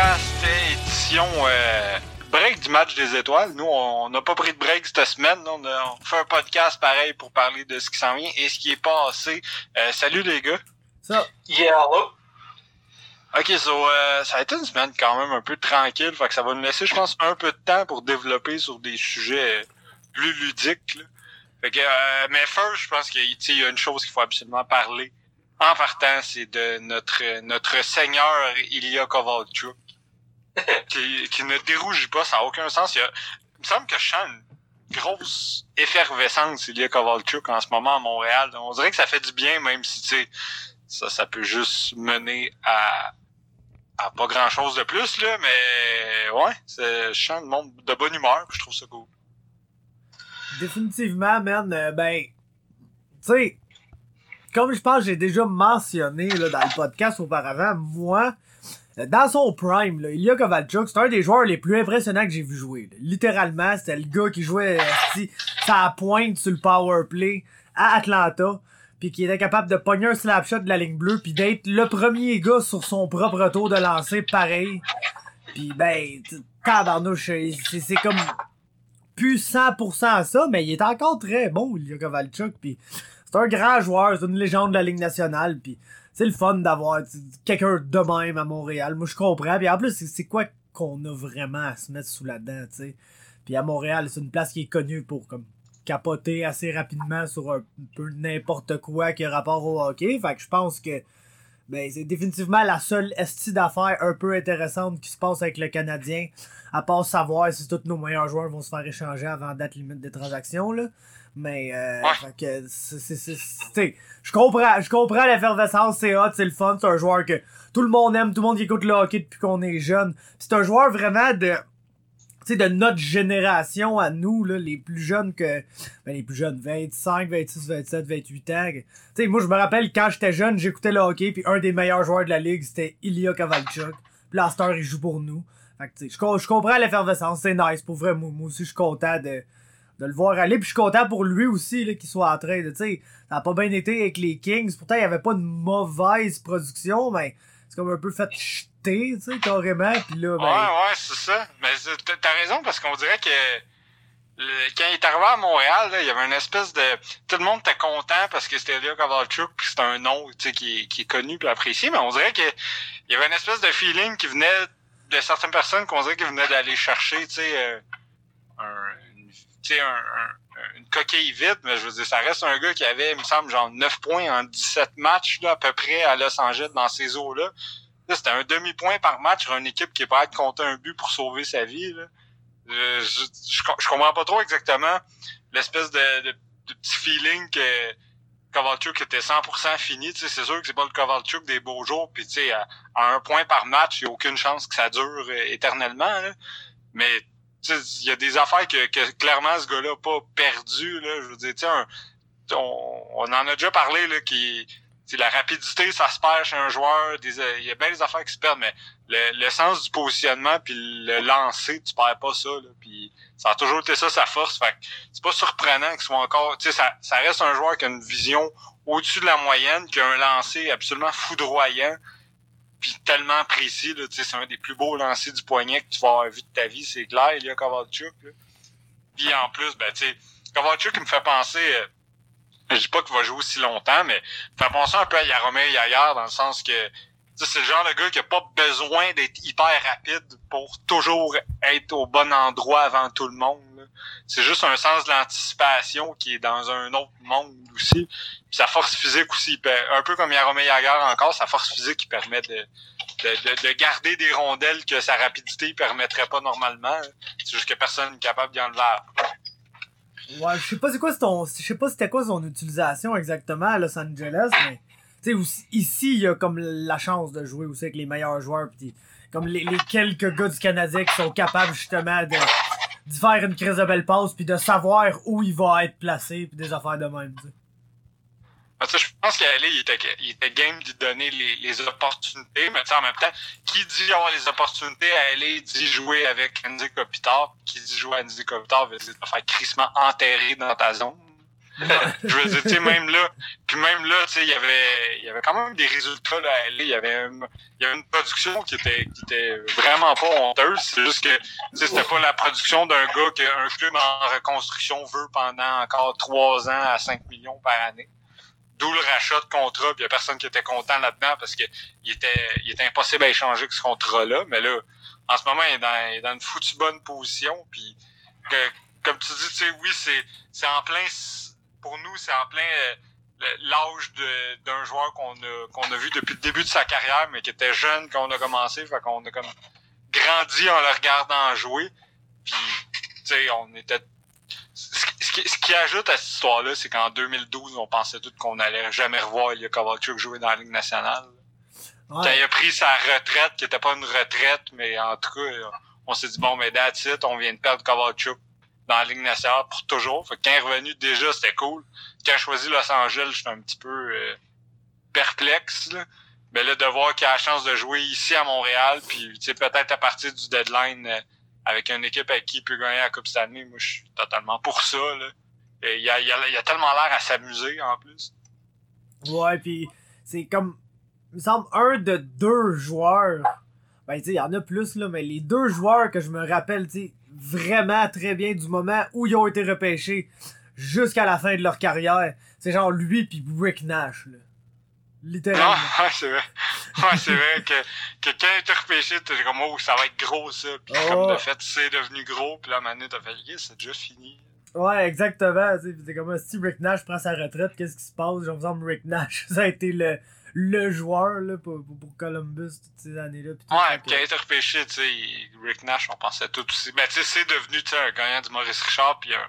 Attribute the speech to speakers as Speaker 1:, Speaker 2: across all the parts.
Speaker 1: podcast édition euh, break du match des étoiles. Nous, on n'a pas pris de break cette semaine. On, a, fait un podcast pareil pour parler de ce qui s'en vient et ce qui est passé. Euh, salut les gars.
Speaker 2: Ça.
Speaker 3: Yeah, hello.
Speaker 1: Ok, so, euh, ça a été une semaine quand même un peu tranquille. Fait que ça va nous laisser, je pense, un peu de temps pour développer sur des sujets plus ludiques. Là. Fait que, euh, mais first, je pense qu'il y a une chose qu'il faut absolument parler en partant, c'est de notre notre seigneur Ilya Kovalchuk, qui, ne dérougit pas, ça n'a aucun sens. Il, il me semble que je sens une grosse effervescence Ilya Kovalchuk en ce moment à Montréal. On dirait que ça fait du bien, même si tu sais, ça, ça peut juste mener à, à pas grand chose de plus, là, mais ouais, je sens le monde de bonne humeur, je trouve ça cool.
Speaker 2: Définitivement, man, euh, ben, tu sais, comme je pense j'ai déjà mentionné là, dans le podcast auparavant, moi, dans son prime, là, Ilya Kovalchuk, c'est un des joueurs les plus impressionnants que j'ai vu jouer. Littéralement, c'était le gars qui jouait euh, sa pointe sur le power play à Atlanta, puis qui était capable de pogner un slapshot de la ligne bleue, puis d'être le premier gars sur son propre tour de lancer pareil. Puis ben, tabarnouche, c'est comme plus 100% ça, mais il est encore très bon, Ilya Kovalchuk, puis c'est un grand joueur, c'est une légende de la Ligue nationale, puis c'est le fun d'avoir quelqu'un de même à Montréal. Moi, je comprends. Puis en plus, c'est quoi qu'on a vraiment à se mettre sous la dent, tu. Puis à Montréal, c'est une place qui est connue pour capoter assez rapidement sur un peu n'importe quoi qui a rapport au hockey. Fait que je pense que ben, c'est définitivement la seule estie d'affaires un peu intéressante qui se passe avec le Canadien, à part savoir si tous nos meilleurs joueurs vont se faire échanger avant date limite des transactions. Mais, euh, fait que, je comprends, je comprends l'effervescence, c'est hot, c'est le fun, c'est un joueur que tout le monde aime, tout le monde qui écoute le hockey depuis qu'on est jeune. C'est un joueur vraiment de, tu sais, de notre génération à nous, là, les plus jeunes que, ben, les plus jeunes, 25, 26, 27, 28 ans. Tu sais, moi, je me rappelle, quand j'étais jeune, j'écoutais le hockey, puis un des meilleurs joueurs de la ligue, c'était Ilya Kovalchuk. Star, il joue pour nous. Fait que, tu sais, je, je comprends l'effervescence, c'est nice, pour vrai, moi, moi aussi, je suis content de, de le voir aller. Puis je suis content pour lui aussi qu'il soit en train de, tu sais, ça a pas bien été avec les Kings. Pourtant, il y avait pas de mauvaise production, mais c'est comme un peu fait jeter, tu sais, carrément. Puis là, ben...
Speaker 1: Ouais, ouais, c'est ça. Mais t'as raison parce qu'on dirait que quand il est arrivé à Montréal, là, il y avait une espèce de... Tout le monde était content parce que c'était Léo Kovalchuk, puis c'est un nom qui, est, qui est connu et apprécié, mais on dirait que il y avait une espèce de feeling qui venait de certaines personnes qu'on dirait qu'ils venaient d'aller chercher, tu sais, euh, un un, une coquille vide, mais je veux dire, ça reste un gars qui avait, il me semble, genre 9 points en 17 matchs, là, à peu près, à Los Angeles, dans ces eaux-là. C'était un demi-point par match sur une équipe qui est pas être compter un but pour sauver sa vie, là. Je, je, comprends pas trop exactement l'espèce de, de, petit feeling que Kovalchuk était 100% fini. C'est sûr que c'est pas le Kovalchuk des beaux jours. Puis à, à un point par match, il n'y a aucune chance que ça dure euh, éternellement. Là. Mais il y a des affaires que, que clairement ce gars-là pas perdu. Là. Je veux dire, on, on en a déjà parlé là, qui la rapidité, ça se perd chez un joueur. Il y a bien des affaires qui se perdent, mais le, le sens du positionnement puis le lancer, tu perds pas ça. Là, puis ça a toujours été ça sa force. Fait c'est pas surprenant qu'il soit encore. Ça, ça reste un joueur qui a une vision au-dessus de la moyenne, qui a un lancer absolument foudroyant puis tellement précis. C'est un des plus beaux lancers du poignet que tu vas avoir vu de ta vie, c'est clair, il y a Kovalchuk. Puis en plus, ben, tu sais, Kovalchuk, me fait penser... Euh, je dis pas qu'il va jouer aussi longtemps, mais il me fait penser un peu à Yaromir Yair dans le sens que c'est le genre de gars qui a pas besoin d'être hyper rapide pour toujours être au bon endroit avant tout le monde. C'est juste un sens de l'anticipation qui est dans un autre monde aussi. Puis sa force physique aussi, un peu comme Yaromir Yager encore, sa force physique qui permet de, de, de, garder des rondelles que sa rapidité permettrait pas normalement. C'est juste que personne n'est capable d'y enlever.
Speaker 2: Ouais, je sais pas c'est quoi ton, je sais pas c'était quoi son utilisation exactement à Los Angeles, mais ici il y a comme la chance de jouer aussi avec les meilleurs joueurs pis comme les, les quelques gars du Canadien qui sont capables justement de d'y faire une crise de belle passe puis de savoir où il va être placé puis des affaires de même. T'sais.
Speaker 1: Ben, je pense qu'Ali, il était, il était game de donner les, les opportunités, mais en même temps, qui dit avoir les opportunités à aller dit jouer avec Andy Kopitar, qui dit jouer à Andy Kopitar veut dire te faire crissement enterré dans ta zone. je veux dire, tu sais, même là, puis même là, tu sais, il y avait, il y avait quand même des résultats là. Il y avait, il y avait une production qui était, qui était vraiment pas honteuse. C'est juste que, c'était pas la production d'un gars qu'un club en reconstruction veut pendant encore trois ans à 5 millions par année. D'où le rachat de contrat, puis il y a personne qui était content là-dedans parce que il était, il était impossible à échanger avec ce contrat-là. Mais là, en ce moment, il est dans, il est dans une foutue bonne position, puis que, comme tu dis, tu sais, oui, c'est, c'est en plein, pour nous, c'est en plein euh, l'âge d'un joueur qu'on a, qu'on a vu depuis le début de sa carrière, mais qui était jeune quand on a commencé, fait qu'on a comme grandi en le regardant jouer. Puis, tu sais, on était ce qui, ce qui, ajoute à cette histoire-là, c'est qu'en 2012, on pensait tous qu'on allait jamais revoir Ilya Kovalchuk jouer dans la Ligue nationale. Quand il a pris sa retraite, qui était pas une retraite, mais en tout cas, on s'est dit, bon, mais that's it, on vient de perdre Kovalchuk dans la Ligue nationale pour toujours. Fait quand il est revenu, déjà, c'était cool. Quand a choisi Los Angeles, j'étais un petit peu euh, perplexe. Mais là, de voir qu'il a la chance de jouer ici à Montréal, puis peut-être à partir du deadline... Euh, avec une équipe avec qui il peut gagner la Coupe année, moi, je suis totalement pour ça. Il a, a, tellement l'air à s'amuser, en plus.
Speaker 2: Ouais, puis c'est comme... Il me semble un de deux joueurs... Ben, tu il y en a plus, là, mais les deux joueurs que je me rappelle, tu vraiment très bien du moment où ils ont été repêchés jusqu'à la fin de leur carrière, c'est genre lui puis Rick Nash, là. Littéralement.
Speaker 1: Ah, ouais, c'est vrai. Ouais, c'est vrai que, que quand il était repêché, t'es comme, oh, ça va être gros, ça. Puis comme de fait, c'est devenu gros, puis là, maintenant, t'as fait, c'est déjà fini.
Speaker 2: Ouais, exactement. C'est comme si Rick Nash prend sa retraite, qu'est-ce qui se passe? J'ai l'impression Rick Nash, ça a été le, le joueur là, pour, pour Columbus toutes ces années-là.
Speaker 1: Ouais, quand il était repêché, tu sais, Rick Nash, on pensait tout aussi. Ben, tu sais, c'est devenu un gagnant du Maurice Richard, puis un,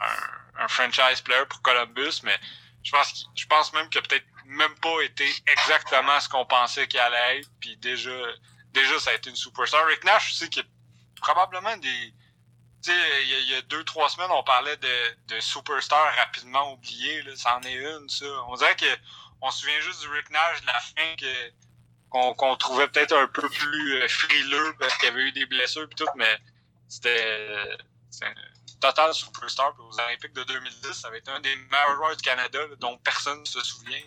Speaker 1: un, un franchise player pour Columbus, mais je pense, je pense même qu'il a peut-être même pas été exactement ce qu'on pensait qu'il allait être. Puis déjà, déjà, ça a été une superstar. Rick Nash aussi, qui est probablement des. Tu sais, il y, a deux, trois semaines, on parlait de, de superstar rapidement oublié. Là. C'en est une, ça. On dirait que on se souvient juste du Rick Nash de la fin que qu'on trouvait peut-être un peu plus euh, frileux parce qu'il y avait eu des blessures et tout, mais c'était total superstar. Puis aux Olympiques de 2010, ça avait été un des meilleurs joueurs du Canada dont personne ne se souvient.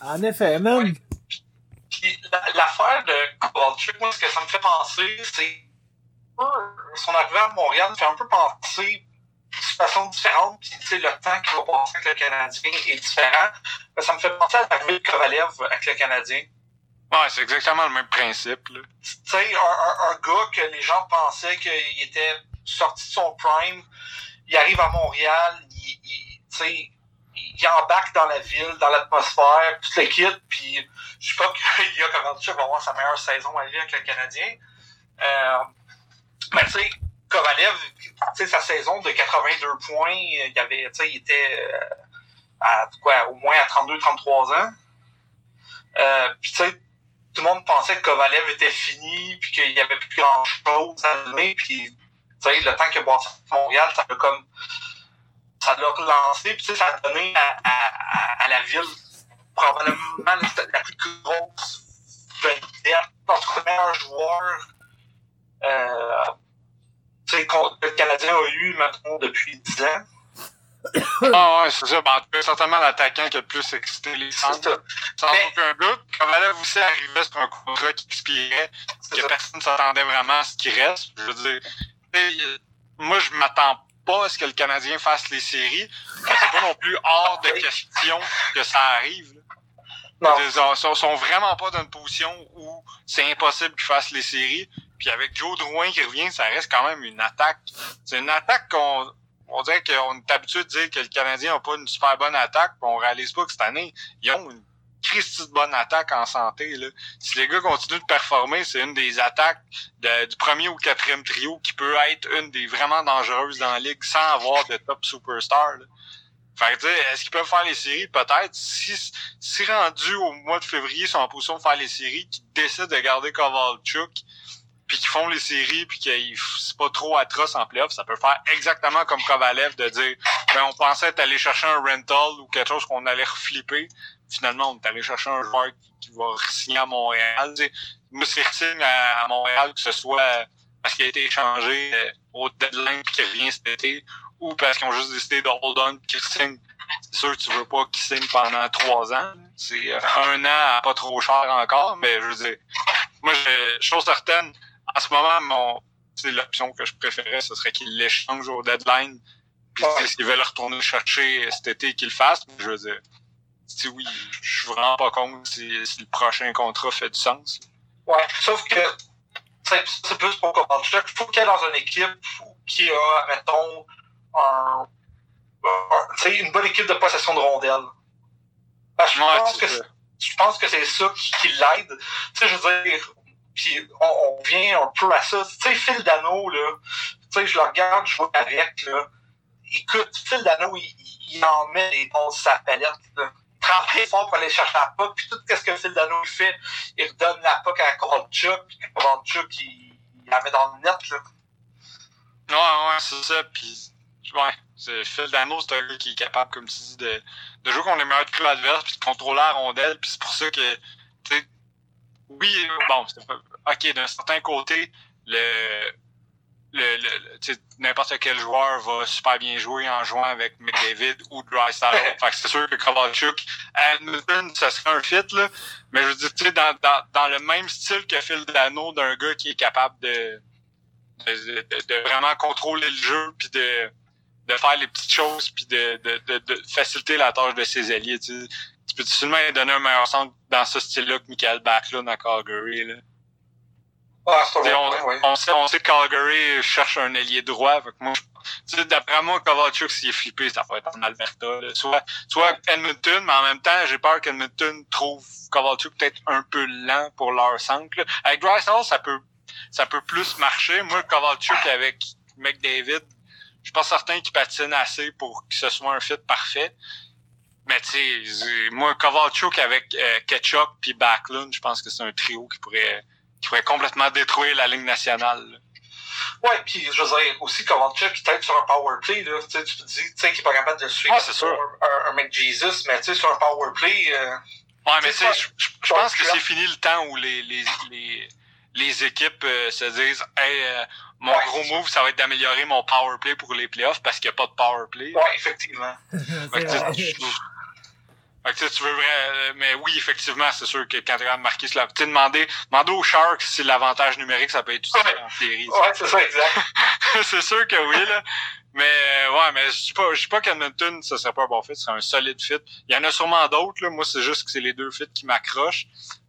Speaker 2: En effet, même.
Speaker 3: Puis l'affaire de Kovalchuk, moi, ce que ça me fait penser, c'est son arrivée à Montréal me fait un peu penser de façon différente, puis tu sais, le temps qu'il va passer avec le Canadien est différent. Ça me fait penser à l'arrivée de Kovalev avec le Canadien.
Speaker 1: Ouais, c'est exactement le même principe. Tu
Speaker 3: sais, un, un, gars que les gens pensaient qu'il était sorti de son prime, il arrive à Montréal, il, il tu sais, il embarque dans la ville, dans l'atmosphère, toute l'équipe, puis je sais pas qu'il y a Kovalchuk va avoir sa meilleure saison à vie avec le Canadien. Euh, mais tu sais, Kovalev, sa saison de 82 points, il avait, il était euh, quoi, au moins à 32-33 ans. Euh, puis tout le monde pensait que Kovalev était fini, puis qu'il y avait plus grand chose à donner, puis le temps bossé à Montréal, ça peut comme ça l'a relancé, puis ça a donné à, à, la ville probablement la, plus grosse vedette, notre meilleur joueur euh, que le Canadien a eu maintenant depuis 10 ans.
Speaker 1: ah ouais, c'est ça. Ben, en certainement l'attaquant qui a le plus excité les centres. Sans aucun doute. Comme elle aussi arrivait sur un contrat qui expirait, que ça. personne ne s'attendait vraiment à ce qui reste. Je veux dire, moi, je m'attends pas à ce que le Canadien fasse les séries. C'est pas non plus hors de question que ça arrive. Non. Ils sont, sont vraiment pas dans une position où c'est impossible qu'ils fassent les séries. Puis avec Joe Drouin qui revient, ça reste quand même une attaque. C'est une attaque qu'on on dirait qu'on est habitué de dire que le Canadien n'a pas une super bonne attaque, puis on réalise pas que cette année, ils ont une Christie de bonne attaque en santé. Là. Si les gars continuent de performer, c'est une des attaques du premier ou quatrième trio qui peut être une des vraiment dangereuses dans la ligue sans avoir de top superstar. Là. Fait que est-ce qu'ils peuvent faire les séries? Peut-être. Si, si rendu au mois de février, ils sont en position de faire les séries, qu'ils décident de garder Kovalchuk, puis qu'ils font les séries, puis que c'est pas trop atroce en playoff, ça peut faire exactement comme Kovalev de dire ben on pensait être allé chercher un rental ou quelque chose qu'on allait reflipper, finalement, on est allé chercher un joueur qui, va signer à Montréal. moi, c'est signe à, Montréal, que ce soit parce qu'il a été échangé euh, au deadline et qu'il revient cet été, ou parce qu'ils ont juste décidé de hold on qu'il signe. C'est sûr que tu veux pas qu'il signe pendant trois ans. C'est euh, un an à pas trop cher encore, mais je veux dire, moi, je, chose certaine, en ce moment, mon, c'est l'option que je préférais, ce serait qu'il l'échange au deadline. Puis
Speaker 3: Ouais.
Speaker 1: s'ils veulent retourner chercher cet été, qu'ils le fassent. Je veux dire, si oui, je suis vraiment pas contre si, si le prochain contrat fait du sens.
Speaker 3: Ouais, sauf que c'est plus pour Kovalchuk. Il faut qu'il y ait dans une équipe qui a, mettons, un, une bonne équipe de possession de rondelles. Que je,
Speaker 1: Ouais,
Speaker 3: pense que, je pense que c'est ça qui, qui l'aide. Tu sais, je veux dire, puis on, on vient un peu à ça. Tu sais, Phil Dano, là, tu sais, je le regarde jouer avec, là. Écoute, Phil Dano, il, en met des sur sa palette, là. Il travaille fort pour aller chercher la puck, puis tout ce que Phil Dano fait, il redonne la puck à Kovalchuk, puis Kovalchuk, il, il la met dans le net, là.
Speaker 1: Ouais, ouais, c'est ça. Puis, ouais, Phil Dano, c'est un gars qui est capable, comme tu dis, de, de jouer contre les meilleurs clubs adverses, puis de contrôler la rondelle. Puis c'est pour ça que, oui, bon, c'est pas, ok, d'un certain côté, le, le, le, n'importe quel joueur va super bien jouer en jouant avec McDavid ou Drysdale. fait que c'est sûr que Kovalchuk, à Edmonton, ça serait un fit, là. Mais je veux dire, tu sais, dans, dans, dans le même style que Phil Dano, d'un gars qui est capable de, de, de, de vraiment contrôler le jeu puis de, de faire les petites choses puis de, de, de, de faciliter la tâche de ses alliés. Tu, sais. Peux seulement donner un meilleur centre dans ce style-là que Michael Backlund à Calgary. Là?
Speaker 3: Ah,
Speaker 1: on,
Speaker 3: point, oui.
Speaker 1: on sait, on sait que Calgary cherche un ailier droit. Fait que moi, d'après moi, Kovalchuk, s'il est flippé, ça va être en Alberta. là. Soit, soit Edmonton, mais en même temps, j'ai peur qu'Edmonton trouve Kovalchuk peut-être un peu lent pour leur centre. là. Avec Drysdale, ça peut, ça peut plus marcher. Moi, Kovalchuk avec McDavid, je suis pas certain qu'il patine assez pour que ce soit un fit parfait. Mais tu sais, moi, Kovalchuk avec euh, Ketchup puis Backlund, je pense que c'est un trio qui pourrait qui pourrait complètement détruire la ligne nationale. là.
Speaker 3: Ouais, puis je veux dire, aussi Kovalchuk, qui t'aide sur un power play, là. Tu te dis, tu sais, qu'il est pas capable de suivre
Speaker 1: Ah, c'est sûr.
Speaker 3: un, un, un mec Jesus, mais tu sais, sur un power play, euh,
Speaker 1: Ouais, mais tu sais, je, pense que c'est fini le temps où les, les, les, les équipes euh, se disent Hey, euh, mon
Speaker 3: Ouais.
Speaker 1: gros move, ça va être d'améliorer mon power play pour les playoffs parce qu'il n'y a pas de power play.
Speaker 3: ouais, effectivement.
Speaker 1: Fait
Speaker 2: C'est
Speaker 1: que, tu sais, tu- veux vrai, euh, mais oui, effectivement, c'est sûr que quand tu as marqué cela, tu demander, demander aux Sharks si l'avantage numérique, ça peut être utile
Speaker 3: Ouais.
Speaker 1: en série.
Speaker 3: Ouais, c'est ça, exact.
Speaker 1: c'est sûr que oui, là. Mais euh, ouais, mais je dis pas, je dis pas qu'Edmonton, ça serait pas un bon fit, ce serait un solide fit. Il y en a sûrement d'autres, là. Moi, c'est juste que c'est les deux fits qui m'accrochent.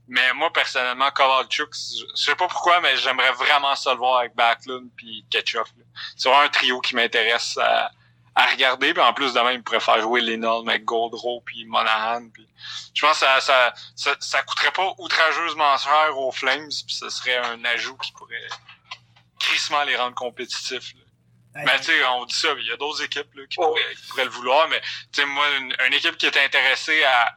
Speaker 1: Mais moi, personnellement, Kovalchuk, je je sais pas pourquoi, mais j'aimerais vraiment ça le voir avec Backlund puis Ketchup. C'est vraiment un trio qui m'intéresse à, à regarder. Puis en plus de même, il pourrait faire jouer Lennon avec Goldrow puis Monahan. Puis je pense que ça, ça, ça, ça coûterait pas outrageusement cher aux Flames. Puis ce serait un ajout qui pourrait crissement les rendre compétitifs. là. Mais tu sais, on dit ça, il y a d'autres équipes là, qui,
Speaker 3: Oh.
Speaker 1: pourraient, qui pourraient le vouloir, mais tu sais, moi, une, une équipe qui est intéressée à,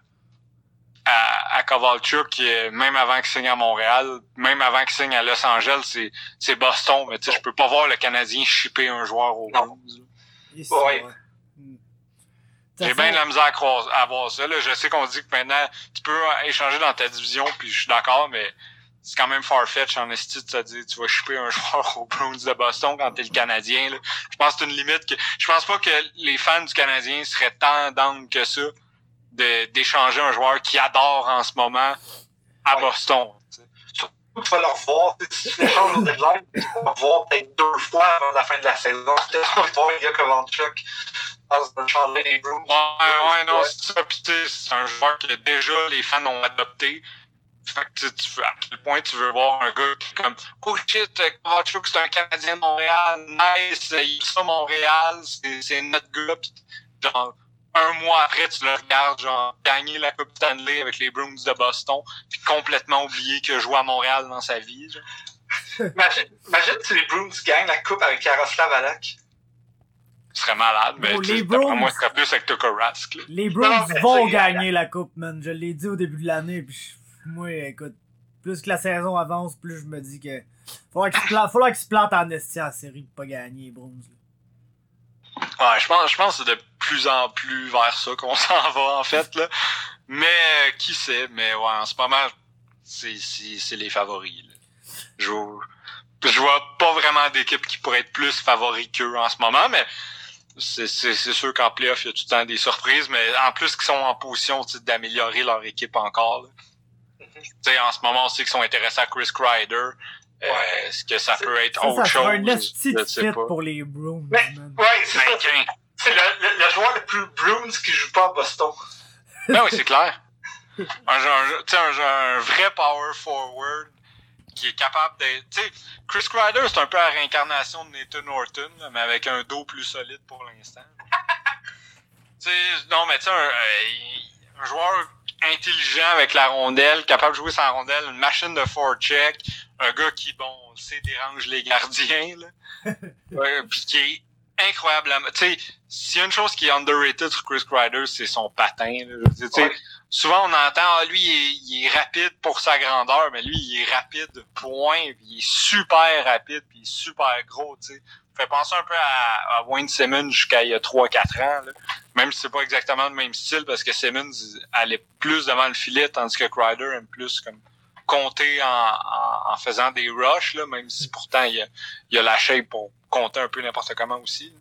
Speaker 1: à, à Kovalchuk, qui est- même avant qu'il signe à Montréal, même avant qu'il signe à Los Angeles, c'est, c'est Boston. Mais tu sais, je peux pas voir le Canadien shipper un joueur au. Blues.
Speaker 3: Ouais.
Speaker 2: Hmm.
Speaker 1: J'ai bien de la misère à, croire, à voir ça. Là. Je sais qu'on dit que maintenant, tu peux échanger dans ta division, puis je suis d'accord, mais c'est quand même farfetch en esti de te dire tu vas shipper un joueur au Bruins de Boston quand t'es le Canadien. Là. Je pense que c'est une limite que. Je pense pas que les fans du Canadien seraient tant down que ça de d'échanger un joueur qui adore en ce moment à
Speaker 3: Ouais.
Speaker 1: Boston. Tu
Speaker 3: vas le revoir. Si tu l'échanges au deadline, tu vas le revoir peut-être deux fois avant la fin de la saison. Qu'on va voir un gars Kovalchuk dans un chandail des Bruins.
Speaker 1: Ouais, ouais, non, c'est ça. Puis c'est un joueur que déjà les fans ont adopté. Fait que tu tu à quel point tu veux voir un gars qui est comme Oh shit, Kovalchuk, c'est un Canadien de Montréal, nice, il est ça Montréal, c'est, notre gars. Puis genre, un mois après, tu le regardes, genre, gagner la Coupe Stanley avec les Bruins de Boston, puis complètement oublier qu'il a joué à Montréal dans sa vie. genre.
Speaker 3: Imagine, imagine si les Bruins gagnent la coupe avec Yaroslav Alak.
Speaker 1: Ce serait malade, mais
Speaker 2: Oh, les Bruins.
Speaker 1: moi, ce serait plus avec Tucker Rask. là.
Speaker 2: Les Bruins vont gagner la coupe, man. Je l'ai dit au début de l'année, puis je- moi, écoute, plus que la saison avance, plus je me dis que faudra qu'ils se plantent, faudra qu'ils se plantent en esti en série pour pas gagner les Bruins. là.
Speaker 1: Ouais, je pense, je pense que c'est de plus en plus vers ça qu'on s'en va, en fait, là. Mais, euh, qui sait, mais ouais, en ce moment, c'est, c'est, c'est les favoris, là. Je, je vois pas vraiment d'équipe qui pourrait être plus favori qu'eux en ce moment, mais c'est sûr qu'en playoff, il y a tout le temps des surprises, mais en plus qu'ils sont en position d'améliorer leur équipe encore. Mm-hmm. En ce moment, on sait qu'ils sont intéressés à Chris Kreider. Euh, est-ce que ça peut être autre chose?
Speaker 2: un fit pour les Bruins.
Speaker 3: Mais, ouais, c'est le, le, joueur le plus Bruins qui joue pas à Boston.
Speaker 1: Ben oui, c'est clair. un, un, un, vrai power forward qui est capable d'être. Tu sais, Chris Kreider, c'est un peu la réincarnation de Nathan Norton, mais avec un dos plus solide pour l'instant. tu sais, non, mais tu sais, un, un, joueur intelligent avec la rondelle, capable de jouer sans rondelle, une machine de forecheck, un gars qui, bon, on sait, dérange les gardiens, là. ouais, puis qui est incroyablement... Tu sais, s'il y a une chose qui est underrated sur Chris Kreider, c'est son patin, là. Tu sais, souvent on entend, ah, lui, il est, rapide pour sa grandeur, mais lui, il est rapide, point, puis il est super rapide, puis il est super gros, tu sais. Fait penser un peu à, à Wayne Simmons jusqu'à il y a 3-4 ans, là. même si c'est pas exactement le même style, parce que Simmons allait plus devant le filet, tandis que Crider aime plus comme compter en, en, faisant des rushs, là, même si pourtant il y a, il a la shape pour compter un peu n'importe comment aussi.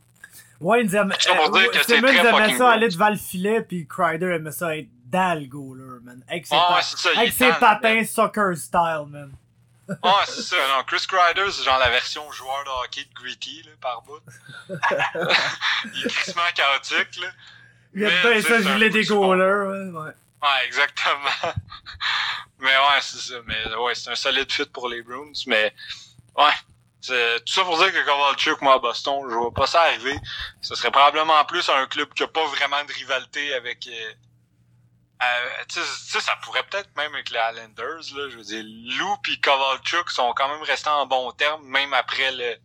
Speaker 2: Wayne aime, euh, Simmons aimait ça aller devant le filet, puis Crider aimait ça être dans le goaler, man. Avec ses,
Speaker 1: ah,
Speaker 2: avec ses patins soccer style, man.
Speaker 1: Ah, c'est ça. Non, Chris Kreider, c'est genre la version joueur de hockey de Gritty, là, par bout. il est tristement chaotique, là.
Speaker 2: Il a bien ça, je voulais des goalers,
Speaker 1: ouais. Ouais, exactement. mais ouais, c'est ça. Mais ouais, c'est un solide fit pour les Bruins. Mais ouais, c'est tout ça pour dire que Kovalchuk, moi, à Boston, je vois pas ça arriver. Ce serait probablement plus un club qui a pas vraiment de rivalité avec... Euh, tu sais, ça pourrait peut-être même avec les Islanders, là. Je veux dire, Lou et Kovalchuk sont quand même restés en bon terme, même après le,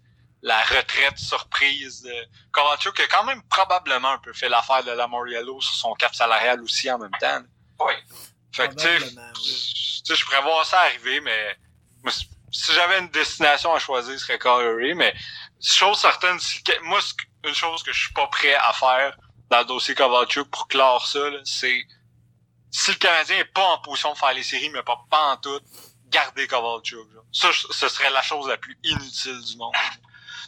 Speaker 1: la retraite surprise de Kovalchuk, qui a quand même probablement un peu fait l'affaire de la Moriello sur son cap salarial aussi en même temps.
Speaker 3: Oui.
Speaker 1: Fait que, tu sais, je pourrais voir ça arriver, mais si j'avais une destination à choisir, ce serait Calgary, mais chose certaine, moi, une chose que je suis pas prêt à faire dans le dossier Kovalchuk pour clore ça, c'est si le Canadien est pas en position de faire les séries, mais pas, pas en tout, garder Kovalchuk. Ça, ce serait la chose la plus inutile du monde.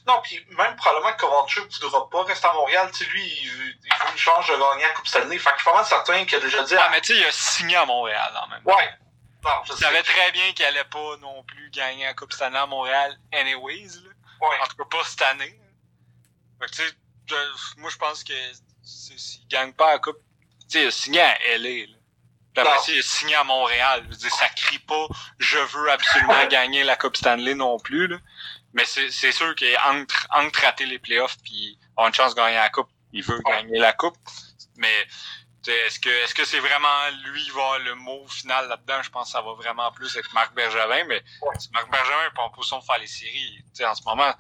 Speaker 3: Non, puis même probablement que Kovalchuk ne voudra pas rester à Montréal. Tu lui, il, il faut une chance de gagner à Coupe Stanley. Fait que je suis mal certain qu'il a déjà dit...
Speaker 1: Ah, mais tu sais, il a signé à Montréal, en même
Speaker 3: Ouais. Non, je
Speaker 1: il savait très bien qu'il allait pas non plus gagner à Coupe Stanley à Montréal anyways, là.
Speaker 3: Ouais.
Speaker 1: En tout cas, pas cette année. Fait que tu sais, moi, je pense que s'il gagne pas la Coupe... Tu sais, il a signé à LA, là. Puis après, il a signé à Montréal. Je veux dire, ça crie pas « je veux absolument gagner la Coupe Stanley » non plus. Là. Mais c'est sûr qu'entre entre rater les playoffs puis avoir une chance de gagner la Coupe, il veut gagner la Coupe. Mais est-ce que est-ce que c'est vraiment lui qui va avoir le mot final là-dedans? Je pense que ça va vraiment plus avec Marc Bergevin, mais si Marc Bergevin n'est pas en position de faire les séries, en ce moment,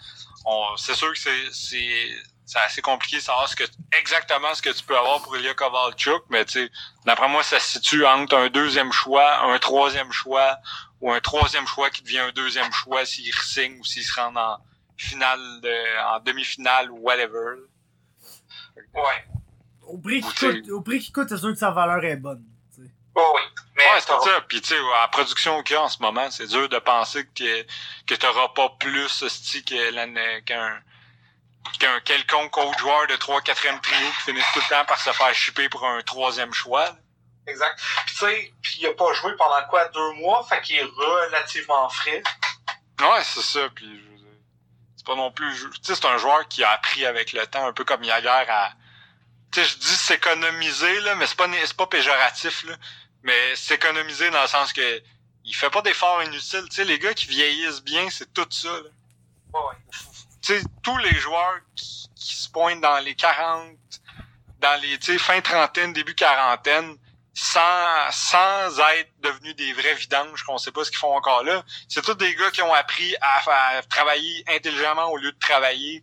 Speaker 1: c'est sûr que c'est c'est assez compliqué de savoir ce que exactement ce que tu peux avoir pour Ilya Kovalchuk, mais tu sais, d'après moi, ça se situe entre un deuxième choix, un troisième choix, ou un troisième choix qui devient un deuxième choix s'il signe ou s'il se rend en finale de, en demi-finale ou whatever.
Speaker 3: Ouais.
Speaker 2: Au prix qu'il coûte, au prix qu'il coûte, c'est sûr que sa valeur est bonne.
Speaker 3: Oh oui.
Speaker 1: Mais ouais, c'est ça. Puis tu sais, à la production qu'il y a en ce moment, c'est dur de penser que, que t'auras pas plus ce qu'un qu'un quelconque autre joueur de 3-4e trio qui finisse tout le temps par se faire chipper pour un troisième choix.
Speaker 3: Exact. Puis tu sais, puis il a pas joué pendant quoi, deux mois, fait qu'il est relativement frais.
Speaker 1: Ouais, c'est ça, puis c'est pas non plus... Tu sais, c'est un joueur qui a appris avec le temps, un peu comme Yaguer à... Tu sais, je dis s'économiser, là, mais c'est pas, c'est pas péjoratif, là, mais s'économiser dans le sens que il fait pas d'efforts inutiles. Tu sais, les gars qui vieillissent bien, c'est tout ça, là.
Speaker 3: Ouais
Speaker 1: sais, tous les joueurs qui, se pointent dans les 40, dans les fin trentaine, début quarantaine, sans, sans être devenus des vrais vidanges qu'on sait pas ce qu'ils font encore là. C'est tous des gars qui ont appris à, travailler intelligemment au lieu de travailler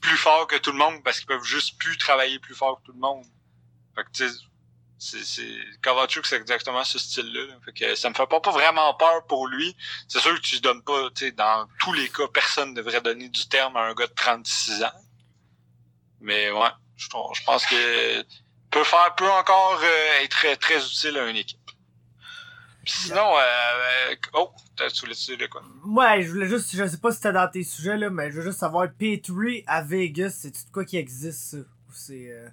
Speaker 1: plus fort que tout le monde parce qu'ils peuvent juste plus travailler plus fort que tout le monde. Fait que, tu sais, c'est, Kovalchuk, c'est exactement ce style-là. Fait que ça me fait pas, vraiment peur pour lui. C'est sûr que tu donnes pas, tu sais, dans tous les cas, personne ne devrait donner du terme à un gars de 36 ans. Mais ouais, je, pense que peut faire, peut encore euh, être très, très utile à une équipe. Sinon, euh, euh, oh, sous le de quoi?
Speaker 2: Ouais, je voulais juste, je sais pas si c'était dans tes sujets, là, mais je veux juste savoir, P3 à Vegas, c'est tout quoi qui existe, ça? Ou c'est, euh,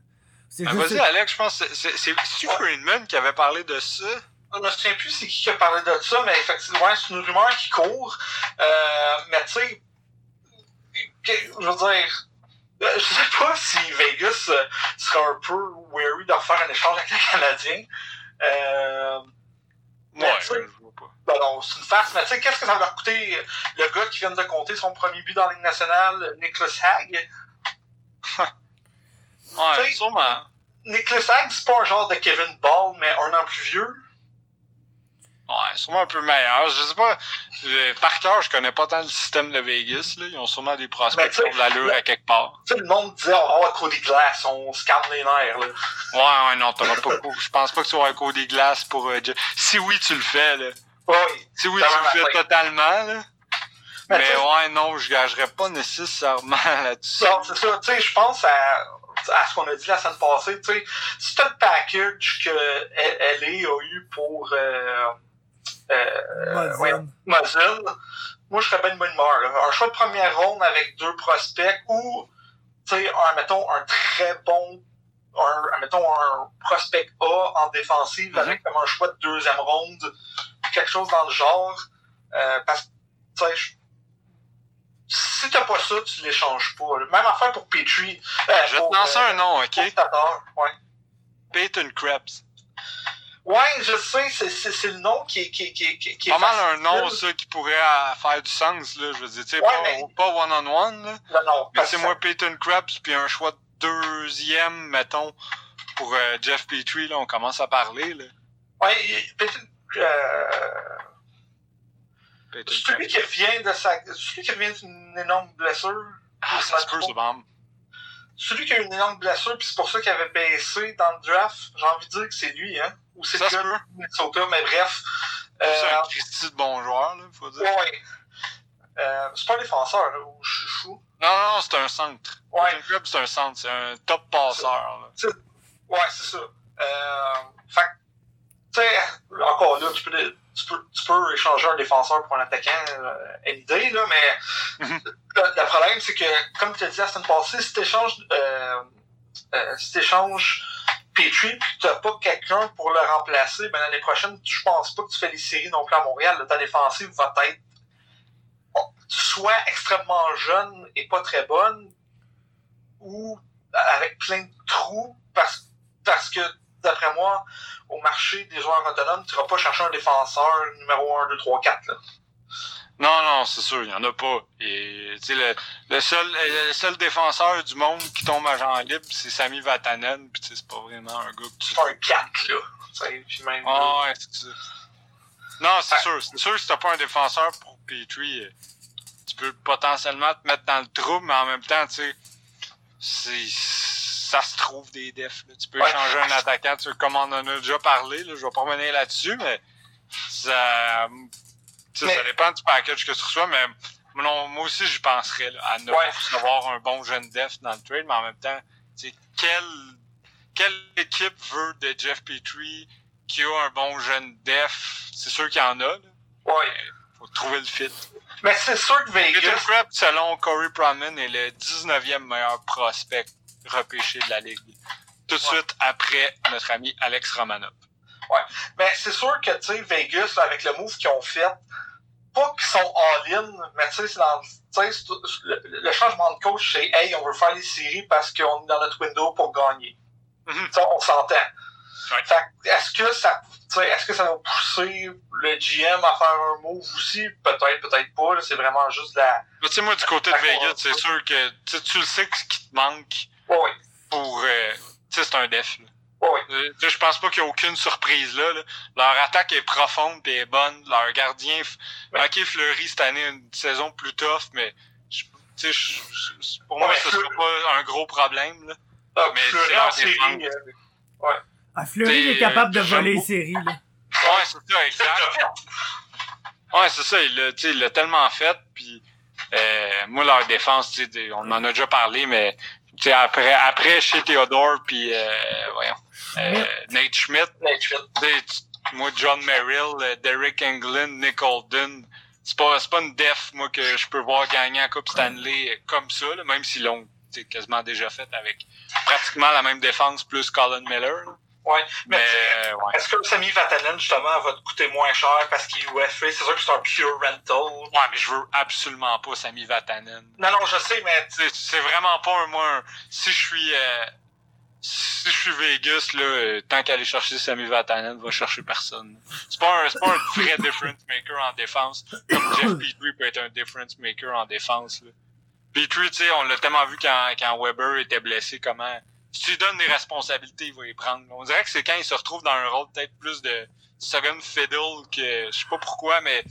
Speaker 2: c'est
Speaker 1: Ah,
Speaker 2: juste...
Speaker 1: Vas-y, Alex, je pense que c'est- Stu Friedman qui avait parlé de ça.
Speaker 3: Je me souviens plus c'est qui qui a parlé de ça, mais effectivement, c'est une rumeur qui court. Euh, mais tu sais, je veux dire, euh, je sais pas si Vegas euh, sera un peu wary de refaire un échange avec le Canadien. Euh, Mais
Speaker 1: Ouais, je vois pas.
Speaker 3: ben non, c'est une farce, mais tu sais, qu'est-ce que ça va leur coûter le gars qui vient de compter son premier but dans la Ligue nationale, Nicholas Hag?
Speaker 1: Ouais, sûrement.
Speaker 3: Nicholas Hag, c'est pas un genre de Kevin Ball, mais un an plus vieux.
Speaker 1: Ouais, sûrement un peu meilleur. Je sais pas. Par cœur, je connais pas tant le système de Vegas. Là. Ils ont sûrement des prospects qui ont de l'allure à quelque part.
Speaker 3: Tu sais, le monde disait, oh, oh, Cody Glass, on scanne les nerfs, là.
Speaker 1: Ouais, ouais, non, t'auras pas. Je pense pas que tu vas un des glaces pour. euh, si oui, tu le fais, là.
Speaker 3: Oui.
Speaker 1: Si oui, tu le fais totalement, là.
Speaker 3: Mais
Speaker 1: Mais ouais, non, je gagerais pas nécessairement là-dessus.
Speaker 3: Non, c'est ça. Tu sais, je pense à, à ce qu'on a dit la semaine passée. Tu sais, si t'as le package que LA a eu pour euh, euh, ouais.
Speaker 2: Muzzin,
Speaker 3: moi, je serais bien de bonne humeur. là. Un choix de première ronde avec deux prospects ou, tu sais, un, mettons, un très bon, un, mettons, un prospect A en défensive
Speaker 1: Mhm.
Speaker 3: avec comme un choix de deuxième ronde, quelque chose dans le genre. Euh, parce que, tu sais, je- si t'as pas ça, tu l'échanges pas. Même affaire pour Petrie. Euh,
Speaker 1: Je vais
Speaker 3: pour,
Speaker 1: te lancer
Speaker 3: euh,
Speaker 1: un nom, ok?
Speaker 3: ouais.
Speaker 1: Peyton Krebs.
Speaker 3: Ouais, je sais, c'est, le nom qui est, qui, qui, est-
Speaker 1: Pas mal un nom, ça, qui pourrait euh, faire du sens, là. Je veux dire, tu sais,
Speaker 3: Ouais,
Speaker 1: pas,
Speaker 3: mais-
Speaker 1: pas one-on-one, là.
Speaker 3: Non, non,
Speaker 1: Mais c'est moi Peyton Krebs, puis un choix de deuxième, mettons, pour euh, Jeff Petrie, là, on commence à parler, là.
Speaker 3: Ouais, il- peut-être, euh, celui qui revient de sa, celui qui revient d'une énorme blessure.
Speaker 1: Ah, ça se peut.
Speaker 3: Celui qui a eu une énorme blessure, puis c'est pour ça qu'il avait baissé dans le draft, j'ai envie de dire que c'est lui, hein. Ou c'est le gars de Minnesota, mais bref.
Speaker 1: C'est
Speaker 3: Euh,
Speaker 1: un Christy de bon joueur, là, faut dire.
Speaker 3: ouais. Euh, c'est pas un défenseur, là, ou fou.
Speaker 1: Non, non, non, c'est un centre.
Speaker 3: Ouais.
Speaker 1: C'est un centre, c'est un top passeur, là.
Speaker 3: Ouais, c'est ça. Euh, fait tu sais, encore là, tu peux, tu, peux, tu peux échanger un défenseur pour un attaquant, euh, une idée, là, mais
Speaker 1: Mhm.
Speaker 3: le, le problème, c'est que, comme tu as dit la semaine passée, si tu échanges, euh, euh, si t'échanges Petrie puis que tu n'as pas quelqu'un pour le remplacer, ben l'année prochaine, je pense pas que tu fais les séries non plus à Montréal. Là, ta défensive va être bon, soit extrêmement jeune et pas très bonne, ou avec plein de trous parce, parce que, d'après moi, au marché des joueurs autonomes, tu vas pas chercher un défenseur numéro 1, 2, 3, 4. Là.
Speaker 1: Non, non, c'est sûr, il y en a pas. Et, le, le seul, le seul défenseur du monde qui tombe à Jean libre, c'est Sami Vatanen, sais, c'est pas vraiment un gars que tu
Speaker 3: C'est pas un 4, là. Puis même,
Speaker 1: Ah ouais, c'est. Non, c'est
Speaker 3: Ouais.
Speaker 1: sûr. C'est sûr que si t'as pas un défenseur pour Petrie, euh, tu peux potentiellement te mettre dans le trouble, mais en même temps, tu sais, c'est, ça se trouve des defs. là. Tu peux
Speaker 3: Ouais.
Speaker 1: échanger un attaquant, tu comme on en a déjà parlé, là, je vais pas revenir là-dessus, mais ça,
Speaker 3: Mais-
Speaker 1: dépend du package que tu reçois, mais non, moi aussi, j'y penserais là, à ne
Speaker 3: Ouais.
Speaker 1: pas recevoir un bon jeune def dans le trade, mais en même temps, quelle, quelle équipe veut de Jeff Petrie qui a un bon jeune def? C'est sûr qu'il y en a, là.
Speaker 3: Ouais.
Speaker 1: Faut trouver le fit.
Speaker 3: Mais c'est sûr que
Speaker 1: Peter
Speaker 3: Vegas,
Speaker 1: Krebs, selon Corey Proman, est le 19e meilleur prospect repêché de la Ligue. Tout de
Speaker 3: Ouais.
Speaker 1: suite après notre ami Alex Romanov.
Speaker 3: ben c'est sûr que, tu sais, Vegas, là, avec le move qu'ils ont fait, pas qu'ils sont all-in, mais tu sais, c'est dans, le, le changement de coach, c'est, hey, on veut faire les séries parce qu'on est dans notre window pour gagner. Ça, on s'entend.
Speaker 1: Ouais.
Speaker 3: Est-ce que ça, est-ce que ça va pousser le GM à faire un move aussi? Peut-être, peut-être pas, c'est vraiment juste la,
Speaker 1: Mais tu sais, moi, du côté de. Vegas, c'est sûr que tu le sais que ce qui te manque
Speaker 3: ouais,
Speaker 1: pour. euh, tu sais, c'est un def. là.
Speaker 3: ouais,
Speaker 1: Euh, Je pense pas qu'il y a aucune surprise là, là. Leur attaque est profonde et est bonne. Leur gardien, f-
Speaker 3: Ouais.
Speaker 1: ok, Fleury cette année une saison plus tough, mais je- tu sais, je- je- pour moi,
Speaker 3: Ouais,
Speaker 1: ce sera pas un gros problème. Là.
Speaker 3: Ah,
Speaker 1: Mais
Speaker 3: Fleury
Speaker 1: c'est
Speaker 3: en
Speaker 1: leur
Speaker 3: série, euh,
Speaker 2: Ah, Fleury il est capable de
Speaker 1: j'aime
Speaker 2: voler les
Speaker 3: euh,
Speaker 2: séries, là.
Speaker 1: Ouais, c'est ça, exact. Ouais, c'est ça. Il l'a, tu sais, il l'a tellement fait. Puis euh, moi, leur défense, tu sais, des- on en a déjà parlé, mais sais, après, après chez Theodore, puis euh, voyons, euh, Nate Schmidt,
Speaker 3: Nate Schmidt.
Speaker 1: moi, John Merrill, euh, Derek Englund, Nick Holden, c'est pas, c'est pas une def, moi, que je peux voir gagner la Coupe Stanley comme ça, là, même s'ils l'ont quasiment déjà fait avec pratiquement la même défense plus Colin Miller. Là.
Speaker 3: Ouais, mais,
Speaker 1: Mais, ouais.
Speaker 3: est-ce que Sami Vatanen, justement, va te coûter moins cher parce qu'il est UFA? C'est sûr que c'est un pure rental.
Speaker 1: Ouais, mais je veux absolument pas Sami Vatanen.
Speaker 3: Non, non, je sais, mais
Speaker 1: C'est, vraiment pas un, moi, un- si je suis, euh, si je suis Vegas, là, euh, tant qu'aller chercher Sami Vatanen, va chercher personne. C'est pas un, pas un vrai difference maker en défense. Comme Jeff Petrie peut être un difference maker en défense, là. Petrie, tu sais, on l'a tellement vu quand, quand Weber était blessé, comment, si tu lui donnes des responsabilités, il va les prendre. On dirait que c'est quand il se retrouve dans un rôle peut-être plus de second fiddle que, je sais pas pourquoi, mais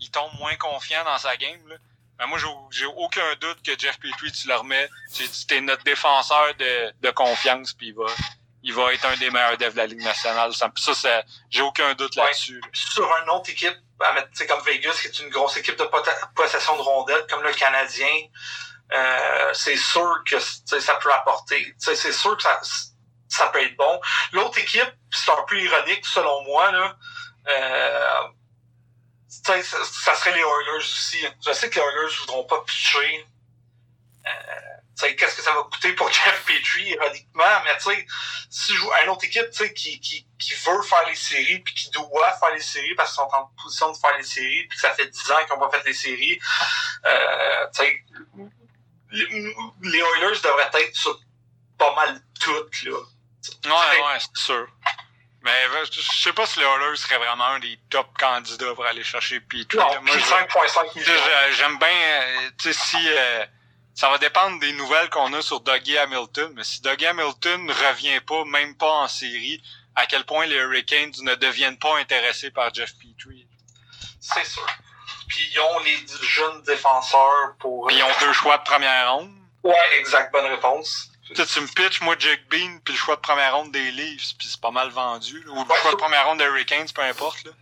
Speaker 1: il tombe moins confiant dans sa game, là. Ben, moi, j'ai- aucun doute que Jeff Petrie, tu le remets. Tu es notre défenseur de, de confiance, puis il va, il va être un des meilleurs devs de la Ligue nationale. Ça, ça, j'ai aucun doute
Speaker 3: Ouais.
Speaker 1: là-dessus. là.
Speaker 3: sur une autre équipe, comme Vegas, qui est une grosse équipe de possession de rondelles, comme le Canadien, euh, c'est sûr que ça peut apporter. C'est sûr que ça, ça peut être bon. L'autre équipe, c'est un peu ironique selon moi, là. Euh, ça, serait les Oilers aussi. Je sais que les Oilers voudront pas pitcher. Euh, qu'est-ce que ça va coûter pour Jeff Petrie, ironiquement, mais tu sais, si je joue une autre équipe, qui, qui, qui veut faire les séries, puis qui doit faire les séries parce qu'ils sont en position de faire les séries, puis que ça fait 10 ans qu'ils n'ont pas fait les séries, euh, les, les Oilers devraient être sur pas mal toutes, là.
Speaker 1: Ouais, ouais, c'est sûr. Mais euh, je sais pas si les Oilers serait vraiment un des top candidats pour aller chercher Petrie.
Speaker 3: Non,
Speaker 1: Moi,
Speaker 3: puis
Speaker 1: je-
Speaker 3: 5,5
Speaker 1: Tu sais,
Speaker 3: millions.
Speaker 1: j'ai- J'aime bien, euh, tu sais, si euh, ça va dépendre des nouvelles qu'on a sur Dougie Hamilton, mais si Dougie Hamilton ne revient pas, même pas en série, à quel point les Hurricanes ne deviennent pas intéressés par Jeff Petrie?
Speaker 3: C'est sûr. Puis ils ont les jeunes défenseurs pour...
Speaker 1: Puis ils ont deux choix de première ronde.
Speaker 3: Ouais, exact, bonne réponse.
Speaker 1: Tu tu me pitches, moi, Jake Bean, puis le choix de première ronde des Leafs, puis c'est pas mal vendu. là. Ou le
Speaker 3: Ouais,
Speaker 1: choix de première ronde des Hurricanes, peu importe. Là.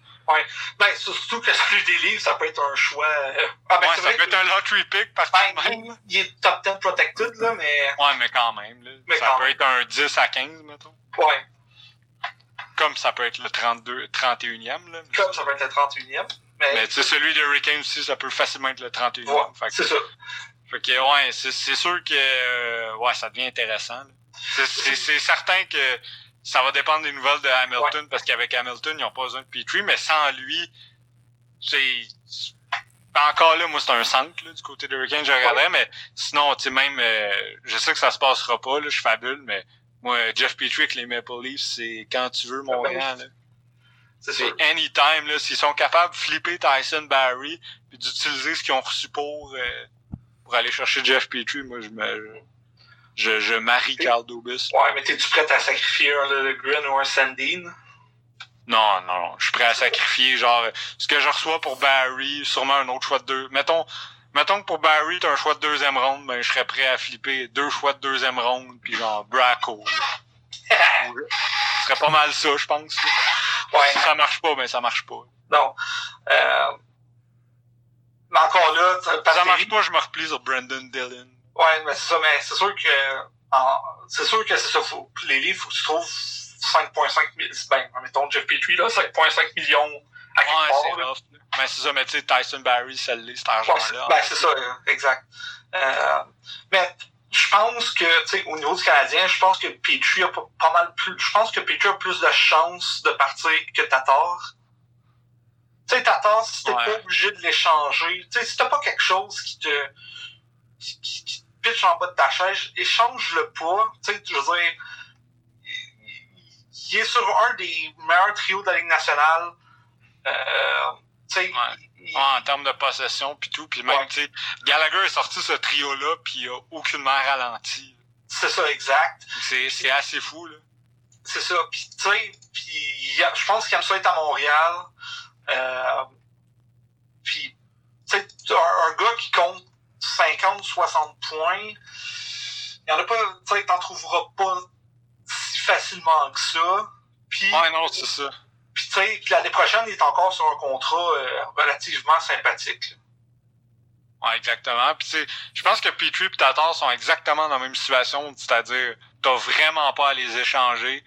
Speaker 3: Ben, surtout que celui des livres, ça peut être un choix... euh, Ah, ben,
Speaker 1: ouais, ça
Speaker 3: vrai
Speaker 1: peut
Speaker 3: que-
Speaker 1: être un lottery pick par
Speaker 3: Ben, il, il est top 10 protected, là, mais...
Speaker 1: Ouais, mais quand même. Là.
Speaker 3: Mais
Speaker 1: ça
Speaker 3: quand
Speaker 1: peut
Speaker 3: même.
Speaker 1: être un 10 à 15, mettons.
Speaker 3: Ouais,
Speaker 1: Comme ça peut être le 32, 31e. Là.
Speaker 3: comme ça peut être le 31e. Mais,
Speaker 1: Mais tu sais, celui de Hurricane aussi, ça peut facilement être le 31e.
Speaker 3: ouais,
Speaker 1: fait, que,
Speaker 3: c'est ça.
Speaker 1: fait que, ouais, c'est, c'est sûr que euh, ouais, ça devient intéressant. C'est, c'est, c'est certain que ça va dépendre des nouvelles de Hamilton, parce qu'avec Hamilton, ils n'ont pas besoin de Petrie, mais sans lui, c'est. Encore là, moi, c'est un centre là, du côté de Hurricane, je regarderais, mais sinon, tu sais, même, euh, je sais que ça se passera pas, là, je fabule, mais moi, Jeff Petrie avec les Maple Leafs, c'est quand tu veux, mon grand, là.
Speaker 3: C'est
Speaker 1: anytime, là. S'ils sont capables de flipper Tyson Barry puis d'utiliser ce qu'ils ont reçu pour, euh, pour aller chercher Jeff Petrie, moi, je me, je, je marie Carl Dubus.
Speaker 3: Ouais, mais t'es-tu prêt à sacrifier un Lilligren ou un Sandine?
Speaker 1: Non, non, non. Je suis prêt à sacrifier, genre, ce que je reçois pour Barry, sûrement un autre choix de deux. Mettons, mettons que pour Barry, t'as un choix de deuxième ronde, ben, je serais prêt à flipper deux choix de deuxième ronde puis genre, Bracco. Ce serait pas mal ça, je pense.
Speaker 3: Ouais,
Speaker 1: ça marche pas, ben, ça marche pas.
Speaker 3: non. Euh, mais encore là, parce
Speaker 1: ça marche pas, je me replie sur Brandon Dillon.
Speaker 3: Ouais, mais c'est ça, mais c'est sûr que en- c'est sûr que c'est ça. Faut, les livres, faut que tu trouves 5.5 millions. Ben, mettons Jeff Petrie, là, 5.5 millions à quelque
Speaker 1: Ouais,
Speaker 3: part.
Speaker 1: c'est
Speaker 3: là.
Speaker 1: rough. là. Mais c'est ça, mais tu sais, Tyson Barry, l'est, cet
Speaker 3: Ouais,
Speaker 1: argent-là.
Speaker 3: ben, c'est ça, euh, exact. Euh, mais je pense que, tu sais, au niveau du Canadien, je pense que Petrie a pas, mal plus. Je pense que Petrie a plus de chances de partir que Tatar. Tu sais, Tatar, si t'es
Speaker 1: Ouais.
Speaker 3: pas obligé de l'échanger, tu sais, si t'as pas quelque chose qui te. qui, qui- qui te pitch en bas de ta chaise, échange-le pas. Tu sais, je veux dire. il- Il est sur un des meilleurs trios de la Ligue nationale. Euh, tu sais,
Speaker 1: Ouais. Ouais, en termes de possession puis tout. Puis même,
Speaker 3: Ouais.
Speaker 1: tu sais, Gallagher est sorti ce trio-là puis il a aucunement ralenti.
Speaker 3: c'est ça, exact.
Speaker 1: C'est, assez fou, là.
Speaker 3: C'est ça. Puis, tu sais, puis je pense qu'il aime ça être à Montréal. Euh, puis, tu sais, un, un gars qui compte 50, 60 points, il y en a pas, tu sais, t'en trouveras pas si facilement que ça. Puis,
Speaker 1: Ouais, non, c'est ça.
Speaker 3: Puis tu sais, l'année prochaine, il est encore sur un contrat euh, relativement sympathique. là.
Speaker 1: Ouais, exactement. Puis tu sais, je pense que Petrie et Tatar sont exactement dans la même situation, c'est-à-dire, t'as vraiment pas à les échanger.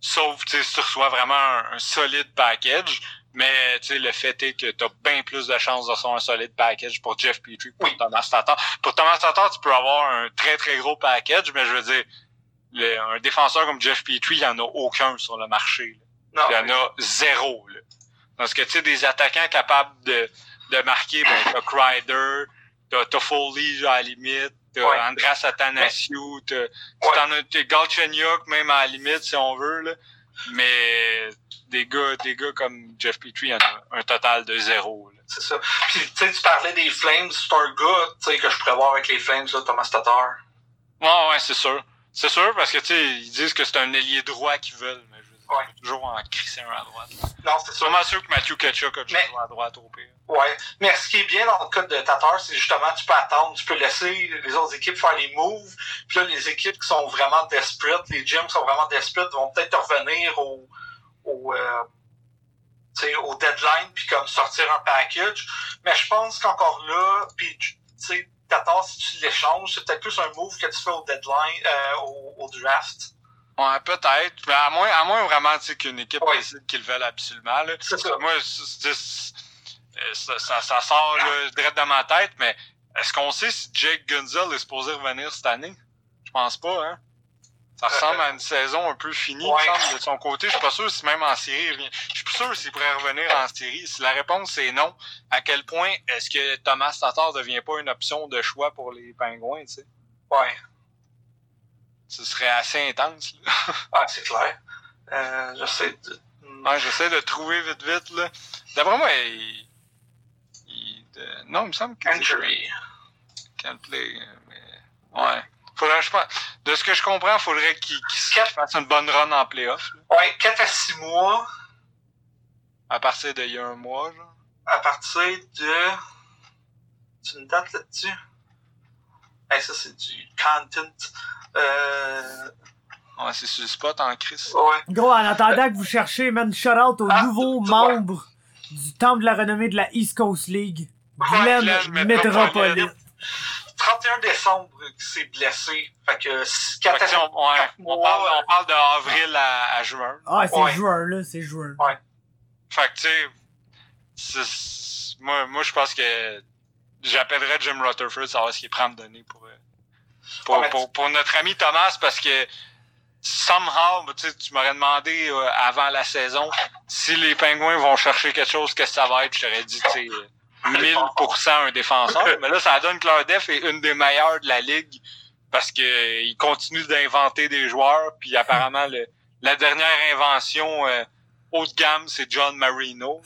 Speaker 1: Sauf, tu sais, si tu reçois vraiment un, un solide package. Mais tu sais, le fait est que tu as bien plus de chances de recevoir un solide package pour Jeff Petrie que pour
Speaker 3: Oui.
Speaker 1: Thomas Tatar. Pour Thomas Tatar, tu peux avoir un très très gros package, mais je veux dire, le- un défenseur comme Jeff Petrie, il n'y en a aucun sur le marché.
Speaker 3: Non,
Speaker 1: Il y en a zéro. Là. Parce que tu sais, des attaquants capables de, de marquer, ben, t'as Crider, t'as Toffoli à la limite, t'as
Speaker 3: Ouais.
Speaker 1: Andras Athanasiou, t'as
Speaker 3: Ouais.
Speaker 1: Galchenyuk même à la limite si on veut. Là. Mais des gars, des gars comme Jeff Petrie, il y en a un total de zéro. Là.
Speaker 3: c'est ça. Puis, tu sais, tu parlais des Flames. C'est un gars, tu sais, que je pourrais voir avec les Flames, là, Thomas Tatar.
Speaker 1: Ouais, ouais, c'est sûr. C'est sûr parce que tu sais, ils disent que c'est un ailier droit qu'ils veulent, mais
Speaker 3: Ouais.
Speaker 1: toujours en crisser un à droite.
Speaker 3: Non, c'est
Speaker 1: vraiment sûr que Matthew Ketchuk a toujours
Speaker 3: Mais-
Speaker 1: à droite au pire.
Speaker 3: Ouais. Mais ce qui est bien dans le cas de Tatar, c'est justement, tu peux attendre, tu peux laisser les autres équipes faire les moves. Puis là, les équipes qui sont vraiment desperate, les gyms qui sont vraiment desperate, vont peut-être revenir au, au, euh, au deadline, puis comme sortir un package. Mais je pense qu'encore là, puis tu sais, Tatar, si tu l'échanges, c'est peut-être plus un move que tu fais au deadline, euh, au, au draft.
Speaker 1: Ouais, peut-être. Mais à moins, à moins vraiment, tu sais, qu'une équipe
Speaker 3: Ouais.
Speaker 1: décide qu'ils le veulent absolument, là.
Speaker 3: Ça.
Speaker 1: Moi, euh, ça, ça, ça sort, là, direct de ma tête, mais est-ce qu'on sait si Jake Gunzel est supposé revenir cette année? Je pense pas, hein. Ça ressemble à une saison un peu finie,
Speaker 3: Ouais.
Speaker 1: semble, de son côté. Je suis pas sûr si même en série, il revient. Je suis plus sûr s'il pourrait revenir en série. Si la réponse est non, à quel point est-ce que Thomas Tatar devient pas une option de choix pour les Pingouins, tu sais?
Speaker 3: Ouais.
Speaker 1: Ce serait assez intense, là.
Speaker 3: Ah, c'est clair. Euh, j'essaie de...
Speaker 1: Ouais, j'essaie de trouver vite vite, là. D'après moi, il... il- de- Non, il me semble que...
Speaker 3: Injury.
Speaker 1: Can't play, mais... Ouais. Faudrait, je pense... De ce que je comprends, faudrait qu'il
Speaker 3: Quatre-
Speaker 1: fasse une bonne run en playoff, là,
Speaker 3: Ouais, 4 à 6 mois
Speaker 1: à partir d'il y a un mois, genre.
Speaker 3: à partir de. Tu une date là-dessus? Hey, ça, c'est du content. Euh.
Speaker 1: Ouais, c'est sur le spot en crise.
Speaker 3: Ouais.
Speaker 2: Gros, en attendant que vous cherchez, man, shout out aux
Speaker 3: Ah,
Speaker 2: nouveaux membres du Temple de la renommée de la East Coast League.
Speaker 3: Ouais,
Speaker 2: Glenn
Speaker 1: Glenn
Speaker 2: Metropolis.
Speaker 1: Metropolis.
Speaker 3: 31 décembre qu'il s'est blessé. Fait que
Speaker 1: Fait
Speaker 3: 4
Speaker 1: que, tu sais,
Speaker 3: à
Speaker 1: on, ouais, parle, on parle d'avril à, à juin.
Speaker 2: Ah, c'est
Speaker 3: Ouais.
Speaker 2: juin, là, c'est juin.
Speaker 1: Fait que, tu sais, moi, moi je pense que j'appellerais Jim Rutherford savoir ce qu'il prend à me donner pour, euh, pour,
Speaker 3: Ouais, mais
Speaker 1: pour, pour notre ami Thomas parce que somehow, tu sais, tu m'aurais demandé euh, avant la saison si les Pingouins vont chercher quelque chose, qu'est-ce que ça va être, je t'aurais dit, tu sais, euh, 1000% un défenseur. Mais là, ça donne que leur def est une des meilleures de la ligue parce que ils continuent d'inventer des joueurs puis apparemment le, la dernière invention euh, haut de gamme, c'est John Marino.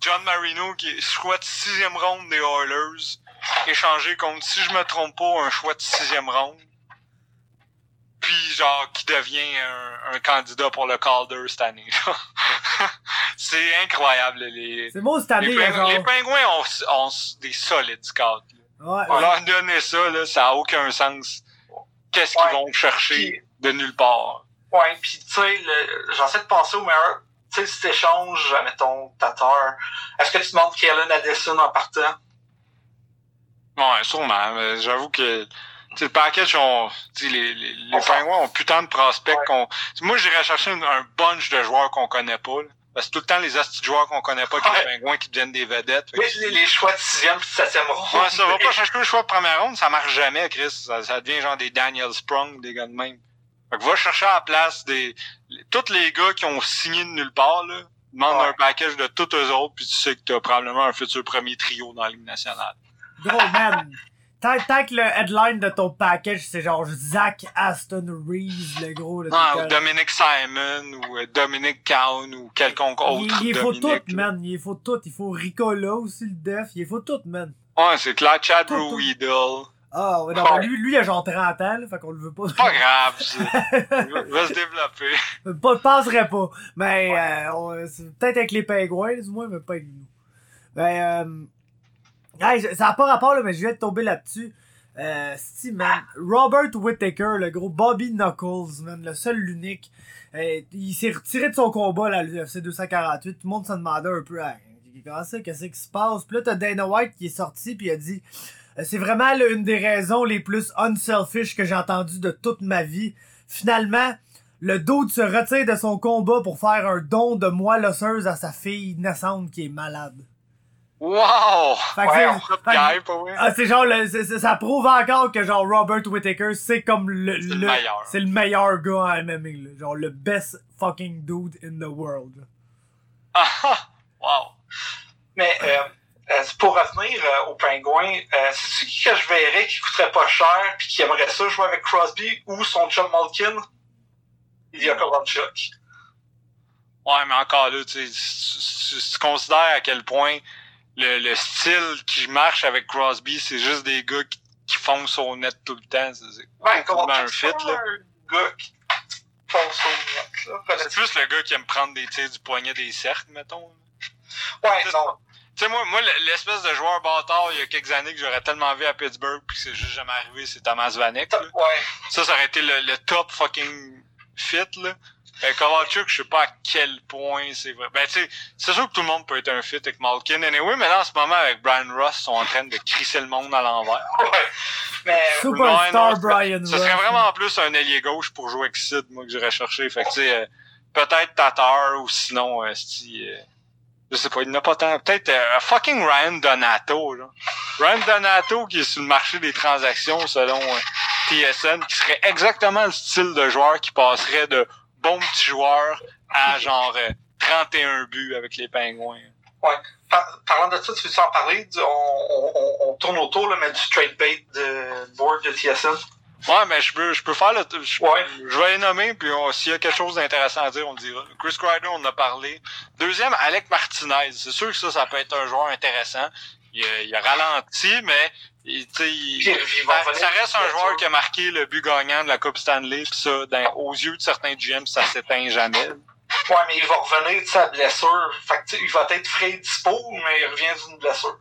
Speaker 1: John Marino qui est choix de sixième ronde des Oilers, échangé contre, si je me trompe pas, un choix de sixième ronde. Puis genre qui devient un, un candidat pour le Calder cette année. c'est incroyable les.
Speaker 2: C'est beau cette année,
Speaker 1: Les,
Speaker 2: là,
Speaker 1: Ping-
Speaker 2: genre.
Speaker 1: les pingouins ont, ont des solides scouts. là.
Speaker 2: Ouais,
Speaker 1: On
Speaker 2: ouais.
Speaker 1: leur donner ça, là, ça a aucun sens. Qu'est-ce qu'ils vont chercher
Speaker 3: Puis-
Speaker 1: de nulle part?
Speaker 3: Ouais, pis tu sais, le- j'essaie de penser au meilleur. Tu sais, si t'échanges, mettons, Tatar, est-ce que tu demandes Kellen Addison en partant?
Speaker 1: Ouais, sûrement. mais J'avoue que tu sais, le package, on, les, les, les
Speaker 3: On
Speaker 1: Pingouins ont putain de prospects
Speaker 3: Ouais.
Speaker 1: qu'on. Moi, j'irais chercher un, un bunch de joueurs qu'on connaît pas. là. Parce que tout le temps, les de joueurs qu'on connaît pas,
Speaker 3: Ouais.
Speaker 1: les Pingouins qui deviennent des vedettes. Que-
Speaker 3: les, les choix de sixième de septième ronde.
Speaker 1: Ouais, ça va pas chercher le choix de première ronde, ça marche jamais, Chris. Ça, ça devient genre des Daniel Sprung, des gars de même. Fait que va chercher à la place des. tous les gars qui ont signé de nulle part, là. Demande
Speaker 3: Ouais.
Speaker 1: un package de tous eux autres, puis tu sais que t'as probablement un futur premier trio dans la Ligue nationale.
Speaker 2: Gros, man. Tant, tant que le headline de ton package, c'est genre Zach Aston Reeves, le gros. Là,
Speaker 1: Ah, ou. Dominic Simon, ou euh, Dominic Cowan, ou quelconque autre
Speaker 2: il, il faut
Speaker 1: Dominic.
Speaker 2: tout, man. Il faut tout. Il faut Ricola aussi, le def. Il faut tout, man.
Speaker 1: Ouais, c'est clair, Chad
Speaker 2: Tout, tout. Ah, ouais, non,
Speaker 3: Ouais.
Speaker 2: mais lui, lui, il a genre 30 ans, là, fait qu'on le veut pas.
Speaker 1: Pas grave, ça. Il va- se développer.
Speaker 2: Pas, je penserais pas. Mais, euh, on- c'est peut-être avec les pingouins, du moins, mais pas avec nous. Ben, euh, hey, ça a pas rapport, là, mais je viens de tomber là-dessus. Euh, si, man. Robert Whittaker, le gros Bobby Knuckles, man, le seul, l'unique. Euh, il s'est retiré de son combat, là, l'UFC 248. Tout le monde se demandait un peu, hey, comment ça, qu'est-ce qui se passe? Puis là, t'as Dana White qui est sorti, puis il a dit, euh, c'est vraiment là, une des raisons les plus unselfish que j'ai entendues de toute ma vie. Finalement, le dude se retire de son combat pour faire un don de moelle osseuse à sa fille naissante qui est malade.
Speaker 1: Wow!
Speaker 2: Fait que
Speaker 3: Ouais,
Speaker 2: c'est- ah, c'est genre, le- ça prouve encore que genre Robert Whittaker, c'est comme le,
Speaker 1: C'est le meilleur.
Speaker 2: c'est le meilleur gars en MMA, là. genre le best fucking dude in the world.
Speaker 1: Ah, ah! wow!
Speaker 3: Mais euh, euh, pour revenir euh, au pingouin, euh, c'est qui que je verrais qui coûterait pas cher puis qui aimerait ça jouer avec Crosby ou son chum Malkin? Il y a Kovalchuk.
Speaker 1: Ouais, mais encore là, tu tu considères à quel point le, le style qui marche avec Crosby, c'est juste des gars qui, qui foncent au net tout le temps. C'est
Speaker 3: Ouais,
Speaker 1: un fit,
Speaker 3: c'est pas
Speaker 1: là.
Speaker 3: un gars qui fonce au net, là.
Speaker 1: C'est plus le gars qui aime prendre des tirs du poignet des cercles, mettons.
Speaker 3: Ouais, non.
Speaker 1: Tu sais, moi, moi l'espèce de joueur bâtard, il y a quelques années que j'aurais tellement vu à Pittsburgh, puis que c'est juste jamais arrivé, c'est Thomas Vanek. là.
Speaker 3: Ouais.
Speaker 1: Ça, ça aurait été le, le top fucking fit, là. Euh, Kovalchuk, je sais pas à quel point c'est vrai. Ben, tu sais, c'est sûr que tout le monde peut être un fit avec Malkin. Anyway, mais là, en ce moment, avec Brian Ross, ils sont en train de crisser le monde à l'envers.
Speaker 3: Ouais. Mais
Speaker 2: Superstar
Speaker 1: non,
Speaker 2: Brian
Speaker 1: Ce serait vraiment plus un ailier gauche pour jouer avec Sid, moi, que j'irais chercher. Fait que, tu sais, euh, peut-être Tatar, ou sinon, euh, sti, euh, je sais pas, il n'a pas tant. Peut-être euh, fucking Ryan Donato, là. Ryan Donato, qui est sur le marché des transactions, selon euh, TSN, qui serait exactement le style de joueur qui passerait de bon petit joueur à genre euh, 31 buts avec les pingouins.
Speaker 3: par- parlant de ça, tu veux en parler? On, on, on tourne autour, là, mais du straight bait de board de TSN.
Speaker 1: Ouais, mais je peux, je peux faire le. Je,
Speaker 3: Ouais.
Speaker 1: je vais les nommer, puis s'il y a quelque chose d'intéressant à dire, on le dira. Chris Kreider, on en a parlé. Deuxième, Alec Martinez. C'est sûr que ça, ça peut être un joueur intéressant. Il, a- il a ralenti, mais il, il-
Speaker 3: Puis,
Speaker 1: ça, ça reste un joueur qui a marqué le but gagnant de la Coupe Stanley, puis ça, dans- aux yeux de certains GM, ça s'éteint jamais.
Speaker 3: Ouais, mais il va revenir de sa blessure. Fait que, il va être frais et dispo, mais il revient d'une blessure.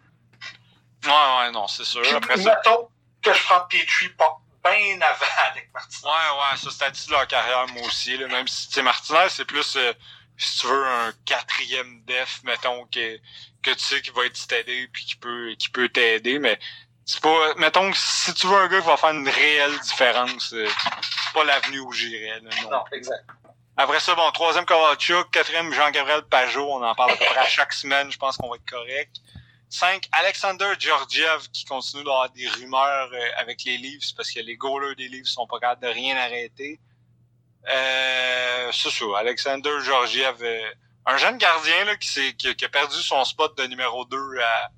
Speaker 1: Ouais, ouais, non, c'est sûr.
Speaker 3: Puis,
Speaker 1: Après ça,
Speaker 3: mettons que je prends Petrie pas bien avant avec Martin.
Speaker 1: Ouais, ouais, ça c'est de leur carrière, moi aussi. Là. Même si, tu sais, Martinez, c'est plus, euh, si tu veux, un quatrième def, mettons, que, que tu sais qu'il va être steady puis qui peut, qui peut t'aider, mais c'est pas, mettons, si tu veux un gars qui va faire une réelle différence, euh, c'est pas l'avenue où j'irais, là, non.
Speaker 3: Non, exact.
Speaker 1: Après ça, bon, troisième Kovalchuk, quatrième Jean-Gabriel Pajot, on en parle à peu près à chaque semaine, je pense qu'on va être correct. Cinq, Alexander Georgiev qui continue d'avoir des rumeurs euh, avec les Leafs parce que les goalers des Leafs sont pas capables de rien arrêter. Euh, c'est ça, Alexander Georgiev, euh, un jeune gardien là, qui, s'est- qui, qui a perdu son spot de numéro 2 à,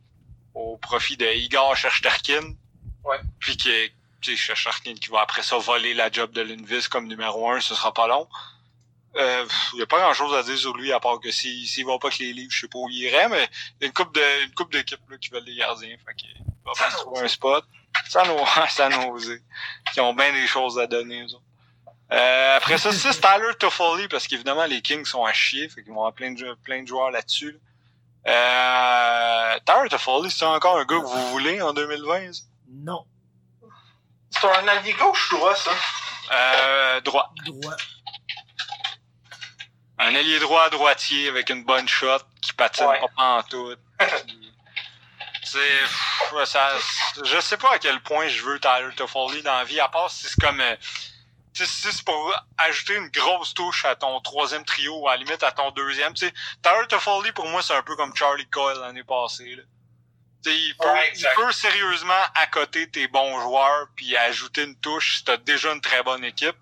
Speaker 1: au profit de Igor Shesterkin.
Speaker 3: Ouais.
Speaker 1: Puis qui est qui va après ça voler la job de Lundqvist comme numéro 1, ce sera pas long. Euh, il y a pas grand chose à dire sur lui à part que s'il s'il va pas avec les livres, je sais pas où il irait, mais il y a une coupe de une coupe d'équipes là, qui veulent des gardiens. Fait qu'il va pas se trouver un spot. Ça nous ça nous osé. Qui ont bien des choses à donner, eux autres. Euh, après ça, c'est Tyler Toffoli, parce qu'évidemment, les Kings sont à chier, fait qu'ils vont avoir plein de, plein de joueurs là-dessus. là. Euh, Tyler Toffoli, c'est encore un gars que vous voulez en 2020? ça?
Speaker 2: Non.
Speaker 3: C'est un allié gauche droit, ça.
Speaker 1: Euh, droit.
Speaker 2: Droit.
Speaker 1: Un ailier droit droitier avec une bonne shot qui patine
Speaker 3: Ouais.
Speaker 1: pas en tout. C'est ça je sais pas à quel point je veux Tyler Toffoli dans la vie à part si c'est comme euh, si c'est pour ajouter une grosse touche à ton troisième trio ou à la limite à ton deuxième, tu sais Tyler Toffoli pour moi c'est un peu comme Charlie Coyle l'année passée là. Tu sais, il peut,
Speaker 3: Ouais,
Speaker 1: il peut sérieusement accoter tes bons joueurs puis ajouter une touche si t'as déjà une très bonne équipe.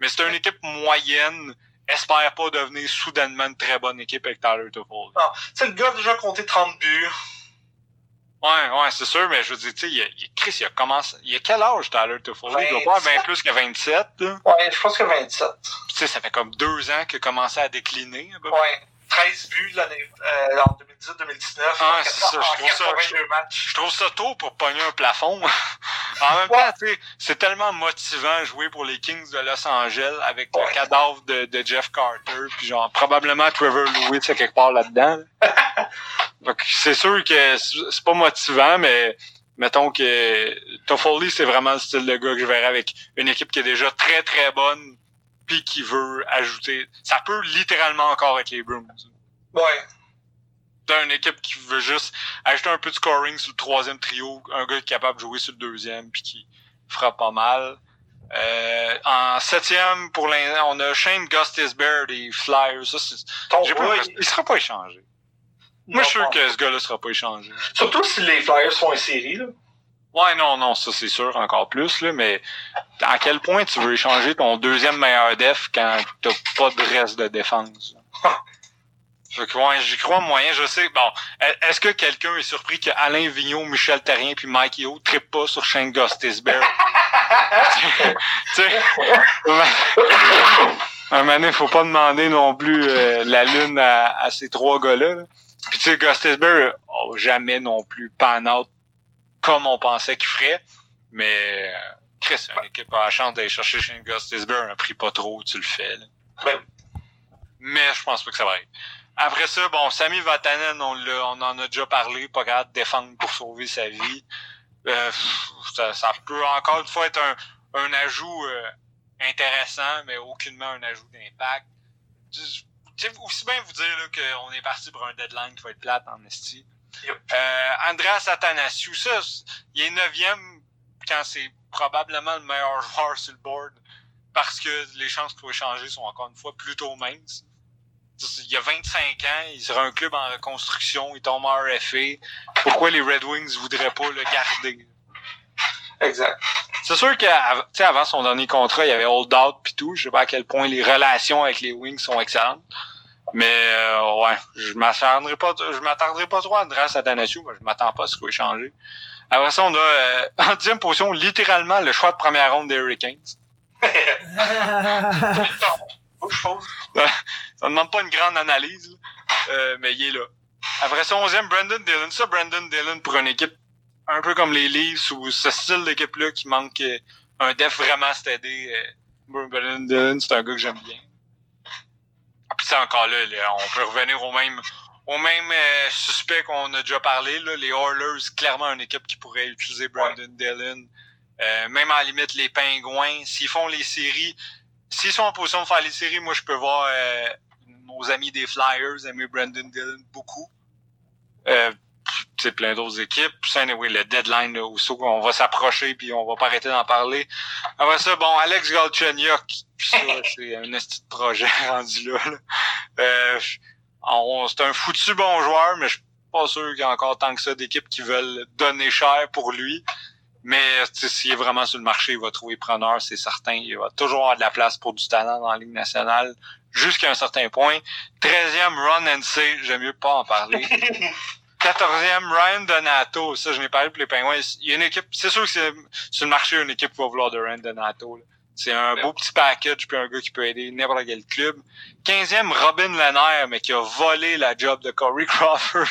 Speaker 1: Mais c'est une équipe moyenne, espère pas devenir soudainement une très bonne équipe avec Tyler Toffoli.
Speaker 3: C'est le gars a déjà compté 30 buts.
Speaker 1: Ouais, ouais, c'est sûr, mais je veux dire, tu sais, il a- il- Chris, il a commencé. Il a quel âge Tyler Toffoli? Il doit pas avoir bien
Speaker 3: 27.
Speaker 1: plus que 27, là.
Speaker 3: Ouais, je pense que 27.
Speaker 1: Tu sais, ça fait comme deux ans qu'il a commencé à décliner, à peu près.
Speaker 3: Ouais. 13 buts l'année, euh, en 2018-2019.
Speaker 1: Ah,
Speaker 3: en
Speaker 1: c'est ça, je
Speaker 3: en
Speaker 1: trouve ça-
Speaker 3: 82 matchs.
Speaker 1: Je trouve ça tôt pour pogner un plafond. en même temps, c'est tellement motivant jouer pour les Kings de Los Angeles avec le cadavre de, de Jeff Carter, puis genre probablement Trevor Lewis est quelque part là-dedans. que c'est sûr que c'est c'est pas motivant, mais mettons que Toffoli, c'est vraiment le style de gars que je verrais avec une équipe qui est déjà très très bonne puis qui veut ajouter. Ça peut littéralement encore être les Bruins.
Speaker 3: Ouais.
Speaker 1: T'as une équipe qui veut juste ajouter un peu de scoring sur le troisième trio, un gars qui est capable de jouer sur le deuxième puis qui fera pas mal. Euh, en septième, pour l'instant, on a Shane Gustisbehere des Flyers. Ça, j'ai pas,
Speaker 3: il-
Speaker 1: il sera pas échangé. Moi, je suis sûr que ce gars-là sera pas échangé.
Speaker 3: Surtout si les Flyers font une série, là.
Speaker 1: Ouais, non, non, ça c'est sûr, encore plus, là, mais à quel point tu veux échanger ton deuxième meilleur def quand t'as pas de reste de défense? Fait que, ouais, j'y crois moyen, je sais. Bon, e- est-ce que quelqu'un est surpris que Alain Vigneault, Michel Terrien puis Mike Yeo trippent pas sur Shane Gustisbehere? tu sais, un moment faut pas demander non plus euh, la lune à, à ces trois gars-là. là. Puis tu sais, Gustisbehere a jamais non plus pan out comme on pensait qu'il ferait. Mais Chris, une équipe a la chance d'aller chercher Shane Gustisbehere un prix pas trop, tu le fais. Là.
Speaker 3: Ben,
Speaker 1: Mais je pense pas que ça va être. Après ça, bon, Sami Vatanen, on, on en a déjà parlé, pas capable de défendre pour sauver sa vie. Euh, ça, ça peut encore une fois être un, un ajout euh, intéressant, mais aucunement un ajout d'impact. Tu tu sais, aussi bien vous dire qu'on est parti pour un deadline qui va être plate en esti. Euh, Andreas Athanasiou, ça, c- il est neuvième quand c'est probablement le meilleur joueur sur le board parce que les chances qu'il va échanger sont encore une fois plutôt minces. Il a 25 ans, il sera un club en reconstruction, il tombe en RFA. Pourquoi les Red Wings voudraient pas le garder?
Speaker 3: exact.
Speaker 1: C'est sûr qu'avant son dernier contrat, il y avait hold out puis tout. Je sais pas à quel point les relations avec les Wings sont excellentes. Mais euh, ouais, je m'attarderai pas, je m'attarderai pas trop à Andreas Athanasiou, je m'attends pas à ce qu'il va échanger. Après ça, on a euh, en dixième position, littéralement le choix de première ronde des Hurricanes. Ça ne demande pas une grande analyse. Euh, mais il est là. Après ça, onzième, Brandon Dillon. Ça, Brandon Dillon, pour une équipe un peu comme les Leafs ou ce style d'équipe-là qui manque euh, un def vraiment stédé, euh, Brandon Dillon, c'est un gars que j'aime bien. Encore là, là, on peut revenir au même au même euh, suspect qu'on a déjà parlé, là, les Oilers, clairement une équipe qui pourrait utiliser Brandon Dillon. Euh, même à la limite, les Pingouins, s'ils font les séries, s'ils sont en position de faire les séries, moi je peux voir euh, nos amis des Flyers aimer Brandon Dillon beaucoup. C'est plein d'autres équipes. Anyway, le deadline, là, où on va s'approcher puis on va pas arrêter d'en parler. Après ça, bon, Alex Galchenyuk, ça, c'est un de projet rendu là. là. Euh, on- c'est un foutu bon joueur, mais je suis pas sûr qu'il y a encore tant que ça d'équipes qui veulent donner cher pour lui. Mais s'il est vraiment sur le marché, il va trouver preneur, c'est certain. Il va toujours avoir de la place pour du talent dans la Ligue nationale jusqu'à un certain point. 13e, Ron NC, j'aime mieux pas en parler. 14e, Ryan Donato. Ça, je n'ai parlé pour les Pingouins. Il y a une équipe, c'est sûr que c'est sur le marché, une équipe qui va vouloir de Ryan Donato. là. C'est un beau petit package, puis un gars qui peut aider n'importe quel club. 15e, Robin Lehner, mais qui a volé la job de Corey Crawford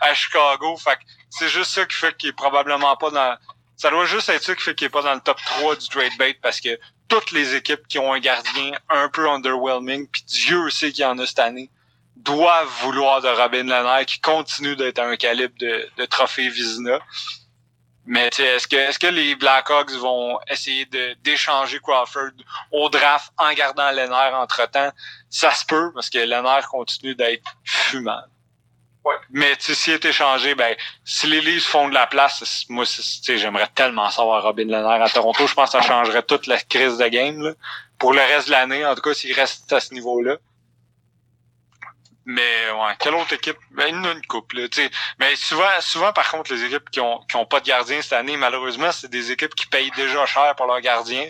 Speaker 1: à Chicago. Fait que c'est juste ça qui fait qu'il est probablement pas dans... Ça doit juste être ça qui fait qu'il est pas dans le top 3 du trade bait parce que toutes les équipes qui ont un gardien un peu underwhelming, puis Dieu sait qu'il y en a cette année, doivent vouloir de Robin Lehner qui continue d'être un calibre de, de trophée Vizina. Mais est-ce que est-ce que les Blackhawks vont essayer de d'échanger Crawford au draft en gardant Lehner entre temps? Ça se peut parce que Lehner continue d'être fumant.
Speaker 3: Ouais.
Speaker 1: Mais s'il est échangé, ben si les Leafs font de la place, moi j'aimerais tellement savoir Robin Lehner à Toronto. Je pense que ça changerait toute la crise de game là. pour le reste de l'année. En tout cas, s'il reste à ce niveau-là. Mais ouais, quelle autre équipe? Ben, il y en a une couple, là, tu sais. Mais souvent, souvent, par contre, les équipes qui ont, qui ont pas de gardien cette année, malheureusement, c'est des équipes qui payent déjà cher pour leur gardien.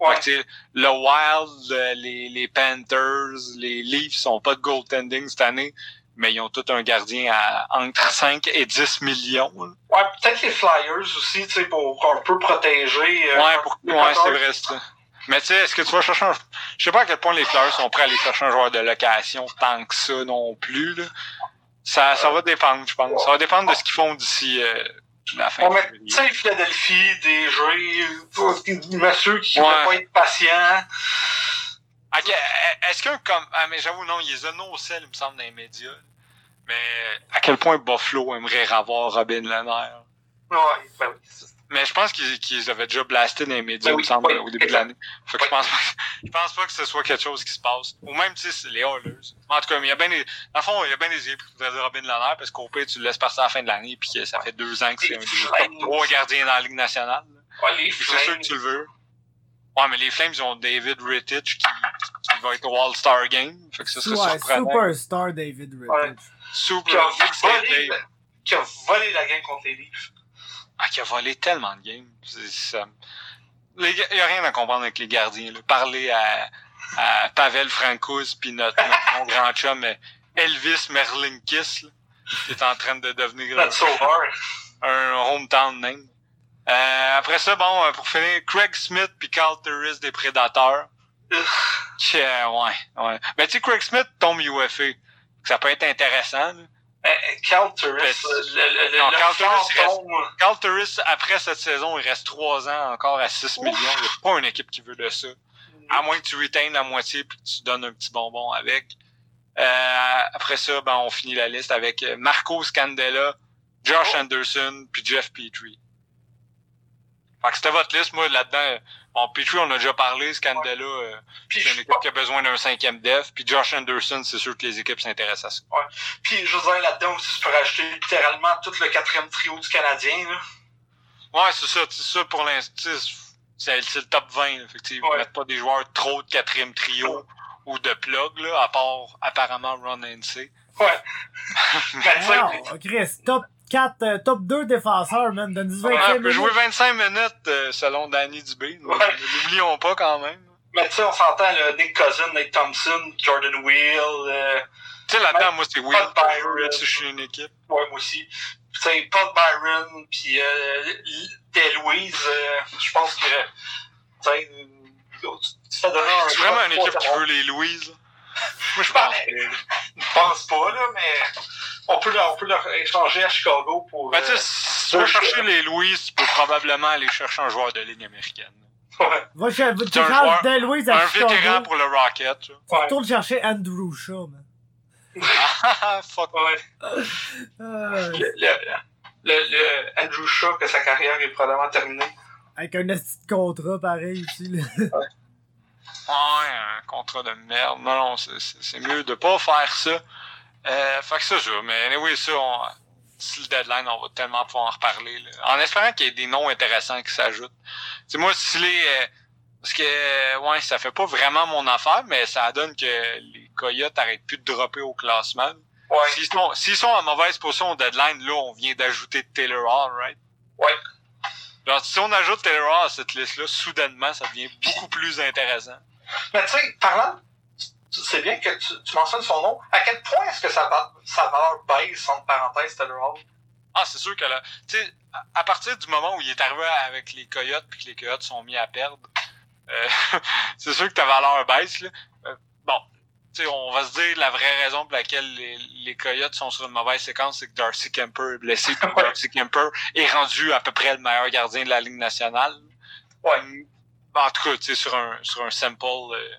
Speaker 3: Ouais.
Speaker 1: Fait que, tu sais, le Wild, le- les, les Panthers, les Leafs sont pas de goaltending cette année, mais ils ont tout un gardien à entre 5 et 10 millions. là.
Speaker 3: Ouais, peut-être les Flyers aussi, tu sais, pour un peu protéger. euh,
Speaker 1: Ouais, pour, ouais, c'est vrai, ça. Mais tu sais, est-ce que tu vas chercher un... Je sais pas à quel point les Flyers sont prêts à aller chercher un joueur de location tant que ça non plus, là. Ça, ça va dépendre, je pense. Ça va dépendre de ce qu'ils font d'ici euh, la fin
Speaker 3: On met,
Speaker 1: février.
Speaker 3: tu sais, Philadelphie, des jeux, des messieurs qui ne
Speaker 1: Ouais.
Speaker 3: pas être patients.
Speaker 1: Ok, Est-ce qu'un comme. Ah, mais j'avoue, non, il les a nocels, il me semble, dans les médias. Mais à quel point Buffalo aimerait avoir Robin Lehner?
Speaker 3: Ouais, ben oui.
Speaker 1: Mais je pense qu'ils avaient déjà blasté dans les médias,
Speaker 3: Ben
Speaker 1: il me semble,
Speaker 3: oui,
Speaker 1: au début de l'année. Fait que je pense pas, je pense pas que ce soit quelque chose qui se passe. Ou même, tu sais, c'est les Oilers. En tout cas, il y a bien des, dans le fond, il y a bien des équipes qui voudraient dire Robin Lehner parce qu'au pire, tu le laisses passer à la fin de l'année puis que ça fait deux ans que c'est un des trois gardiens dans la Ligue nationale.
Speaker 3: Ouais,
Speaker 1: c'est sûr
Speaker 3: Flames.
Speaker 1: que tu le veux. Ouais, mais les Flames, ils ont David Rittich qui, qui va être au All-Star Game. Fait que ça serait
Speaker 2: Ouais,
Speaker 1: surprenant.
Speaker 2: superstar David
Speaker 3: Ouais.
Speaker 2: Rittich.
Speaker 1: Super.
Speaker 3: Qui a, volé, qui a volé la game contre les Leafs.
Speaker 1: Ah, qui a volé tellement de games. Ça- Les gars- y a rien à comprendre avec les gardiens. Là. Parler à, à Pavel Francouz puis notre, notre mon grand chum euh, Elvis Merlinkis, là, qui est en train de devenir
Speaker 3: Notre sauveur.
Speaker 1: un hometown name. Euh, après ça, bon, euh, pour finir, Craig Smith puis Carl Turris des Prédateurs. Euh, ouais, ouais. Mais tu sais, Craig Smith tombe UFA. Ça peut être intéressant. là.
Speaker 3: Carl Turris, euh, le, le,
Speaker 1: Non,
Speaker 3: le
Speaker 1: Carl Turris. Carl Turris, après cette saison, il reste trois ans encore à 6 millions. Il n'y a pas une équipe qui veut de ça. À moins que tu retaines la moitié puis que tu donnes un petit bonbon avec. Euh, après ça, ben, on finit la liste avec euh, Marco Scandella, Josh
Speaker 3: Oh.
Speaker 1: Anderson puis Jeff Petrie. Fait que c'était votre liste, moi, là-dedans. Euh, Bon, Petrie, on a déjà parlé. Scandella, euh,
Speaker 3: Puis,
Speaker 1: c'est une équipe qui a besoin d'un cinquième def. Puis Josh Anderson, c'est sûr que les équipes s'intéressent à ça.
Speaker 3: puis je veux dire, là-dedans aussi, tu peux rajouter littéralement tout le quatrième trio du Canadien. Là.
Speaker 1: Ouais, c'est ça. C'est ça pour l'instant. C'est le top 20. Là, fait que, tu sais,
Speaker 3: Ouais.
Speaker 1: Ils mettent pas des joueurs trop de quatrième trio ou de plug, là, à part apparemment Ron NC.
Speaker 3: Ouais.
Speaker 2: Non, Chris, top 4, euh, top 2 défenseurs, man. Donne 10
Speaker 1: Ouais,
Speaker 2: 25
Speaker 1: on peut jouer
Speaker 2: minutes.
Speaker 1: 25 minutes euh, selon Danny Dubé.
Speaker 3: Ouais.
Speaker 1: N'oublions pas quand même.
Speaker 3: mais tu sais, on s'entend, là, Nick Cousin, Nate Thompson, Jordan Wheel, euh,
Speaker 1: Tu sais, là-dedans, moi, c'est
Speaker 3: de Byron,
Speaker 1: si je suis une équipe.
Speaker 3: ouais, moi aussi. Tu sais, Paul Byron, puis euh, Des Louise, euh, je pense que, tu sais, tu fais donner un...
Speaker 1: C'est vraiment une équipe qui veut les Louise. Moi, je pense pas.
Speaker 3: Je pense pas, là, mais on peut, leur- on peut leur échanger à Chicago pour...
Speaker 1: Ben, tu sais,
Speaker 3: euh,
Speaker 1: si tu veux chercher les Louise, tu peux probablement aller chercher un joueur de ligne américaine.
Speaker 3: ouais.
Speaker 2: Va cher- tu changes Louise à
Speaker 1: Un vétéran
Speaker 2: Chicago.
Speaker 1: pour le Rocket.
Speaker 3: Ouais.
Speaker 2: Retourne chercher Andrew Shaw, man.
Speaker 1: Ah, fuck.
Speaker 3: Ouais.
Speaker 2: Euh,
Speaker 3: Le, le, le, le Andrew Shaw, que sa carrière est probablement terminée.
Speaker 2: avec un petit contrat pareil aussi, là.
Speaker 1: Ouais, un contrat de merde. Non, non, c'est- mieux de pas faire ça. Euh, fait que ça, ça. Mais oui, ça, on, si le deadline, on va tellement pouvoir en reparler. là. En espérant qu'il y ait des noms intéressants qui s'ajoutent. Tu sais, moi, si les... euh, parce que, euh, ouais, ça fait pas vraiment mon affaire, mais ça donne que les Coyotes arrêtent plus de dropper au classement.
Speaker 3: Ouais.
Speaker 1: S'ils sont, sont en mauvaise position au deadline, là, on vient d'ajouter Taylor Hall, right?
Speaker 3: Ouais.
Speaker 1: Genre, si on ajoute Taylor à cette liste-là, soudainement, ça devient beaucoup plus intéressant.
Speaker 3: Mais tu sais, parlant, c'est bien que tu, tu mentionnes son nom. À quel point est-ce que sa, va- sa valeur baisse, entre parenthèses, Taylor Hall?
Speaker 1: Ah, c'est sûr que là, tu sais, à- à partir du moment où il est arrivé avec les Coyotes puis que les Coyotes sont mis à perdre, euh, c'est sûr que ta valeur baisse, là. Euh, bon, on va se dire la vraie raison pour laquelle les, les Coyotes sont sur une mauvaise séquence, c'est que Darcy Kemper est blessé puis
Speaker 3: Ouais.
Speaker 1: Darcy Kemper est rendu à peu près le meilleur gardien de la Ligue nationale.
Speaker 3: Ouais.
Speaker 1: En tout cas, tu sais, sur un, sur un sample euh,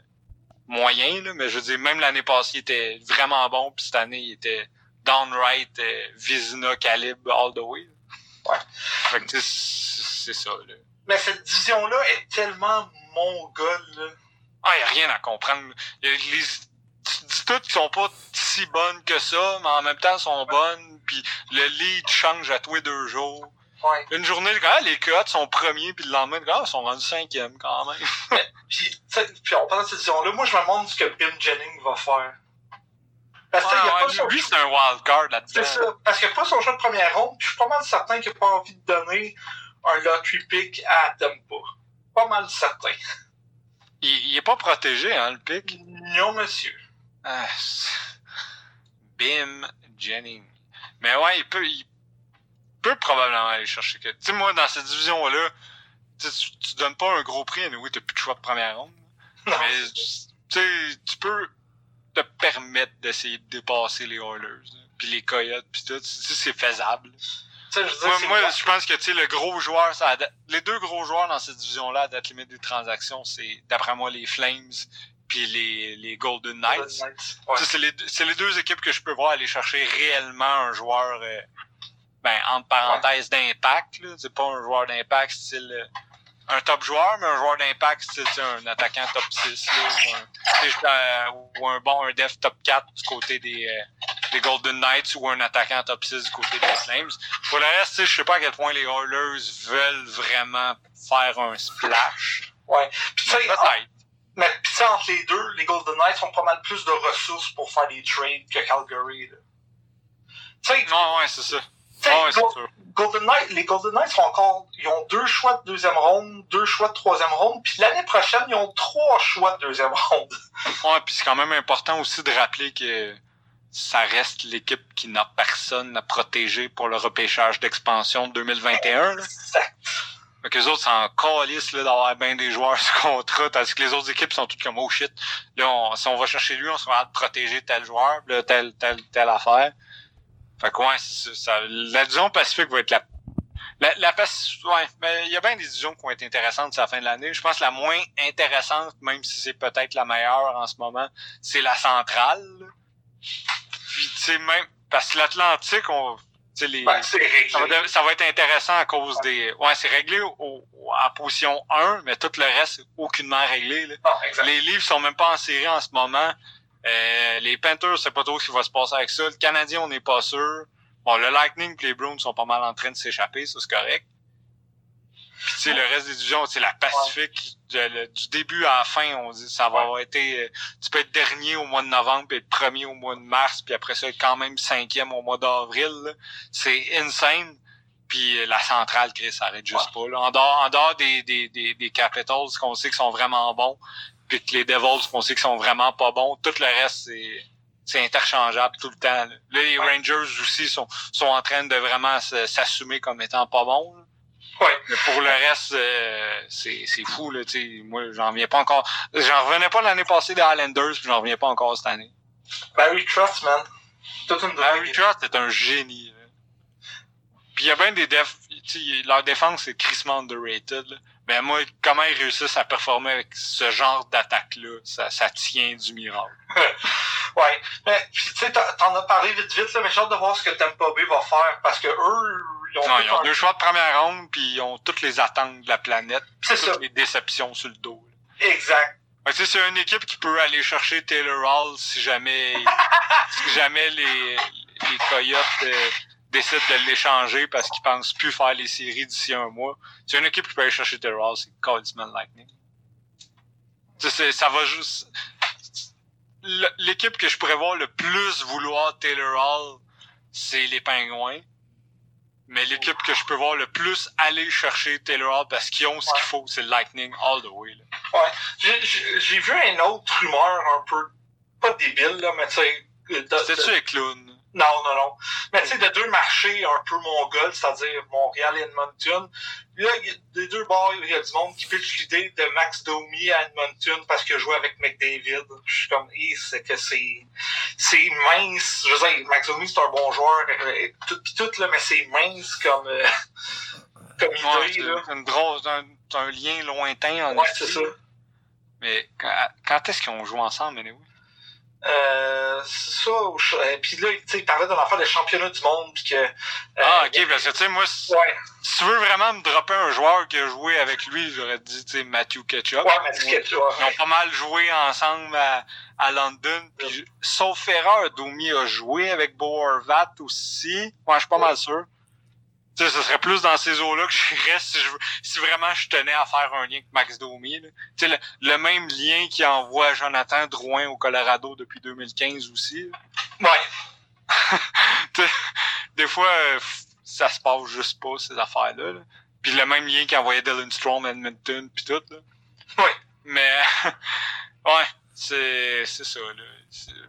Speaker 1: moyen, là, mais je veux dire, même l'année passée, il était vraiment bon, puis cette année, il était downright euh, Vizina calibre all the way.
Speaker 3: Ouais.
Speaker 1: Fait que, tu sais, c'est ça, là.
Speaker 3: Mais cette division-là est tellement mongole, là.
Speaker 1: Ah, y a rien à comprendre. Les, dis toutes qu'ils sont pas si bonnes que ça, mais en même temps, sont bonnes, puis le lead change à tous les deux jours.
Speaker 3: Ouais.
Speaker 1: Une journée, gars, les Coyotes sont premiers, puis le lendemain, le gars, ils sont rendus cinquième quand même.
Speaker 3: Puis, on de cette division-là, moi je me demande ce que Bim Jennings va faire. Parce que,
Speaker 1: Ouais,
Speaker 3: il y a
Speaker 1: ouais,
Speaker 3: pas son
Speaker 1: lui, c'est un wild card
Speaker 3: C'est
Speaker 1: là-dedans.
Speaker 3: ça. Parce qu'il n'y a pas son choix de première ronde, puis je suis pas mal certain qu'il n'a pas envie de donner un lottery pick à Tampa. Pas mal certain.
Speaker 1: Il, il est pas protégé, hein, le pic.
Speaker 3: Non, monsieur.
Speaker 1: Ah, Bim Jennings. Mais ouais, il peut, il peut probablement aller chercher que. Tu sais, moi, dans cette division-là, tu, tu donnes pas un gros prix, oui, t'as plus de choix de première ronde.
Speaker 3: Non.
Speaker 1: Mais, tu peux te permettre d'essayer de dépasser les Oilers, puis les Coyotes, puis tout. C'est faisable.
Speaker 3: Tu sais, je veux dire,
Speaker 1: Moi, je pense que, tu sais, le gros joueur, ça les deux gros joueurs dans cette division-là, à date limite des transactions, c'est, d'après moi, les Flames puis les, les Golden Knights.
Speaker 3: Ouais.
Speaker 1: C'est les, deux- c'est les deux équipes que je peux voir aller chercher réellement un joueur, euh, ben, entre parenthèses, d'impact. là. C'est pas un joueur d'impact style euh, un top joueur, mais un joueur d'impact style un attaquant top 6 là, ou, un, euh, ou un bon un def top 4 du côté des, euh, des Golden Knights ou un attaquant top 6 du côté des Flames. Pour le reste, je sais pas à quel point les Oilers veulent vraiment faire un splash.
Speaker 3: Ouais. Puis tu sais,
Speaker 1: Peut-être.
Speaker 3: en- mais sais, entre les deux, les Golden Knights ont pas mal plus de ressources pour faire des trades que Calgary. là.
Speaker 1: Non, ouais, c'est ça. Ouais,
Speaker 3: Go-
Speaker 1: sûr.
Speaker 3: Golden les Golden Knights sont encore, ils ont deux choix de deuxième ronde, deux choix de troisième ronde, puis l'année prochaine, ils ont trois choix de deuxième ronde.
Speaker 1: Ouais, puis c'est quand même important aussi de rappeler que ça reste l'équipe qui n'a personne à protéger pour le repêchage d'expansion de 2021. Là.
Speaker 3: Exact.
Speaker 1: Fait que les autres s'en calissent d'avoir bien des joueurs sous contrat, tandis que les autres équipes sont toutes comme oh shit. Là, on- si on va chercher lui, on sera de protéger tel joueur, là, telle, telle, telle affaire. Fait que ouais, ça, la division Pacifique va être la. La, la ouais, mais il y a bien des divisions qui vont être intéressantes à la fin de l'année. Je pense que la moins intéressante, même si c'est peut-être la meilleure en ce moment, c'est la centrale. Puis tu sais, même. Parce que l'Atlantique, on. Les.
Speaker 3: Ben.
Speaker 1: Ça va, de- ça va être intéressant à cause des. Ouais, c'est réglé au, en position 1, mais tout le reste, c'est aucunement réglé. Là.
Speaker 3: Exact.
Speaker 1: Les livres sont même pas en série en ce moment. Euh, les Panthers, c'est pas trop ce qui va se passer avec ça. Le Canadien, on n'est pas sûr. Bon, le Lightning et les Bruins sont pas mal en train de s'échapper, ça c'est correct. Sais, le reste des divisions, c'est la Pacifique, de- le- du début à la fin, on dit ça va avoir été. euh, Tu peux être dernier au mois de novembre, puis être premier au mois de mars, puis après ça, être quand même cinquième au mois d'avril. C'est insane. Puis euh, la centrale, Chris, ça arrête juste pas. Là. En dehors, en dehors des, des, des, des Capitals qu'on sait qu'ils sont vraiment bons, puis que les Devils qu'on sait qu'ils sont vraiment pas bons, tout le reste, c'est c'est interchangeable tout le temps. Là, les
Speaker 3: Ouais.
Speaker 1: Rangers aussi sont, sont en train de vraiment s'assumer comme étant pas bons. là.
Speaker 3: Ouais.
Speaker 1: Mais pour le reste, euh, c'est c'est fou. Là, tu. Moi, j'en reviens pas encore. J'en revenais pas l'année passée des Highlanders, puis j'en reviens pas encore cette année.
Speaker 3: Barry Trotz, man. Toute une
Speaker 1: Larry Trotz est un génie. là. Puis il y a bien des def... leur défense est crissement underrated. Là. Mais moi, comment ils réussissent à performer avec ce genre d'attaque-là, ça, ça tient du miracle.
Speaker 3: Ouais. Mais, tu sais, t'en t'en as parlé vite vite, là, mais j'ai hâte de voir ce que Tampa Bay va faire, parce que eux, ils ont
Speaker 1: Non, ils ont deux choix de première ronde, puis ils ont toutes les attentes de la planète,
Speaker 3: C'est
Speaker 1: toutes
Speaker 3: ça.
Speaker 1: les déceptions sur le dos. là.
Speaker 3: Exact.
Speaker 1: Sais, c'est une équipe qui peut aller chercher Taylor Hall si jamais si jamais les, les Coyotes euh, décident de l'échanger parce qu'ils pensent plus faire les séries d'ici un mois. C'est une équipe qui peut aller chercher Taylor Hall, c'est Coltsman Lightning. Tu sais, c'est- ça va juste... L'équipe que je pourrais voir le plus vouloir Taylor Hall, c'est les Pingouins. Mais l'équipe que je peux voir le plus aller chercher Taylor Hall parce qu'ils ont ce qu'il faut, c'est le Lightning all the way. Là.
Speaker 3: Ouais. J'ai- vu une autre rumeur un peu, pas débile, là, mais tu sais.
Speaker 1: C'était-tu les clowns?
Speaker 3: Non, non, non. Mais tu sais, de deux marchés un peu mongols, c'est-à-dire Montréal et Edmonton, là, il y a des deux bords, il y a du monde qui pitch l'idée de Max Domi à Edmonton parce qu'il a joué avec McDavid. Je suis comme, Hi, c'est que c'est, c'est mince. Je veux dire, Max Domi, c'est un bon joueur, euh, tout, pis tout, là, mais c'est mince comme, euh, comme
Speaker 1: Ouais,
Speaker 3: idée, là.
Speaker 1: c'est une c'est un, lien lointain en
Speaker 3: Ouais, c'est ça.
Speaker 1: Mais quand, quand est-ce qu'ils ont joué ensemble, anyway?
Speaker 3: Euh, c'est ça. euh, Puis là, tu sais, il parlait d'un affaire de championnat du monde, puis que. euh,
Speaker 1: ah, ok, parce que tu sais, moi, si,
Speaker 3: Ouais,
Speaker 1: si tu veux vraiment me dropper un joueur qui a joué avec lui, j'aurais dit, tu sais, Matthew Ketchup.
Speaker 3: ouais, c'est que,
Speaker 1: Ils ont pas mal joué ensemble à, à London. Puis, sauf erreur, Domi a joué avec Bo Horvat aussi. Ouais, je suis pas mal sûr. Tu sais, ce serait plus dans ces eaux-là que j'irais si, je, si vraiment je tenais à faire un lien avec Max Domi. Tu sais, le, le même lien qui envoie Jonathan Drouin au Colorado depuis 2015 aussi. là.
Speaker 3: ouais.
Speaker 1: Tu sais, des fois, euh, ça se passe juste pas, ces affaires-là. là. Puis le même lien qui envoyait Dylan Strom à Edmonton, puis tout. Là.
Speaker 3: Ouais.
Speaker 1: Mais, ouais, c'est c'est ça. Là.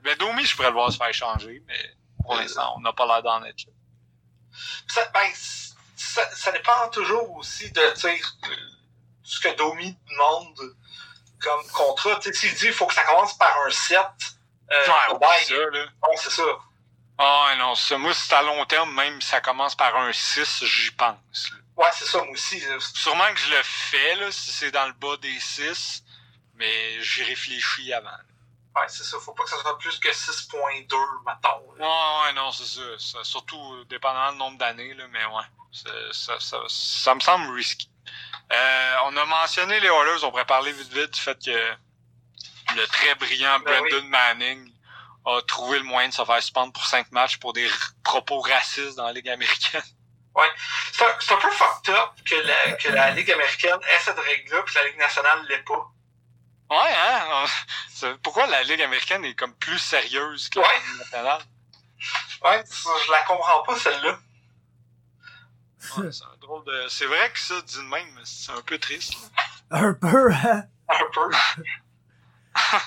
Speaker 1: Mais Domi, je pourrais le voir se faire changer, mais pour l'instant, on n'a pas l'air d'en être là.
Speaker 3: Ça, ben, ça, ça dépend toujours aussi de, ce que Domi demande comme contrat. Tu s'il dit qu'il faut que ça commence par un 7, euh,
Speaker 1: Ouais,
Speaker 3: ouais,
Speaker 1: c'est ça, là.
Speaker 3: non, c'est ça.
Speaker 1: Ah non, ça, moi, c'est à long terme, même si ça commence par un 6, j'y pense. là.
Speaker 3: Ouais, c'est ça, moi aussi. là.
Speaker 1: Sûrement que je le fais, là, si c'est dans le bas des 6, mais j'y réfléchis avant.
Speaker 3: Ouais, c'est ça. Faut pas que ça soit plus que 6.2, mettons.
Speaker 1: Ouais, ouais, non, c'est ça. Ça- Surtout euh, dépendamment du nombre d'années, là, mais ouais. Ça, ça, ça me semble risky. Euh, on a mentionné les Oilers, on pourrait parler vite vite du fait que le très brillant
Speaker 3: Ben
Speaker 1: Brendan Manning a trouvé le moyen de se faire suspendre pour cinq matchs pour des propos racistes dans la Ligue américaine.
Speaker 3: Ouais. C'est un, c'est un peu fucked up que la, que la Ligue américaine ait cette règle-là, puis la Ligue nationale l'ait pas.
Speaker 1: Ouais, hein? Pourquoi la Ligue américaine est comme plus sérieuse que la
Speaker 3: Ouais.
Speaker 1: Ligue nationale?
Speaker 3: Ouais, je la comprends pas, celle-là.
Speaker 1: Ouais, c'est un drôle de. C'est vrai que ça, dit de même, c'est un peu triste. là.
Speaker 2: Un peu, hein?
Speaker 3: Un peu.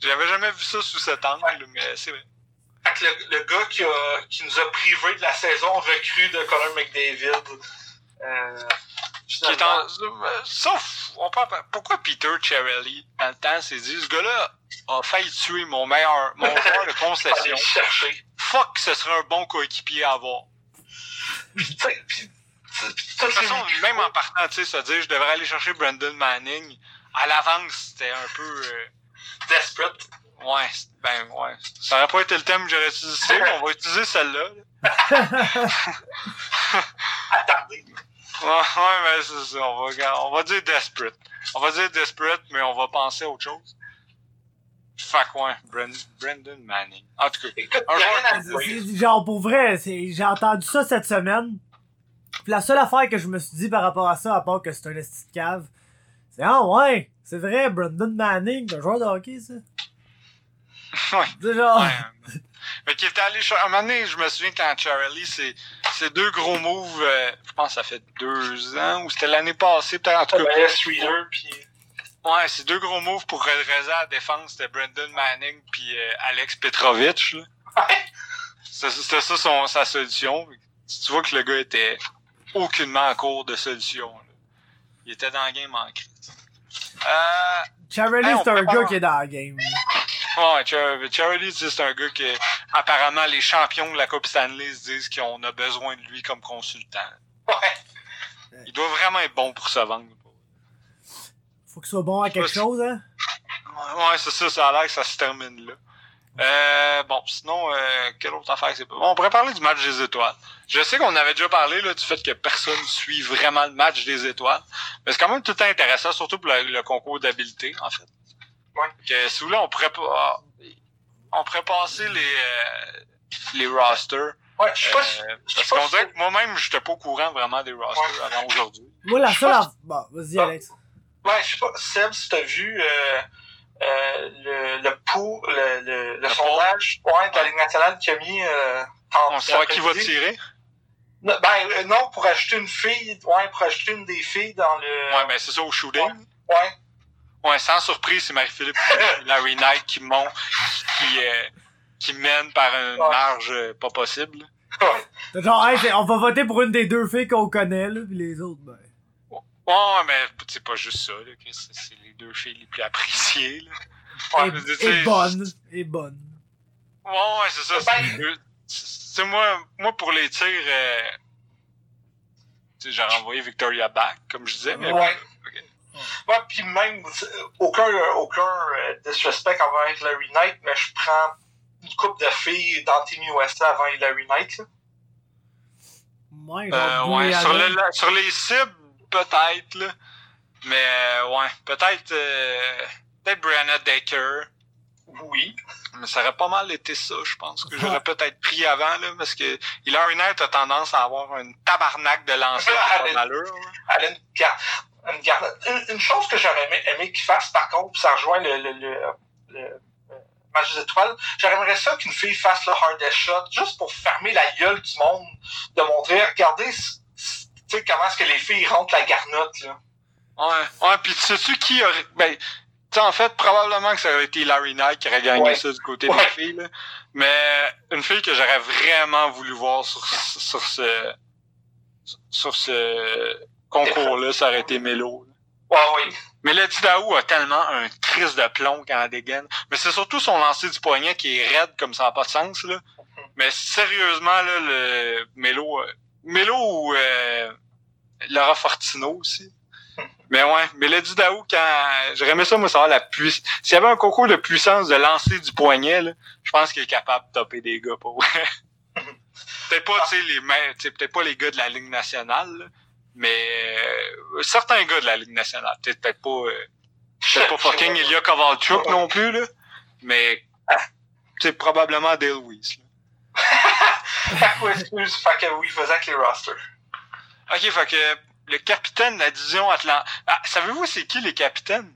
Speaker 1: J'avais jamais vu ça sous cet angle, mais c'est vrai.
Speaker 3: Fait que le, le gars qui, a, qui nous a privés de la saison recrue de Conor McDavid. Euh,
Speaker 1: Qui est en... Sauf, on parle pourquoi Peter Cherelli, dans le temps, s'est dit, ce gars-là a failli tuer mon meilleur, mon joueur de concession. Fuck, ce serait un bon coéquipier à avoir.
Speaker 3: Puis,
Speaker 1: De toute façon, même en partant, tu sais, se dire, je devrais aller chercher Brandon Manning, à l'avance, c'était un peu, euh,
Speaker 3: Desperate.
Speaker 1: ouais, ben, ouais. Ça aurait pas été le thème que j'aurais utilisé, mais on va utiliser celle-là. là. Ouais, ouais, mais c'est ça. On va, on va dire desperate. On va dire desperate, mais on va penser à autre chose. Fait que ouais, Brandon, Brandon Manning. En tout cas,
Speaker 3: Écoute,
Speaker 1: Un joueur
Speaker 3: dire.
Speaker 2: Genre, pour vrai, j'ai entendu ça cette semaine. Puis la seule affaire que je me suis dit par rapport à ça, à part que c'est un esti de cave, c'est Ah ouais, c'est vrai, Brandon Manning, un joueur de hockey, ça.
Speaker 1: Ouais.
Speaker 2: C'est genre.
Speaker 1: ouais. Mais qui était allé À un moment donné, je me souviens quand Charlie, c'est, c'est deux gros moves, euh, je pense que ça fait deux ans, ou c'était l'année passée, peut-être en tout cas.
Speaker 3: Puis...
Speaker 1: Ouais, c'est deux gros moves pour redresser la défense. C'était Brandon Manning puis euh, Alex.
Speaker 3: Ouais.
Speaker 1: C'était ça son, sa solution. Tu vois que le gars était aucunement en cours de solution. là. Il était dans le game en crise. Euh, Hey,
Speaker 2: c'est un gars qui est dans la game.
Speaker 1: Ouais, Char- Charlie, c'est un gars qui, apparemment, les champions de la Coupe Stanley se disent qu'on a besoin de lui comme consultant.
Speaker 3: Ouais.
Speaker 1: Il doit vraiment être bon pour se vendre.
Speaker 2: Faut qu'il soit bon à quelque chose, hein?
Speaker 1: Ouais, c'est ça, ça a l'air que ça se termine là. Euh, bon, sinon, euh, quelle autre affaire c'est pas. Bon, on pourrait parler du match des étoiles. Je sais qu'on avait déjà parlé là, du fait que personne suit vraiment le match des étoiles. Mais c'est quand même tout le temps intéressant, surtout pour le, le concours d'habileté, en fait.
Speaker 3: Ouais.
Speaker 1: Que si vous voulez, on pourrait pas. On pourrait passer les, euh, les rosters.
Speaker 3: Ouais, je sais pas si...
Speaker 1: Euh, parce qu'on dirait que moi-même, j'étais pas au courant vraiment des rosters
Speaker 3: Ouais.
Speaker 1: avant aujourd'hui.
Speaker 2: Moi, la seule. Bon, vas-y,
Speaker 3: Ah.
Speaker 2: Alex.
Speaker 3: Ouais, je sais pas, Seb, si t'as vu euh, euh, le, le pou, le, le, le
Speaker 1: Le
Speaker 3: sondage ouais, de la Ligue nationale qui a mis euh,
Speaker 1: On saura qui va tirer.
Speaker 3: Non, Ben euh, non, pour ajouter une fille, ouais, pour ajouter une des filles dans le.
Speaker 1: Ouais, mais c'est ça au shooting.
Speaker 3: Ouais.
Speaker 1: Ouais, sans surprise, c'est Marie-Philippe et Larry Knight qui montent, qui, euh, qui mènent par une
Speaker 3: Ouais.
Speaker 1: marge euh, pas possible.
Speaker 3: ouais.
Speaker 2: Genre, hey, on va voter pour une des deux filles qu'on connaît, là, pis les autres, ben.
Speaker 1: Ouais, mais c'est pas juste ça, là. Chris, C'est les deux filles les plus appréciées, là.
Speaker 3: Ouais,
Speaker 2: Et, bonne. Et bonne.
Speaker 1: Ouais, ouais, c'est ça. C'est
Speaker 3: Ben-.
Speaker 1: C'est moi, moi, pour les tirs, euh, tu sais, j'aurais envoyé Victoria back, comme je disais, mais
Speaker 3: Ouais. Ouais, puis même, aucun, aucun euh, disrespect envers Larry Knight, mais je prends une coupe de filles dans Team USA avant Larry Knight. Là.
Speaker 2: Ouais,
Speaker 1: Euh, ouais, sur,
Speaker 2: Allen.
Speaker 1: le, la- sur les cibles, peut-être, là. Mais, euh, ouais, peut-être, euh, peut-être Brianna Decker.
Speaker 3: Oui.
Speaker 1: Mais ça aurait pas mal été ça, je pense, que j'aurais peut-être pris avant, là, parce que Hilary Knight a tendance à avoir une tabarnak de lancer.
Speaker 3: Elle a une. Une, garde. Une, une chose que j'aurais aimé, aimé qu'il fasse, par contre, puis ça rejoint le, le, le, le, euh, match des étoiles, j'aimerais ça qu'une fille fasse le hardest shot, juste pour fermer la gueule du monde, de montrer, regardez, tu sais, comment est-ce que les filles rentrent la garnotte, là.
Speaker 1: Ouais, ouais, pis tu sais-tu qui aurait, ben, tu sais, en fait, probablement que ça aurait été Hilary Knight qui aurait gagné
Speaker 3: Ouais.
Speaker 1: ça du côté
Speaker 3: Ouais.
Speaker 1: des filles, là. Mais, une fille que j'aurais vraiment voulu voir sur, sur ce, sur ce concours-là, ça aurait été Mélo.
Speaker 3: Ouais, oui.
Speaker 1: Mélodie Daou a tellement un crise de plomb quand elle dégaine. Mais c'est surtout son lancer du poignet qui est raide comme ça n'a pas de sens, là. Mais sérieusement, là, le Mélo, euh, Mélo ou euh, Laura Fortino aussi. Mais ouais, Mélodie Daou, quand j'aurais aimé ça, moi, savoir la puissance. S'il y avait un concours de puissance de lancer du poignet, là, je pense qu'il est capable de topper des gars, pour peut-être pas, les peut-être pas les gars de la Ligue nationale, là, mais euh, certains gars de la Ligue nationale. Peut-être peut-être pas, euh, peut-être pas fucking Ilya Kovalchuk non plus, là, mais c'est probablement Dale Weiss. là.
Speaker 3: Fait que, ouais, excuse, fait que oui, faisait avec les rosters.
Speaker 1: Ok, fait que le capitaine de la division Atlantique. Ah, savez-vous c'est qui les capitaines?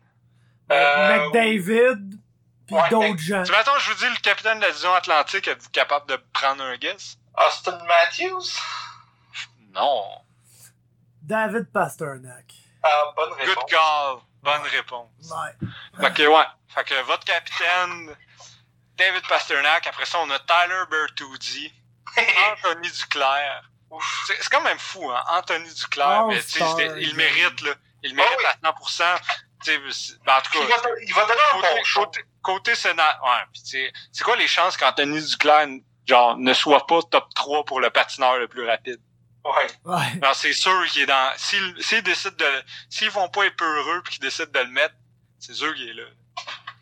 Speaker 3: Euh,
Speaker 2: McDavid, pis
Speaker 3: ouais,
Speaker 2: d'autres gens.
Speaker 1: Tu m'attends, je vous dis le capitaine de la division Atlantique, êtes-vous capable de prendre un guess?
Speaker 3: Austin Matthews?
Speaker 1: Non.
Speaker 2: David Pasternak.
Speaker 3: Ah, bonne
Speaker 1: Good
Speaker 3: réponse.
Speaker 1: call. Bonne réponse.
Speaker 2: Ouais.
Speaker 1: Fait que ouais. Fait que votre capitaine, David Pasternak. Après ça, on a Tyler Bertuzzi, Anthony Duclair. C'est quand même fou, hein, Anthony Duclair.
Speaker 2: Oh,
Speaker 1: mais il mérite, là. Il mérite
Speaker 3: Oh, oui.
Speaker 1: à 100%. Tu sais, c'est- ben, en tout
Speaker 3: Il
Speaker 1: cas,
Speaker 3: va, il va donner un
Speaker 1: côté,
Speaker 3: bon
Speaker 1: côté, côté Sénat, ouais. Puis tu sais, c'est quoi les chances qu'Anthony Duclair, genre, ne soit pas top 3 pour le patineur le plus rapide?
Speaker 3: Ouais.
Speaker 2: Ouais.
Speaker 1: Non, c'est sûr qu'il est dans. S'ils décident de. S'ils vont pas être peureux puis qu'ils décident de le mettre, c'est sûr qu'il est là.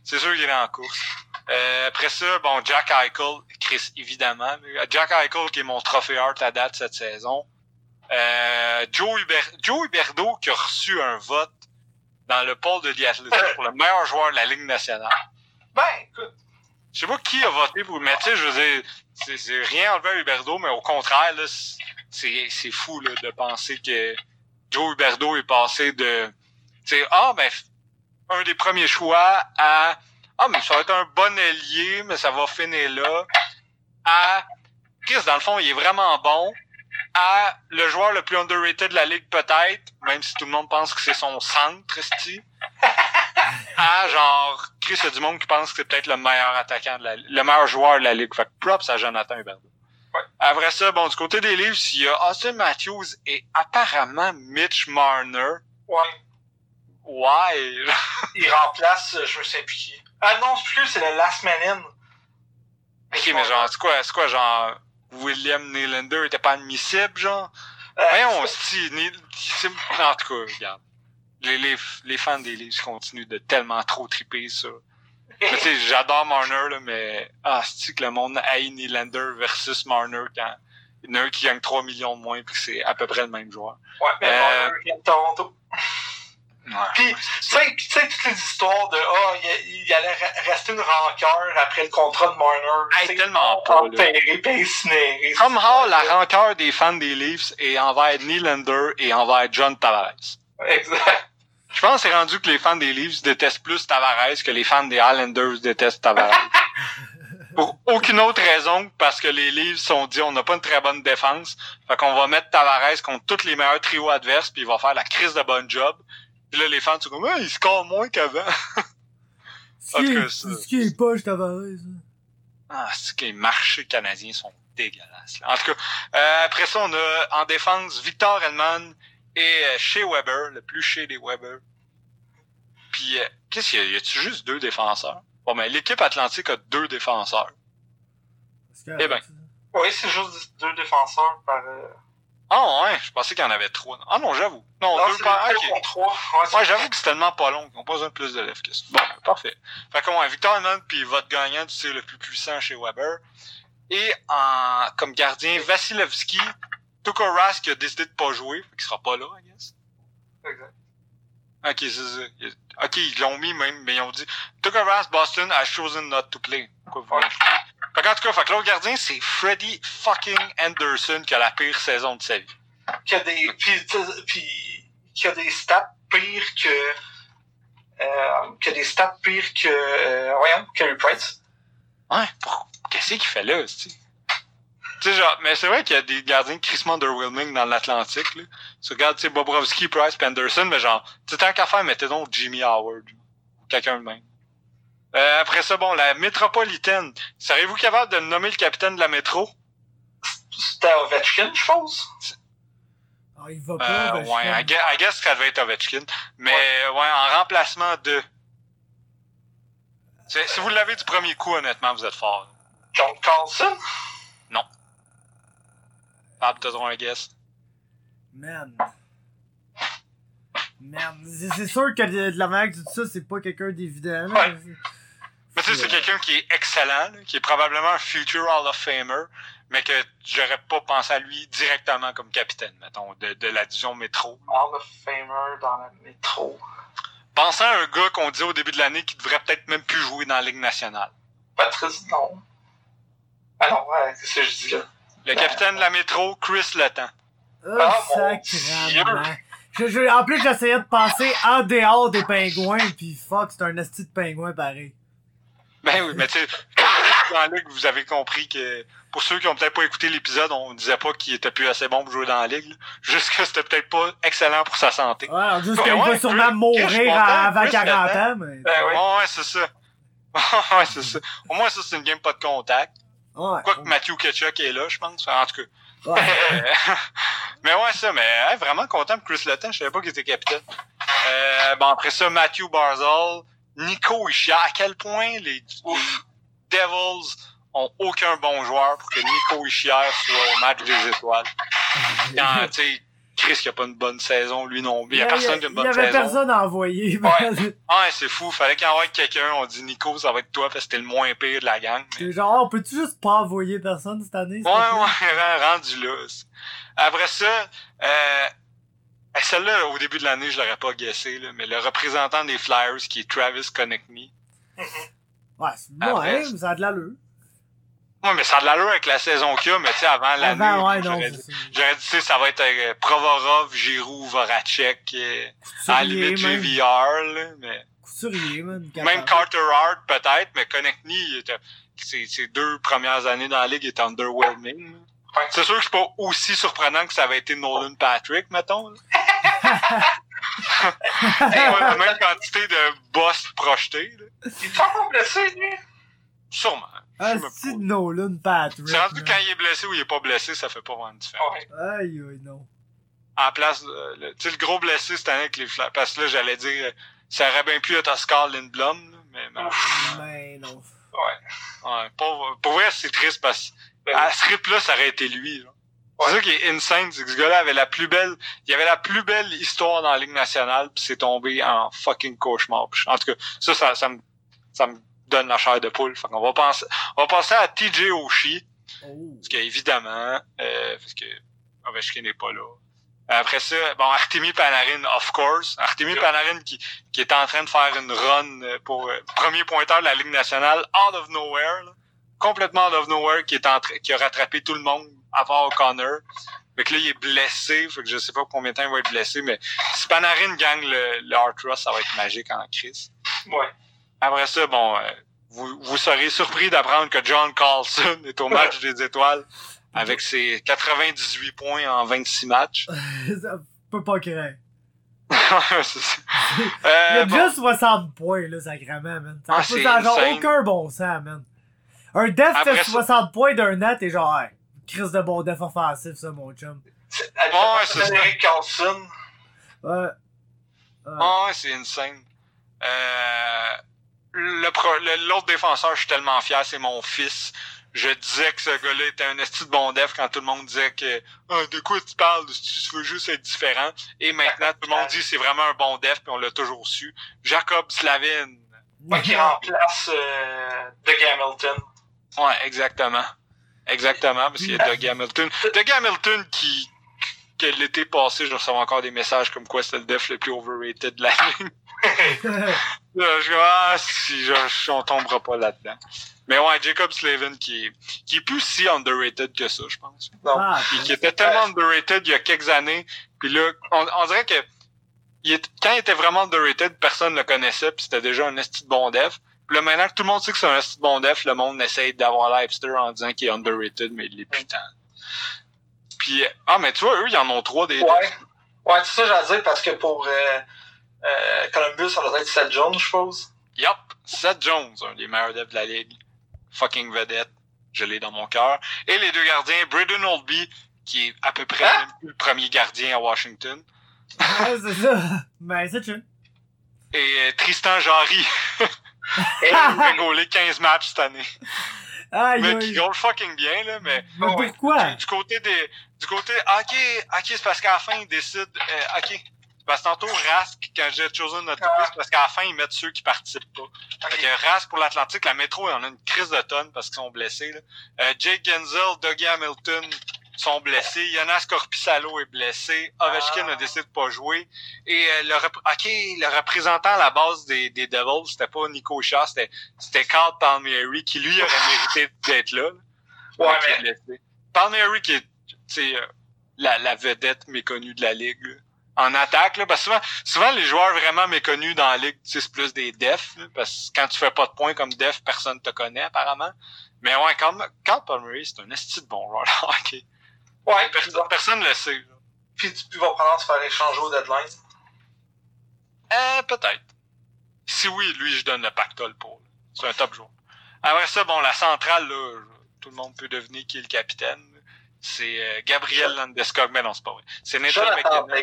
Speaker 1: C'est sûr qu'il est dans la course. Euh, après ça, bon, Jack Eichel, Chris, évidemment. Jack Eichel qui est mon trophée art à date cette saison. Euh, Joe, Huber, Joe Huberdeau qui a reçu un vote dans le pôle de Athletic pour le meilleur joueur de la Ligue nationale.
Speaker 3: Ben, écoute.
Speaker 1: Je sais pas qui a voté pour mais tu sais, je veux dire, c'est, rien enlevé à Huberdo, mais au contraire, c'est, fou là, de penser que Joe Huberdo est passé de ah ben un des premiers choix à Ah mais ça va être un bon ailier, mais ça va finir là à Chris, dans le fond, il est vraiment bon à le joueur le plus underrated de la ligue peut-être, même si tout le monde pense que c'est son centre, esti à genre Chris il y a du monde qui pense que c'est peut-être le meilleur attaquant de la le meilleur joueur de la ligue. Fait que props à Jonathan Huberdeau.
Speaker 3: Ouais.
Speaker 1: Après ça, bon, du côté des livres, il y a Austin Matthews et apparemment Mitch Marner.
Speaker 3: Ouais.
Speaker 1: Ouais.
Speaker 3: Il remplace, euh, je sais plus qui. Ah non, c'est plus, c'est le Last Man In.
Speaker 1: ok, mais genre, c'est quoi, c'est quoi, genre, William Nylander était pas admissible, genre?
Speaker 3: Euh,
Speaker 1: Voyons, si, en tout cas, regarde. Les, les, les fans des livres continuent de tellement trop triper ça. J'adore Marner, là, mais ah, c'est que le monde haït Nylander versus Marner quand il y en a un qui gagne 3 millions de moins puis c'est à peu près le même joueur.
Speaker 3: Ouais, mais
Speaker 1: Euh,
Speaker 3: Marner de Toronto.
Speaker 1: Ouais.
Speaker 3: Puis, tu sais, toutes les histoires de, ah, il, il allait re- rester une rancœur après le contrat de Marner.
Speaker 1: Hey, tellement pas.
Speaker 3: Enterré, incinéré.
Speaker 1: Somehow, la rancœur des fans des Leafs est envers Nylander et envers John Tavares.
Speaker 3: Exact.
Speaker 1: Je pense que c'est rendu que les fans des Leafs détestent plus Tavares que les fans des Islanders détestent Tavares. Pour aucune autre raison que parce que les Leafs sont dit on n'a pas une très bonne défense. Fait qu'on va mettre Tavares contre tous les meilleurs trios adverses puis il va faire la crise de bon job. Puis là, les fans sont comme, ah, il score moins qu'avant.
Speaker 2: Ce
Speaker 1: En
Speaker 2: qui
Speaker 1: tout
Speaker 2: est,
Speaker 1: cas, ça-
Speaker 2: ce qui est poche, Tavares. hein.
Speaker 1: Ah, c'est que les marchés canadiens sont dégueulasses. là. En tout cas, euh, après ça, on a en défense Victor Edman et euh, Shea Weber, le plus chez des Weber. Puis, euh, qu'est-ce qu'il y a? Y a-tu juste deux défenseurs? Bon, mais l'équipe Atlantique a deux défenseurs. Eh ben.
Speaker 3: Oui, c'est juste deux défenseurs par. Euh...
Speaker 1: Ah ouais, je pensais qu'il y en avait trois. Ah non, j'avoue. Non,
Speaker 3: Non,
Speaker 1: deux par...
Speaker 3: trois. Ouais,
Speaker 1: j'avoue que c'est tellement pas long qu'on a pas besoin de plus de lèvres que ça. Bon, ben, parfait. Fait que ouais, Victor Edmond puis votre gagnant, tu sais, le plus puissant chez Weber. Et en, comme gardien, Vasilevski, Tuko Rask qui a décidé de pas jouer, qu'il sera pas là, I guess.
Speaker 3: Exact.
Speaker 1: Ok, c'est ça. Ok, ils l'ont mis même, mais ils ont dit Tuko Rask, Boston has chosen not to play. Pourquoi vous voulez jouer? Fait qu'en tout cas, fait que l'autre gardien, c'est Freddie fucking Anderson qui a la pire saison de sa vie.
Speaker 3: Qui a des. Puis qui a des stats pires que. Euh, qui a des stats pires que. Euh, voyons, Carey Price.
Speaker 1: Ouais, pour... qu'est-ce qu'il fait là, tu? Tu sais, genre, mais c'est vrai qu'il y a des gardiens crissement underwhelming dans l'Atlantique, là. Tu regardes, tu sais, Bobrovski, Price, Penderson, mais genre, tu sais, tant qu'à faire, mettez donc Jimmy Howard. ou Quelqu'un de même. Euh, après ça, bon, la métropolitaine. Seriez-vous capable de nommer le capitaine de la métro?
Speaker 3: C'était Ovechkin, je pense.
Speaker 2: Ah, il va pas.
Speaker 1: Euh,
Speaker 2: je
Speaker 1: ouais. I guess, I guess que ça devait être Ovechkin. Mais, ouais, en remplacement de... Si vous l'avez du premier coup, honnêtement, vous êtes fort.
Speaker 3: John Carlson?
Speaker 1: À un guess.
Speaker 2: Man. Man. C'est sûr que de, de la manière que tu dis ça, c'est pas quelqu'un d'évident.
Speaker 3: Ouais.
Speaker 1: Mais tu sais, c'est quelqu'un qui est excellent, là, qui est probablement un future Hall of Famer, mais que j'aurais pas pensé à lui directement comme capitaine, mettons, de, de la division métro.
Speaker 3: Hall of Famer dans la métro.
Speaker 1: Pensant à un gars qu'on dit au début de l'année qui devrait peut-être même plus jouer dans la Ligue nationale.
Speaker 3: Patrice, non. Ah non, ouais, c'est ce que je dis là.
Speaker 1: Le
Speaker 3: Ben,
Speaker 1: capitaine de la métro, Chris Letang.
Speaker 2: Oh,
Speaker 3: Ah,
Speaker 2: sacrément. Je, je- en plus, j'essayais de passer en dehors des pingouins, pis fuck, c'est un esti de pingouin pareil.
Speaker 1: Ben oui, mais tu sais, dans la ligue, vous avez compris que pour ceux qui ont peut-être pas écouté l'épisode, on disait pas qu'il était plus assez bon pour jouer dans la ligue. là. Juste que c'était peut-être pas excellent pour sa santé.
Speaker 2: Ouais, juste
Speaker 1: Ouais,
Speaker 2: qu'il
Speaker 1: ouais,
Speaker 2: va sûrement mourir à- avant
Speaker 1: Chris,
Speaker 2: 40
Speaker 1: là-dedans.
Speaker 2: ans, mais.
Speaker 3: Ben oui.
Speaker 1: Ouais, ouais, c'est ça. ouais, c'est ça. Au moins, ça, c'est une game pas de contact.
Speaker 2: Ouais.
Speaker 1: Quoique Matthew Ketchuk est là, je pense. En tout cas.
Speaker 2: Ouais.
Speaker 1: mais ouais, ça, mais hey, vraiment content pour Chris Letton. Je savais pas qu'il était capitaine. Euh, bon, après ça, Matthew Barzal, Nico Ishia. À quel point les, les Devils ont aucun bon joueur pour que Nico Ishia soit au match des étoiles. Quand, tu sais, Chris qui a pas une bonne saison, lui non plus. Il y a personne qui a une
Speaker 2: Il y
Speaker 1: bonne
Speaker 2: avait
Speaker 1: saison.
Speaker 2: personne à envoyer.
Speaker 1: Ouais. Ouais, c'est fou. Fallait qu'il envoie quelqu'un. On dit Nico, ça va être toi parce que t'es le moins pire de la gang. Mais...
Speaker 2: C'est genre, on peut-tu juste pas envoyer personne cette année?
Speaker 1: Ouais, ouais, rendu là. Après ça, euh, celle-là, au début de l'année, je l'aurais pas guessé, là, mais le représentant des Flyers, qui est Travis Connect Me.
Speaker 2: Ouais, c'est ouais, mais ça a de l'allure.
Speaker 1: Ouais, mais ça a de l'allure avec la saison qu'il y a, mais tu sais, avant l'année,
Speaker 2: Avant, ouais, non.
Speaker 1: j'aurais dit, tu sais, ça va être euh, Provorov, Giroud, Voracek, euh, à la limite
Speaker 2: même.
Speaker 1: JVR, là, mais...
Speaker 2: Couturier, man.
Speaker 1: Même Carter Hart, peut-être, mais Connect Me, il était, ses, ses deux premières années dans la ligue étaient underwhelming. là.
Speaker 3: Ouais.
Speaker 1: C'est sûr que c'est pas aussi surprenant que ça avait été Nolan Patrick, mettons. là. Ouais, la même quantité de boss projetés.
Speaker 3: Il est encore blessé, lui?
Speaker 1: Sûrement.
Speaker 2: Ah, c'est Nolan Patrick.
Speaker 1: C'est rendu quand il est blessé ou il est pas blessé, ça fait pas vraiment de différence.
Speaker 3: Ouais.
Speaker 2: Aïe, aïe, non.
Speaker 1: En place, euh, le- tu sais, le gros blessé cette année avec les Flyers, parce que là, j'allais dire, euh, ça aurait bien pu être Oscar Lindblom, là, mais non.
Speaker 2: Mais non.
Speaker 3: Ouais.
Speaker 1: Ouais, pour, pour vrai, c'est triste parce
Speaker 3: Ben
Speaker 1: que à
Speaker 3: oui.
Speaker 1: ce rythme-là, ça aurait été lui. là. C'est ça qui est insane, c'est que ce gars-là avait la plus belle, il avait la plus belle histoire dans la Ligue nationale, puis c'est tombé en fucking cauchemar. En tout cas, ça, ça, ça me, ça me donne la chair de poule. Fait qu'on va penser, on va passer à TJ Oshie,
Speaker 2: Oh.
Speaker 1: parce qu'évidemment, euh, parce que Ovechkin n'est pas là. Après ça, bon, Artemi Panarin, of course. Artemi
Speaker 3: Yeah.
Speaker 1: Panarin qui, qui est en train de faire une run euh, pour euh, premier pointeur de la Ligue nationale, out of nowhere, là. complètement out of nowhere, qui est en train, qui a rattrapé tout le monde avant O'Connor. Fait que là, il est blessé, fait que je sais pas combien de temps il va être blessé, mais si Panarin gagne le, le Ross, ça va être magique en crise.
Speaker 3: Ouais.
Speaker 1: Après ça, bon, euh, vous, vous serez surpris d'apprendre que John Carlson est au match des étoiles avec ses 98 points en 26 matchs.
Speaker 2: ça peut pas créer.
Speaker 1: C'est ça.
Speaker 2: Il y
Speaker 1: Euh,
Speaker 2: a
Speaker 1: bon,
Speaker 2: déjà 60 points, là, sacrément, man. Ça a
Speaker 1: Ah,
Speaker 2: aucun bon sens, man. Un def
Speaker 1: Après
Speaker 2: fait
Speaker 1: ça-
Speaker 2: 60 points d'un net et genre, hey, crise de bon def offensif, ça, mon chum.
Speaker 3: C'est
Speaker 1: Ouais, c'est ça.
Speaker 3: Eric Carlson.
Speaker 2: Ouais. Ouais.
Speaker 1: ah ouais, c'est insane. Euh, l'autre défenseur, je suis tellement fier, c'est mon fils. Je disais que ce gars-là était un esti de bon def quand tout le monde disait que Ah, de quoi tu parles, tu veux juste être différent. Et maintenant, tout le monde dit que c'est vraiment un bon def, puis on l'a toujours su. Jacob Slavin.
Speaker 3: Ouais, qui remplace euh, Doug Hamilton.
Speaker 1: Ouais, exactement. Exactement, parce qu'il y a Doug Hamilton. Doug Hamilton qui, que l'été passé, je recevais encore des messages comme quoi c'était le def le plus overrated de la ligne. Je ah, si, je, je- on tombera pas là-dedans. Mais ouais, Jacob Slavin qui est, qui est plus si underrated que ça, je pense.
Speaker 2: Ah,
Speaker 1: Puis qui était tellement underrated il y a quelques années. Puis là, on, on dirait que il est- quand il était vraiment underrated, personne ne le connaissait, puis c'était déjà un esti de bon def. Puis là, maintenant que tout le monde sait que c'est un esti de bon def, le monde essaye d'avoir l'hipster en disant qu'il est underrated, mais il est putain. Puis, ah, mais tu vois, eux, ils en ont trois des
Speaker 3: Ouais. Ouais, c'est ça, j'allais dire, parce que pour euh, euh, Columbus, ça doit être Seth Jones, je suppose.
Speaker 1: Yup, Seth Jones, un des meilleurs devs de la ligue. Fucking vedette. Je l'ai dans mon cœur. Et les deux gardiens, Braden Oldby, qui est à peu près
Speaker 3: Hein?
Speaker 1: le premier gardien à Washington.
Speaker 2: ouais, c'est ça. Mais c'est.
Speaker 1: Et euh, Tristan Jarry,
Speaker 3: Et,
Speaker 1: qui a gaulé 15 matchs cette année.
Speaker 2: Aïe,
Speaker 1: Mais qui gaule fucking bien, là, mais
Speaker 2: Mais pourquoi?
Speaker 1: du, du côté des. Du côté. Ok, ok, c'est parce qu'à la fin, ils décident. euh, ok. Parce que tantôt, Rask, quand j'ai choisi notre
Speaker 3: Ah.
Speaker 1: c'est parce qu'à la fin, ils mettent ceux qui participent pas. Fait que Rask pour l'Atlantique, la métro, il y en a une crise de tonnes parce qu'ils sont blessés. Là. Euh, Jake Genzel, Dougie Hamilton sont blessés. Jonas Corpissalo est blessé. Ovechkin
Speaker 3: Ah.
Speaker 1: a décidé de pas jouer. Et euh, le, ok, le représentant à la base des, des Devils, c'était pas Nico Shaw, c'était, c'était Carl Palmieri qui lui aurait mérité d'être là. là.
Speaker 3: Ouais,
Speaker 1: qui est. Palmieri qui est, euh, la, la vedette méconnue de la ligue. là. En attaque, là, parce que souvent, souvent les joueurs vraiment méconnus dans la ligue, tu sais, c'est plus des defs, là, parce que quand tu fais pas de points comme def, personne te connaît apparemment. Mais ouais, quand, quand Palmieri, c'est un esti de bon joueur de hockey.
Speaker 3: Ouais,
Speaker 1: Personne, personne le sait.
Speaker 3: puis Dupuis va probablement se faire échanger au deadline.
Speaker 1: Euh, peut-être. Si oui, lui, je donne le pactole pour. C'est un top joueur. Après ça, bon, la centrale, là, tout le monde peut deviner qui est le capitaine. C'est euh, Gabriel Landeskog, mais non, c'est pas vrai. C'est Nathan McKinnon.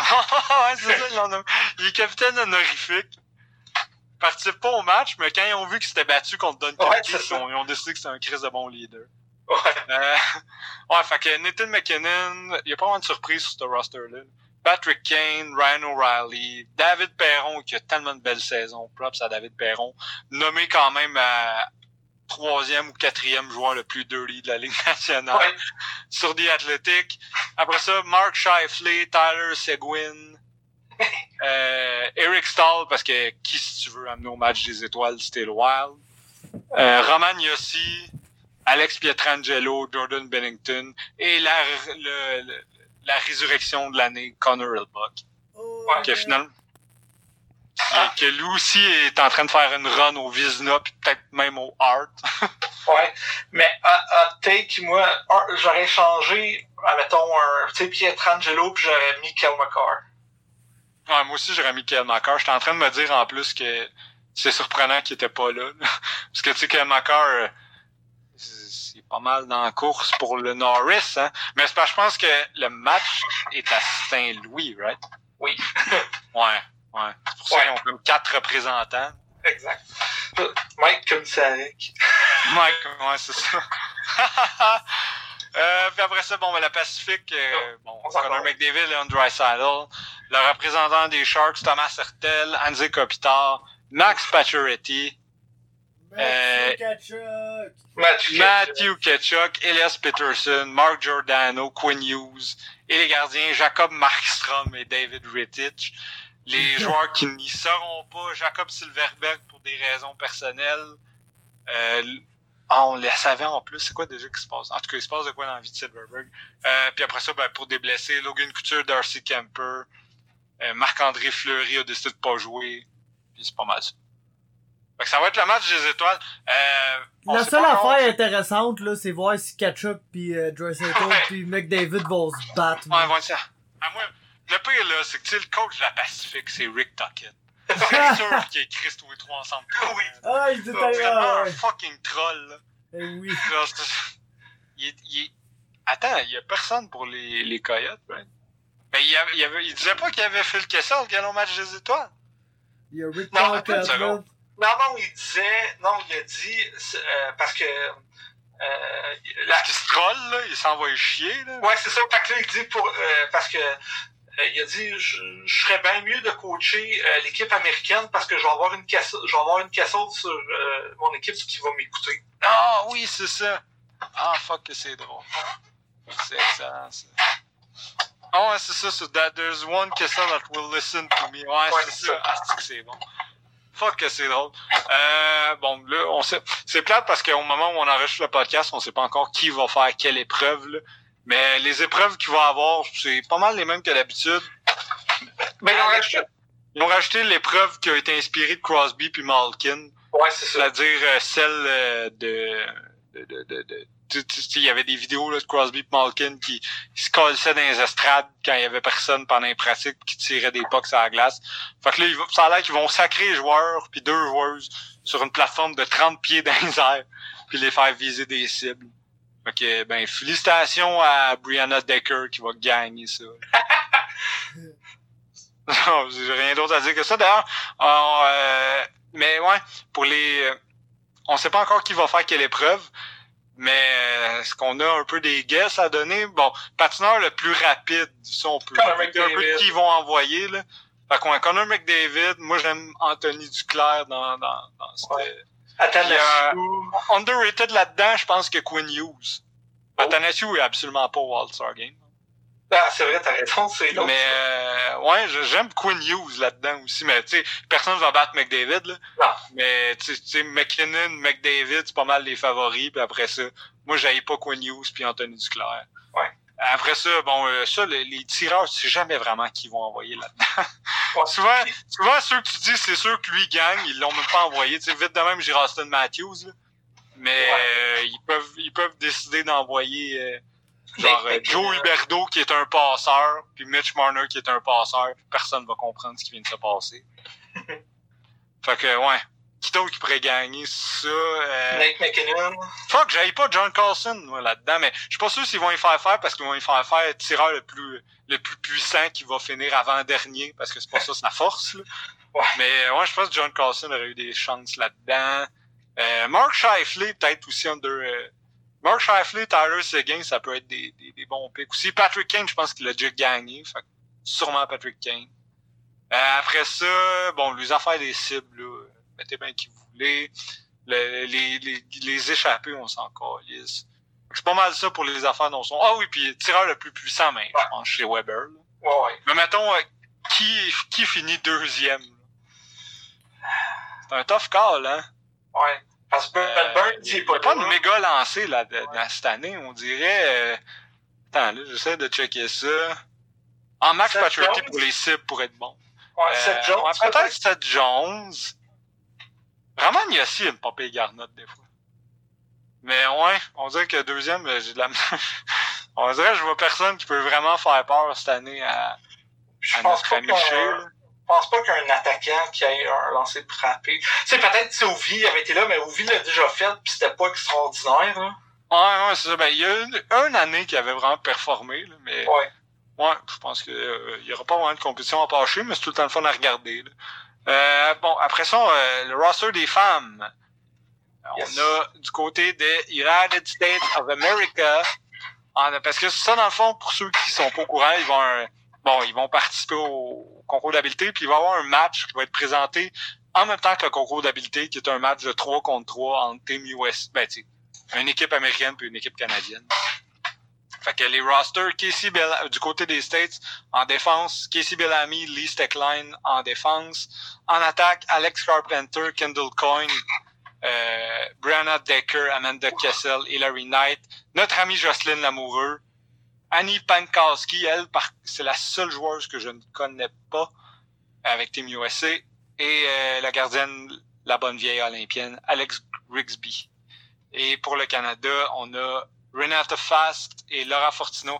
Speaker 1: Ouais, c'est ça, l'ont nommé. Il est capitaine honorifique. Il participe pas au match, mais quand ils ont vu qu'il s'était battu contre Duncan,
Speaker 3: Ouais,
Speaker 1: ils,
Speaker 3: c'est
Speaker 1: ont, ils ont décidé que c'était un Chris de bon leader.
Speaker 3: Ouais.
Speaker 1: Euh, ouais, fait que Nathan McKinnon, il y a pas vraiment de surprise sur ce roster-là. Patrick Kane, Ryan O'Reilly, David Perron, qui a tellement de belles saisons. Props à David Perron. Nommé quand même à troisième ou quatrième joueur le plus dirty de la Ligue nationale
Speaker 3: Ouais.
Speaker 1: sur The Athletic. Après ça, Mark Shifley, Tyler Seguin, euh, Eric Stahl, parce que qui, si tu veux amener au match des étoiles, c'était le Wild. Euh, Roman Yossi, Alex Pietrangelo, Jordan Bennington et la, le- le- la résurrection de l'année, Connor Hellbuck.
Speaker 2: Oh,
Speaker 1: Que finalement, que, que lui aussi est en train de faire une run au Vizna puis peut-être même au Hart.
Speaker 3: Ouais. Mais à, take, moi, j'aurais changé, admettons, un, tu sais, Pietrangelo, puis j'aurais mis Kel McCarr.
Speaker 1: Ouais, moi aussi, j'aurais mis Kel McCarr. J'étais en train de me dire en plus que c'est surprenant qu'il était pas là. Parce que tu sais, Kel McCarr, c'est pas mal dans la course pour le Norris, hein. Mais c'est parce que je pense que le match est à Saint-Louis, right?
Speaker 3: Oui.
Speaker 1: Ouais, ouais. C'est pour ça
Speaker 3: Ouais.
Speaker 1: qu'ils ont comme quatre représentants.
Speaker 3: Exact. Mike Komisarek.
Speaker 1: Mike, ouais, c'est ça. euh, puis après ça, bon, ben, la Pacifique, euh, bon,
Speaker 3: On
Speaker 1: Connor. McDavid, Leon Draisaitl, le représentant des Sharks, Thomas Hertel, Anze Kopitar, Max Pacioretty,
Speaker 2: Matthew Tkachuk.
Speaker 3: Matthew.
Speaker 1: Matthew Ketchuk, Elias Peterson, Mark Giordano, Quinn Hughes, et les gardiens Jacob Markstrom et David Rittich. Les joueurs qui n'y seront pas, Jacob Silverberg pour des raisons personnelles. Euh, on le savait en plus, c'est quoi déjà qui se passe? En tout cas, il se passe de quoi dans la vie de Silverberg? Euh, puis après ça, ben, pour des blessés, Logan Couture, Darcy Kemper, euh, Marc-André Fleury a décidé de pas jouer. Puis c'est pas mal ça. Fait que ça va être le match des étoiles. Euh,
Speaker 2: La seule affaire intéressante, là, c'est voir si Ketchup pis euh, Draisaitl
Speaker 1: Ouais.
Speaker 2: pis McDavid vont se battre.
Speaker 1: Ouais, ouais, ça. À moi, le pire, là, c'est que, tu sais, le coach de la Pacifique, c'est Rick Tuckett. C'est sûr qu'il a écrit tous les trois ensemble.
Speaker 3: Oui.
Speaker 2: Ah, il était
Speaker 1: C'est vraiment
Speaker 2: ah,
Speaker 1: un fucking troll, là.
Speaker 2: Eh oui.
Speaker 1: Il, est- il est- Attends, il y a personne pour les, les Coyotes, right? Mais il, y avait, il, avait- il disait pas qu'il avait fait le Kessel, le galon match des étoiles.
Speaker 2: Il y a Rick
Speaker 3: Non,
Speaker 2: Tuckett,
Speaker 1: attends une
Speaker 2: là.
Speaker 1: seconde.
Speaker 3: Non, non, il disait, non, il a dit, euh, parce que, euh, la,
Speaker 1: Parce qu'il se troll, là, il s'envoie chier, là.
Speaker 3: ouais, c'est ça, fait que là, il dit pour, euh, parce que, euh, il a dit, je, je serais bien mieux de coacher euh, l'équipe américaine parce que je vais avoir une casse, je vais avoir une casserole sur mon équipe qui va m'écouter.
Speaker 1: Ah oui, c'est ça. Ah, fuck que c'est drôle. C'est excellent, ça. Ah ouais, c'est ça, c'est that there's one Kessel that will listen to me. Ouais,
Speaker 3: Ouais,
Speaker 1: c'est ça.
Speaker 3: ça.
Speaker 1: Ah, c'est bon. Fuck que c'est drôle. Euh, bon, là, on sait, c'est plate parce qu'au moment où on enregistre le podcast, on sait pas encore qui va faire quelle épreuve, là. Mais les épreuves qu'il va avoir, c'est pas mal les mêmes que d'habitude.
Speaker 3: Ben, ils ont rajouté,
Speaker 1: Ils ont rajouté l'épreuve qui a été inspirée de Crosby puis Malkin.
Speaker 3: ouais, c'est ça.
Speaker 1: C'est-à-dire euh, celle euh, de... de, de, de, il y avait des vidéos là, de Crosby et Malkin qui, se collaient dans les estrades quand il y avait personne pendant les pratiques qui tiraient des pucks à la glace. Fait que là, ça a l'air qu'ils vont sacrer les joueurs puis deux joueuses sur une plateforme de 30 pieds dans les airs puis les faire viser des cibles. Que, ben, félicitations à Brianna Decker qui va gagner ça. Non, j'ai rien d'autre à dire que ça. D'ailleurs, on, euh, mais ouais, pour les, euh, on sait pas encore qui va faire quelle épreuve, mais euh, est-ce qu'on a un peu des guesses à donner? Bon, patineur le plus rapide, ça on peut
Speaker 3: Connor
Speaker 1: un peu qui ils vont envoyer là. Fait qu'on a Connor McDavid, moi j'aime Anthony Duclair dans dans, dans cette,
Speaker 3: Ouais. Athanasiou.
Speaker 1: underrated là-dedans, je pense que Quinn Hughes.
Speaker 3: Oh.
Speaker 1: Athanasiou est absolument pas au All-Star Game.
Speaker 3: Ah, c'est vrai, t'as raison, c'est l'autre.
Speaker 1: Mais euh, ouais, j'aime Quinn Hughes là-dedans aussi. Mais tu sais, personne va battre McDavid. Là.
Speaker 3: Non.
Speaker 1: Mais tu sais- McKinnon, McDavid, c'est pas mal les favoris. Puis après ça, moi j'aille pas Quinn Hughes puis Anthony Duclair.
Speaker 3: Ouais.
Speaker 1: Après ça, bon, euh, ça, les, les tireurs, tu sais jamais vraiment qui vont envoyer là-dedans. souvent, souvent, ceux que tu dis, c'est sûr que lui gagne, ils l'ont même pas envoyé. Tu sais, vite de même, j'ai Austin Matthews, là. Mais euh, ils peuvent ils peuvent décider d'envoyer euh, genre Joe Huberdo qui est un passeur, puis Mitch Marner qui est un passeur. Personne va comprendre ce qui vient de se passer. fait que ouais. Qui d'autre qui pourrait gagner ça? Euh...
Speaker 3: Nate McKinnon.
Speaker 1: Fuck, j'avais pas John Carlson là-dedans, mais je suis pas sûr s'ils vont y faire faire parce qu'ils vont y faire faire le tireur le plus le plus puissant qui va finir avant-dernier parce que c'est pas ça sa force. Là.
Speaker 3: Ouais.
Speaker 1: Mais ouais, je pense que John Carlson aurait eu des chances là-dedans. Euh, Mark Shifley, peut-être aussi under. Euh, Mark Shifley, Tyler Seguin, ça peut être des, des, des, bons picks. Aussi, Patrick Kane, je pense qu'il a déjà gagné. Fait sûrement Patrick Kane. Euh, après ça, bon, les affaires des cibles, là, mettez bien qui vous voulez. Le, les, les, les échappés, on s'en calisse. C'est pas mal ça pour les affaires dont sont. Ah oui, puis tireur le plus puissant, mais
Speaker 3: ouais.
Speaker 1: je pense chez Weber. Là.
Speaker 3: Ouais, ouais.
Speaker 1: Mais mettons, euh, qui, qui finit deuxième? C'est un tough call, hein?
Speaker 3: Ouais. Parce que Burns,
Speaker 1: il n'y a pas de méga lancé là, de, dans cette année, on dirait. Euh... Attends, là, j'essaie de checker ça. En max Patrick pour les cibles pour être bon.
Speaker 3: Ouais, euh, Seth Jones.
Speaker 1: Ouais, peut-être Seth Jones. Vraiment, il y a aussi une popée Garnotte des fois. Mais ouais, on dirait que deuxième, j'ai de la. on dirait que je vois personne qui peut vraiment faire peur cette année à,
Speaker 3: je
Speaker 1: à
Speaker 3: pense
Speaker 1: notre
Speaker 3: pas
Speaker 1: ami
Speaker 3: pense pas qu'un attaquant qui ait un lancer frappé. Tu sais, peut-être si Ovi avait été là, mais Ovi l'a déjà fait, puis c'était pas extraordinaire. Là.
Speaker 1: Ouais, ouais, c'est ça. Ben, il y a une, une année qui avait vraiment performé, là, mais
Speaker 3: Ouais.
Speaker 1: ouais, je pense que euh, il y aura pas vraiment de compétition à passer, mais c'est tout le temps le fun à regarder. là. Euh, bon, après ça, euh, le roster des femmes.
Speaker 3: Yes.
Speaker 1: On a du côté des United States of America. en- parce que ça, dans le fond, pour ceux qui sont pas au courant, ils vont bon, ils vont participer au concours d'habileté, puis il va y avoir un match qui va être présenté en même temps que le concours d'habileté, qui est un match de 3 contre 3 entre Team US, ben, une équipe américaine puis une équipe canadienne. Fait que les rosters, Casey Bell du côté des States en défense, Casey Bellamy, Lee Steckline en défense. En attaque, Alex Carpenter, Kendall Coyne, euh, Brianna Decker, Amanda Kessel, Hilary Knight. Notre amie Jocelyn Lamoureux. Annie Pankowski, elle, par- c'est la seule joueuse que je ne connais pas avec Team USA. Et euh, la gardienne, la bonne vieille olympienne, Alex Grigsby. Et pour le Canada, on a Renata Fast et Laura Fortino.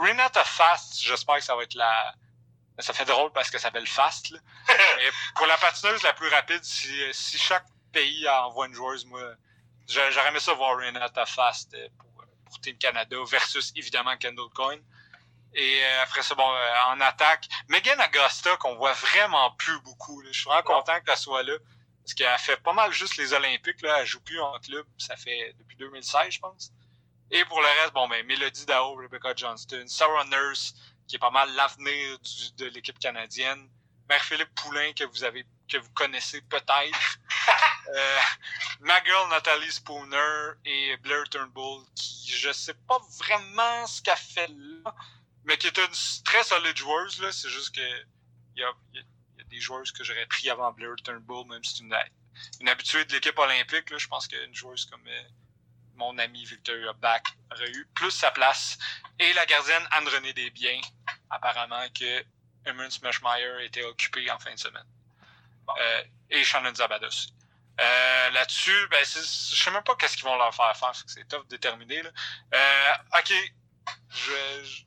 Speaker 1: Renata Fast, j'espère que ça va être la... Ça fait drôle parce que ça s'appelle Fast. Là. Pour la patineuse la plus rapide, si, si chaque pays envoie une joueuse, moi, j'a- j'aurais aimé ça voir Renata Fast euh, pour, Team Canada versus évidemment Kendall Coyne. Et euh, après ça, bon, euh, en attaque, Megan Augusta, qu'on voit vraiment plus beaucoup. Je suis vraiment content qu'elle soit là. Parce qu'elle fait pas mal juste les Olympiques. Là. Elle joue plus en club. Ça fait depuis 2016, je pense. Et pour le reste, bon, ben, Melody Dao, Rebecca Johnston, Sarah Nurse, qui est pas mal l'avenir de l'équipe canadienne. Mère-Philippe Poulain, que vous avez, que vous connaissez peut-être. euh, ma girl Nathalie Spooner et Blair Turnbull, qui, je sais pas vraiment ce qu'elle fait là, mais qui est une très solide joueuse, là. C'est juste que, il y a, il y a- il y a des joueuses que j'aurais pris avant Blair Turnbull, même si c'est une, une habituée de l'équipe olympique, là. Je pense qu'une joueuse comme, euh, mon ami Victoria Back aurait eu plus sa place. Et la gardienne Anne-Renée Desbiens, apparemment que Eamon Smashmeyer était occupé en fin de semaine. Euh, et Shannon Zabada aussi. Euh, Là-dessus, ben, je sais même pas qu'est-ce qu'ils vont leur faire faire, c'est tough de déterminer. Là. Euh, ok, je, je-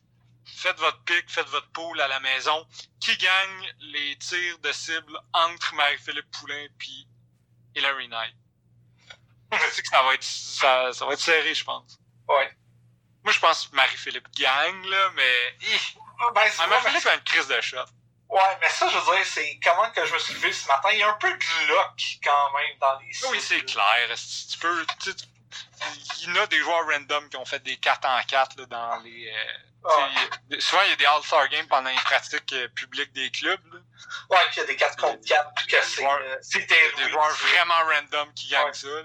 Speaker 1: faites votre pic, faites votre pool à la maison. Qui gagne les tirs de cible entre Marie-Philippe Poulain puis Hilary Knight? Je sais que ça va être, ça, ça va être serré, je pense.
Speaker 3: Ouais.
Speaker 1: Moi, je pense que Marie-Philippe gagne, là, mais... Hi!
Speaker 3: Ben,
Speaker 1: Ah, Marie-Philippe a une crise de shot.
Speaker 3: Ouais, mais ça, je veux dire, c'est comment que je me suis levé ce matin. Il y a un peu de luck quand même dans les
Speaker 1: Oui, c'est clair. Tu peux... tu Il y en a des joueurs random qui ont fait des 4 en 4 là, dans les... euh,
Speaker 3: Ouais,
Speaker 1: sais, souvent, il y a des All-Star Games pendant les pratiques euh, publiques des clubs. Là.
Speaker 3: ouais puis il y a des 4 contre 4, puis que c'est euh,
Speaker 1: des joueurs vraiment random qui gagnent
Speaker 3: Ouais.
Speaker 1: ça. Là.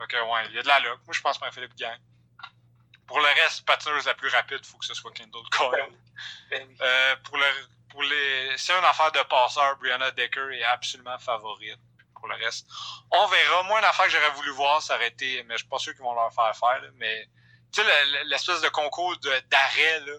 Speaker 1: Ok, ouais, il y a de la luck. Moi, je pense que Philippe gagne. Pour le reste, patineuse la plus rapide, il faut que ce soit Kendall Coyle.
Speaker 3: Ben oui.
Speaker 1: Euh, pour, le, pour les, c'est une affaire de passeur, Brianna Decker est absolument favorite. Pour le reste, on verra. Moi, une affaire que j'aurais voulu voir, été, mais je suis pas sûr qu'ils vont leur faire faire, mais tu sais, le- le- l'espèce de concours de- d'arrêt, là.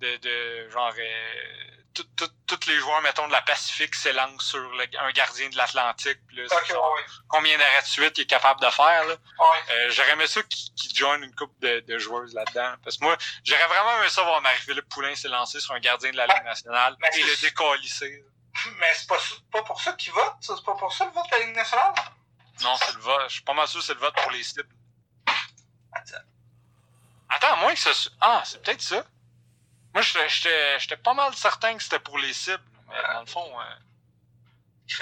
Speaker 1: De, de genre, euh, tous les joueurs, mettons, de la Pacifique s'élancent sur le- un gardien de l'Atlantique. puis là, c'est
Speaker 3: Ok,
Speaker 1: genre,
Speaker 3: ouais.
Speaker 1: Combien d'arrêts de suite il est capable de faire, là.
Speaker 3: Ouais.
Speaker 1: Euh, j'aurais aimé ça qu'il qu'il join une coupe de, de joueuses là-dedans. Parce que moi, j'aurais vraiment aimé ça voir Marie-Philippe Poulain s'élancer sur un gardien de la Ligue nationale et le décalisser.
Speaker 3: Mais c'est pas, pas pour ça qu'ils votent, ça? C'est pas pour ça le vote de la Ligue nationale?
Speaker 1: Non, c'est le vote. Je suis pas mal sûr que c'est le vote pour les cibles.
Speaker 3: Attends.
Speaker 1: Attends, moins que soit... Ah, c'est peut-être ça. Moi, j'étais- pas mal certain que c'était pour les cibles. Mais dans le fond, euh,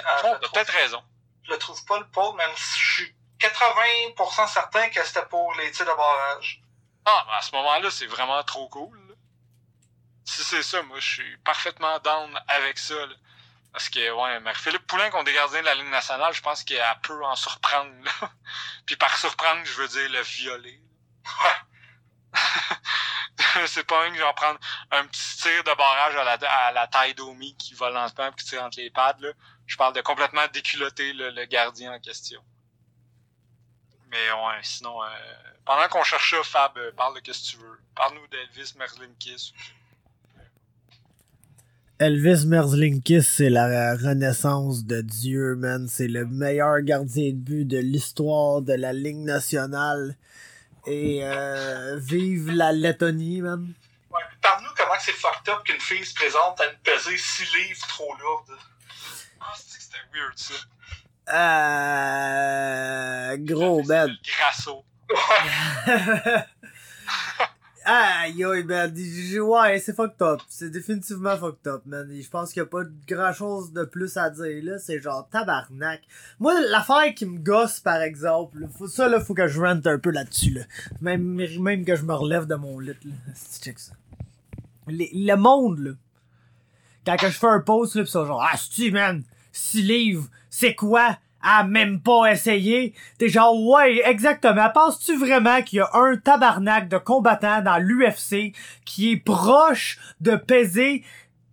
Speaker 3: Ah,
Speaker 1: t'as peut-être raison.
Speaker 3: je le trouve pas le pôle, même si je suis 80% certain que c'était pour les tirs de barrage.
Speaker 1: Ah, ben à ce moment-là, c'est vraiment trop cool. là. Si c'est ça, moi, je suis parfaitement down avec ça. là. Parce que, ouais, Marie-Philippe Poulain contre des gardiens de la Ligue nationale, je pense qu'elle peut en surprendre. Là. Puis par surprendre, je veux dire le violer. c'est pas un je vais prendre un petit tir de barrage à la, taille d'Omi qui va lentement et qui tire entre les pads. Là. Je parle de complètement déculoter le, le gardien en question. Mais ouais, sinon, euh, pendant qu'on cherche ça, Fab, euh, parle de qu'est-ce que tu veux. Parle-nous d'Elvis Merzlinkis.
Speaker 2: Elvis Merzlinkis, c'est la renaissance de Dieu, man. C'est le meilleur gardien de but de l'histoire de la Ligue nationale. Et euh, vive la Lettonie, man.
Speaker 3: Ouais, Parle-nous comment c'est fucked up qu'une fille se présente à une pesée 6 livres trop lourde.
Speaker 1: Ah, c'est que c'était weird ça.
Speaker 2: Euh, gros, man.
Speaker 1: Grasso.
Speaker 2: Aïe, aïe, man. Ouais, c'est fucked up. C'est définitivement fucked up, man. Je pense qu'il n'y a pas grand chose de plus à dire, là. C'est genre tabarnak. Moi, l'affaire qui me gosse, par exemple, ça, là, faut que je rente un peu là-dessus, là. Même, même que je me relève de mon lit, là. Check ça. Les- le monde, là. Quand que je fais un post, là, pis ça, genre, ah, man, 6 livres, c'est quoi? À même pas essayer. T'es genre, ouais, exactement. Penses-tu vraiment qu'il y a un tabarnak de combattants dans l'UFC qui est proche de peser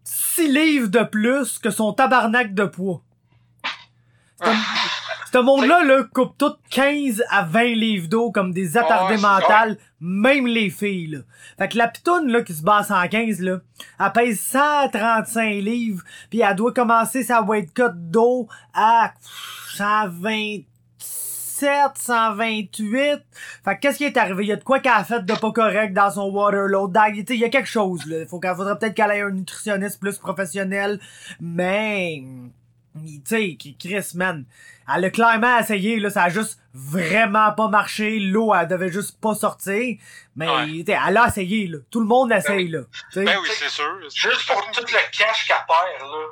Speaker 2: 6 livres de plus que son tabarnak de poids? Ce monde-là, là, coupe tout 15 à 20 livres d'eau comme des attardés
Speaker 1: Ouais, c'est
Speaker 2: mentales, même les filles, là. Fait que la pitoune, là, qui se bat à 115, là, elle pèse 135 livres, puis elle doit commencer sa weight cut d'eau à 127, 128. Fait que qu'est-ce qui est arrivé? Il y a de quoi qu'elle a fait de pas correct dans son water load diet. Tu sais, Il y a quelque chose, là. Faut qu'elle faudrait peut-être qu'elle ait un nutritionniste plus professionnel, mais... Tu sais, Chris, man, elle a clairement essayé, là, ça a juste vraiment pas marché, l'eau, elle devait juste pas sortir, mais,
Speaker 1: Ouais.
Speaker 2: tu sais, elle a essayé, là. Tout le monde essaye, là. Tu sais.
Speaker 1: Ben oui, c'est sûr.
Speaker 3: Juste pour tout le cash qu'elle perd, là.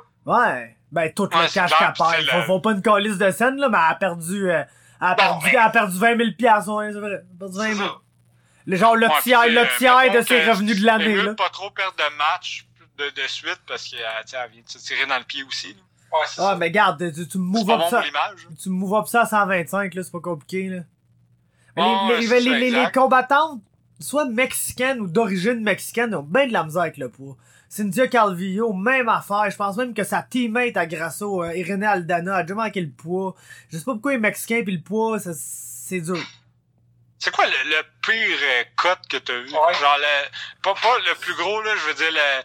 Speaker 2: Ouais. Ben, tout
Speaker 1: Ouais,
Speaker 2: le cash qu'elle perd. Faut, pas une calice de scène, là, mais elle a perdu, euh, elle a
Speaker 3: Bon,
Speaker 2: perdu,
Speaker 3: mais-
Speaker 2: elle a perdu 20 000 piastres, ouais, c'est vrai. Elle a perdu 20
Speaker 3: C'est
Speaker 2: 000.
Speaker 3: ça.
Speaker 2: Le genre, le tiers, le
Speaker 1: euh,
Speaker 2: tiers de ses revenus de l'année, là.
Speaker 1: pas trop perdre de match de, de suite parce qu'elle elle vient de se tirer dans le pied aussi. là.
Speaker 3: Ouais,
Speaker 2: Ah,
Speaker 3: ça.
Speaker 2: mais garde, tu, tu me move up
Speaker 1: bon
Speaker 2: ça. Tu me move up ça à 125, là, c'est pas compliqué, là. Mais les, les, les, combattantes, soit mexicaines ou d'origine mexicaine, ont bien de la misère avec le poids. Cynthia Calvillo, même affaire. Je pense même que sa teammate à Grasso, euh, Irene Aldana, a déjà manqué le poids. Je sais pas pourquoi les Mexicains pis le poids, ça- c'est dur.
Speaker 1: C'est quoi le, le pire euh, cut que t'as vu?
Speaker 3: Ouais.
Speaker 1: Genre, le, pas, pas le plus gros, là, je veux dire, le,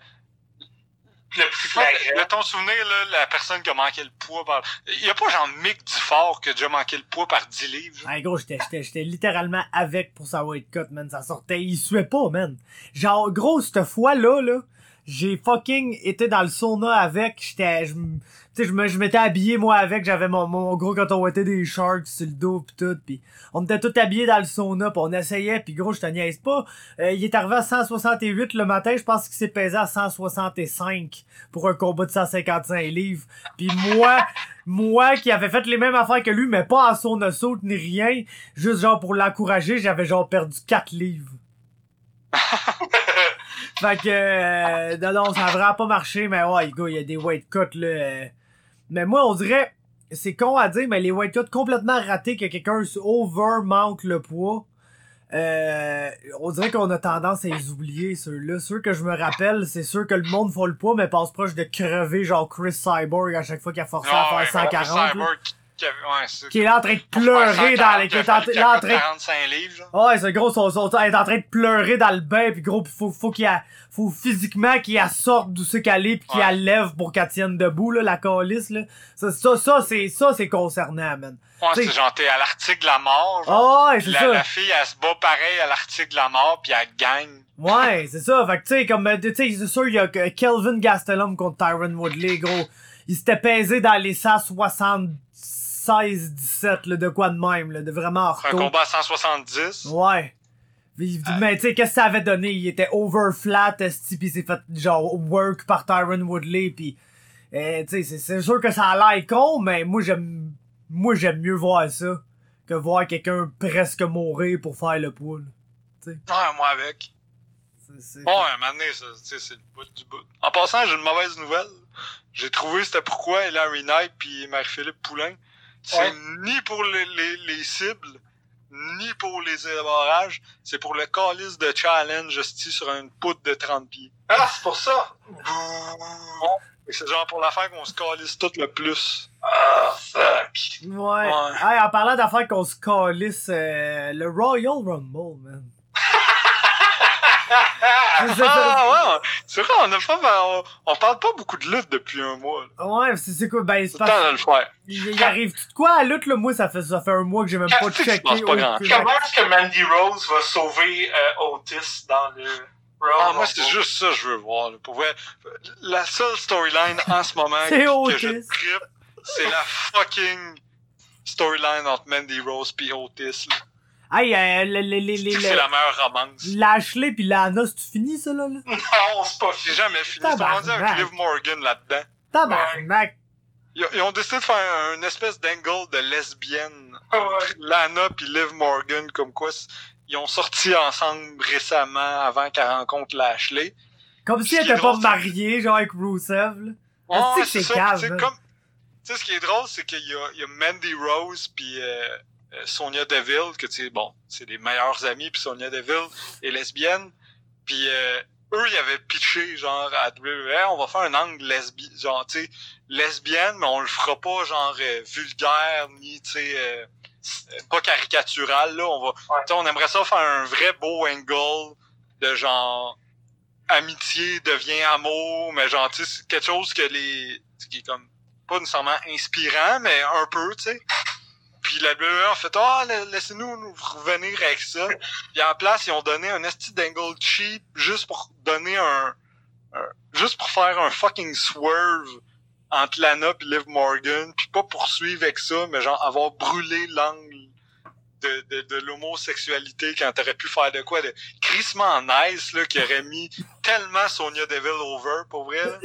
Speaker 3: Le plus flagrant.
Speaker 1: le ton souvenir, là, la personne qui a manqué le poids par... Il y a pas genre Mick Dufort qui a déjà manqué le poids par 10 livres?
Speaker 2: Hey gros, j'étais, j'étais, j'étais littéralement avec pour sa weight cut, man. Ça sortait, il suait pas, man. Genre, gros, cette fois-là, là, j'ai fucking été dans le sauna avec, j'étais, je, tu sais, je me, je m'étais habillé, moi, avec, j'avais mon, mon gros coton ouaté des sharks sur le dos pis tout, pis on était tous habillés dans le sauna pis on essayait pis gros, je te niaise pas. Euh, il est arrivé à 168 le matin, je pense qu'il s'est pesé à 165 pour un combat de 155 livres. Pis moi, moi qui avait fait les mêmes affaires que lui, mais pas en sauna saute ni rien, juste genre pour l'encourager, j'avais genre perdu 4 livres. fait que, euh, non, non, ça a vraiment pas marché, mais ouais, gars, il y a des weight cuts, là. euh. Mais moi, on dirait, c'est con à dire, mais les weight cuts complètement ratés que quelqu'un over manque le poids. Euh, on dirait qu'on a tendance à les oublier, ceux-là. Ceux que je me rappelle, c'est sûr que le monde fait le poids, mais passe proche de crever, genre Chris Cyborg à chaque fois qu'il a forcé
Speaker 1: Ah
Speaker 2: à
Speaker 1: ouais,
Speaker 2: faire 140. là.
Speaker 1: Cyborg Qui,
Speaker 2: qui, est en train de pleurer dans les, qui est en, train
Speaker 1: 45 livres. Genre.
Speaker 2: Ouais, ce gros son, est en train de pleurer dans le bain puis gros, faut faut qu'il a faut physiquement qu'il sorte d'où c'est qu'elle est puis qu'il
Speaker 1: ouais.
Speaker 2: lève pour qu'elle tienne debout là, la calice là. Ça ça, ça c'est ça c'est concernant, man.
Speaker 1: Ouais, c'est genre t'es à l'article de la mort. Genre,
Speaker 2: ah ouais, c'est ça.
Speaker 1: La fille elle se bat pareil à l'article de la mort puis elle gagne.
Speaker 2: Ouais, c'est ça. Fait que tu sais comme tu sais c'est sûr il y a Kelvin Gastelum contre Tyron Woodley gros. Il s'était pesé dans les 160 16-17, de quoi de même, là, de vraiment
Speaker 1: un combat à 170.
Speaker 2: Ouais. Ah. Mais tu sais, qu'est-ce que ça avait donné? Il était over flat, pis s'est fait genre work par Tyron Woodley, pis eh, tu sais, c'est sûr que ça a l'air con, mais moi j'aime moi j'aime mieux voir ça que voir quelqu'un presque mourir pour faire le pool. T'sais.
Speaker 1: Ouais, moi avec. Bon, à un moment donné, c'est le bout du bout. En passant, j'ai une mauvaise nouvelle. J'ai trouvé c'était pourquoi Larry Knight puis Marie-Philippe Poulain c'est
Speaker 3: Ouais.
Speaker 1: ni pour les, les, les cibles, ni pour les élaborages. C'est pour le calice de challenge hostie, sur une poutre de 30 pieds.
Speaker 3: Ah, c'est pour ça.
Speaker 1: Et C'est genre pour l'affaire qu'on se calisse tout le plus.
Speaker 3: Ah, fuck.
Speaker 2: Ouais.
Speaker 1: Ouais.
Speaker 2: Hey, en parlant d'affaires qu'on se calisse, euh, le Royal Rumble, man.
Speaker 1: Ah ouais. C'est vrai, on a pas, on, on parle pas beaucoup de lutte depuis un mois. là.
Speaker 2: Ouais, c'est c'est quoi? Ben, c'est
Speaker 1: le le faire.
Speaker 2: il, il arrive tout de quoi à la lutte, là? Moi, ça fait, ça fait un mois que j'ai même pas checké.
Speaker 1: pas
Speaker 3: Comment est-ce que Mandy Rose va sauver euh, Otis dans le
Speaker 1: Ah, moi, c'est juste ça que je veux voir. là. Pour vrai, la seule storyline en ce moment que, que je
Speaker 2: Otis.
Speaker 1: trippe, c'est la fucking storyline entre Mandy Rose pis Otis. Là.
Speaker 2: Hey, euh, le, le, le, le,
Speaker 1: C'est la meilleure romance.
Speaker 2: Lashley pis Lana, c'est fini, ça, là? là?
Speaker 3: Non, c'est pas
Speaker 1: J'ai
Speaker 3: fini.
Speaker 1: jamais fini. C'est rendu avec. Liv Morgan là-dedans.
Speaker 2: Tabarnak!
Speaker 1: Ils, ils ont décidé de faire une espèce d'angle de lesbienne.
Speaker 3: Ouais.
Speaker 1: Lana pis Liv Morgan, comme quoi ils ont sorti ensemble récemment avant qu'elle rencontre Lashley.
Speaker 2: Comme si elle était pas mariée, genre avec Rusev, là.
Speaker 1: Ouais, c'est ça.
Speaker 2: calme,
Speaker 1: Tu sais, comme- tu sais, ce qui est drôle, c'est qu'il y a, il y a Mandy Rose puis euh, euh, Sonia Deville, que tu sais, bon, c'est les meilleurs amis, puis Sonia Deville est lesbienne. Puis euh, eux, ils avaient pitché, genre, à WWE, on va faire un angle lesbi genre, tu sais, lesbienne, mais on le fera pas, genre, euh, vulgaire, ni, tu sais, euh, pas caricatural, là. On va, tu sais, on aimerait ça faire un vrai beau angle de genre, amitié devient amour, mais genre, tu sais, c'est quelque chose que les, qui est comme, pas nécessairement inspirant, mais un peu, tu sais. Puis la WWE a fait, ah, la- laissez-nous nous revenir avec ça. Puis en place, ils ont donné un esti d'angle cheap juste pour donner un, un- juste pour faire un fucking swerve entre Lana puis Liv Morgan, puis pas poursuivre avec ça, mais genre avoir brûlé l'angle de, de, de l'homosexualité quand t'aurais pu faire de quoi de crissement nice là qui aurait mis tellement Sonia Deville over pour vrai. là.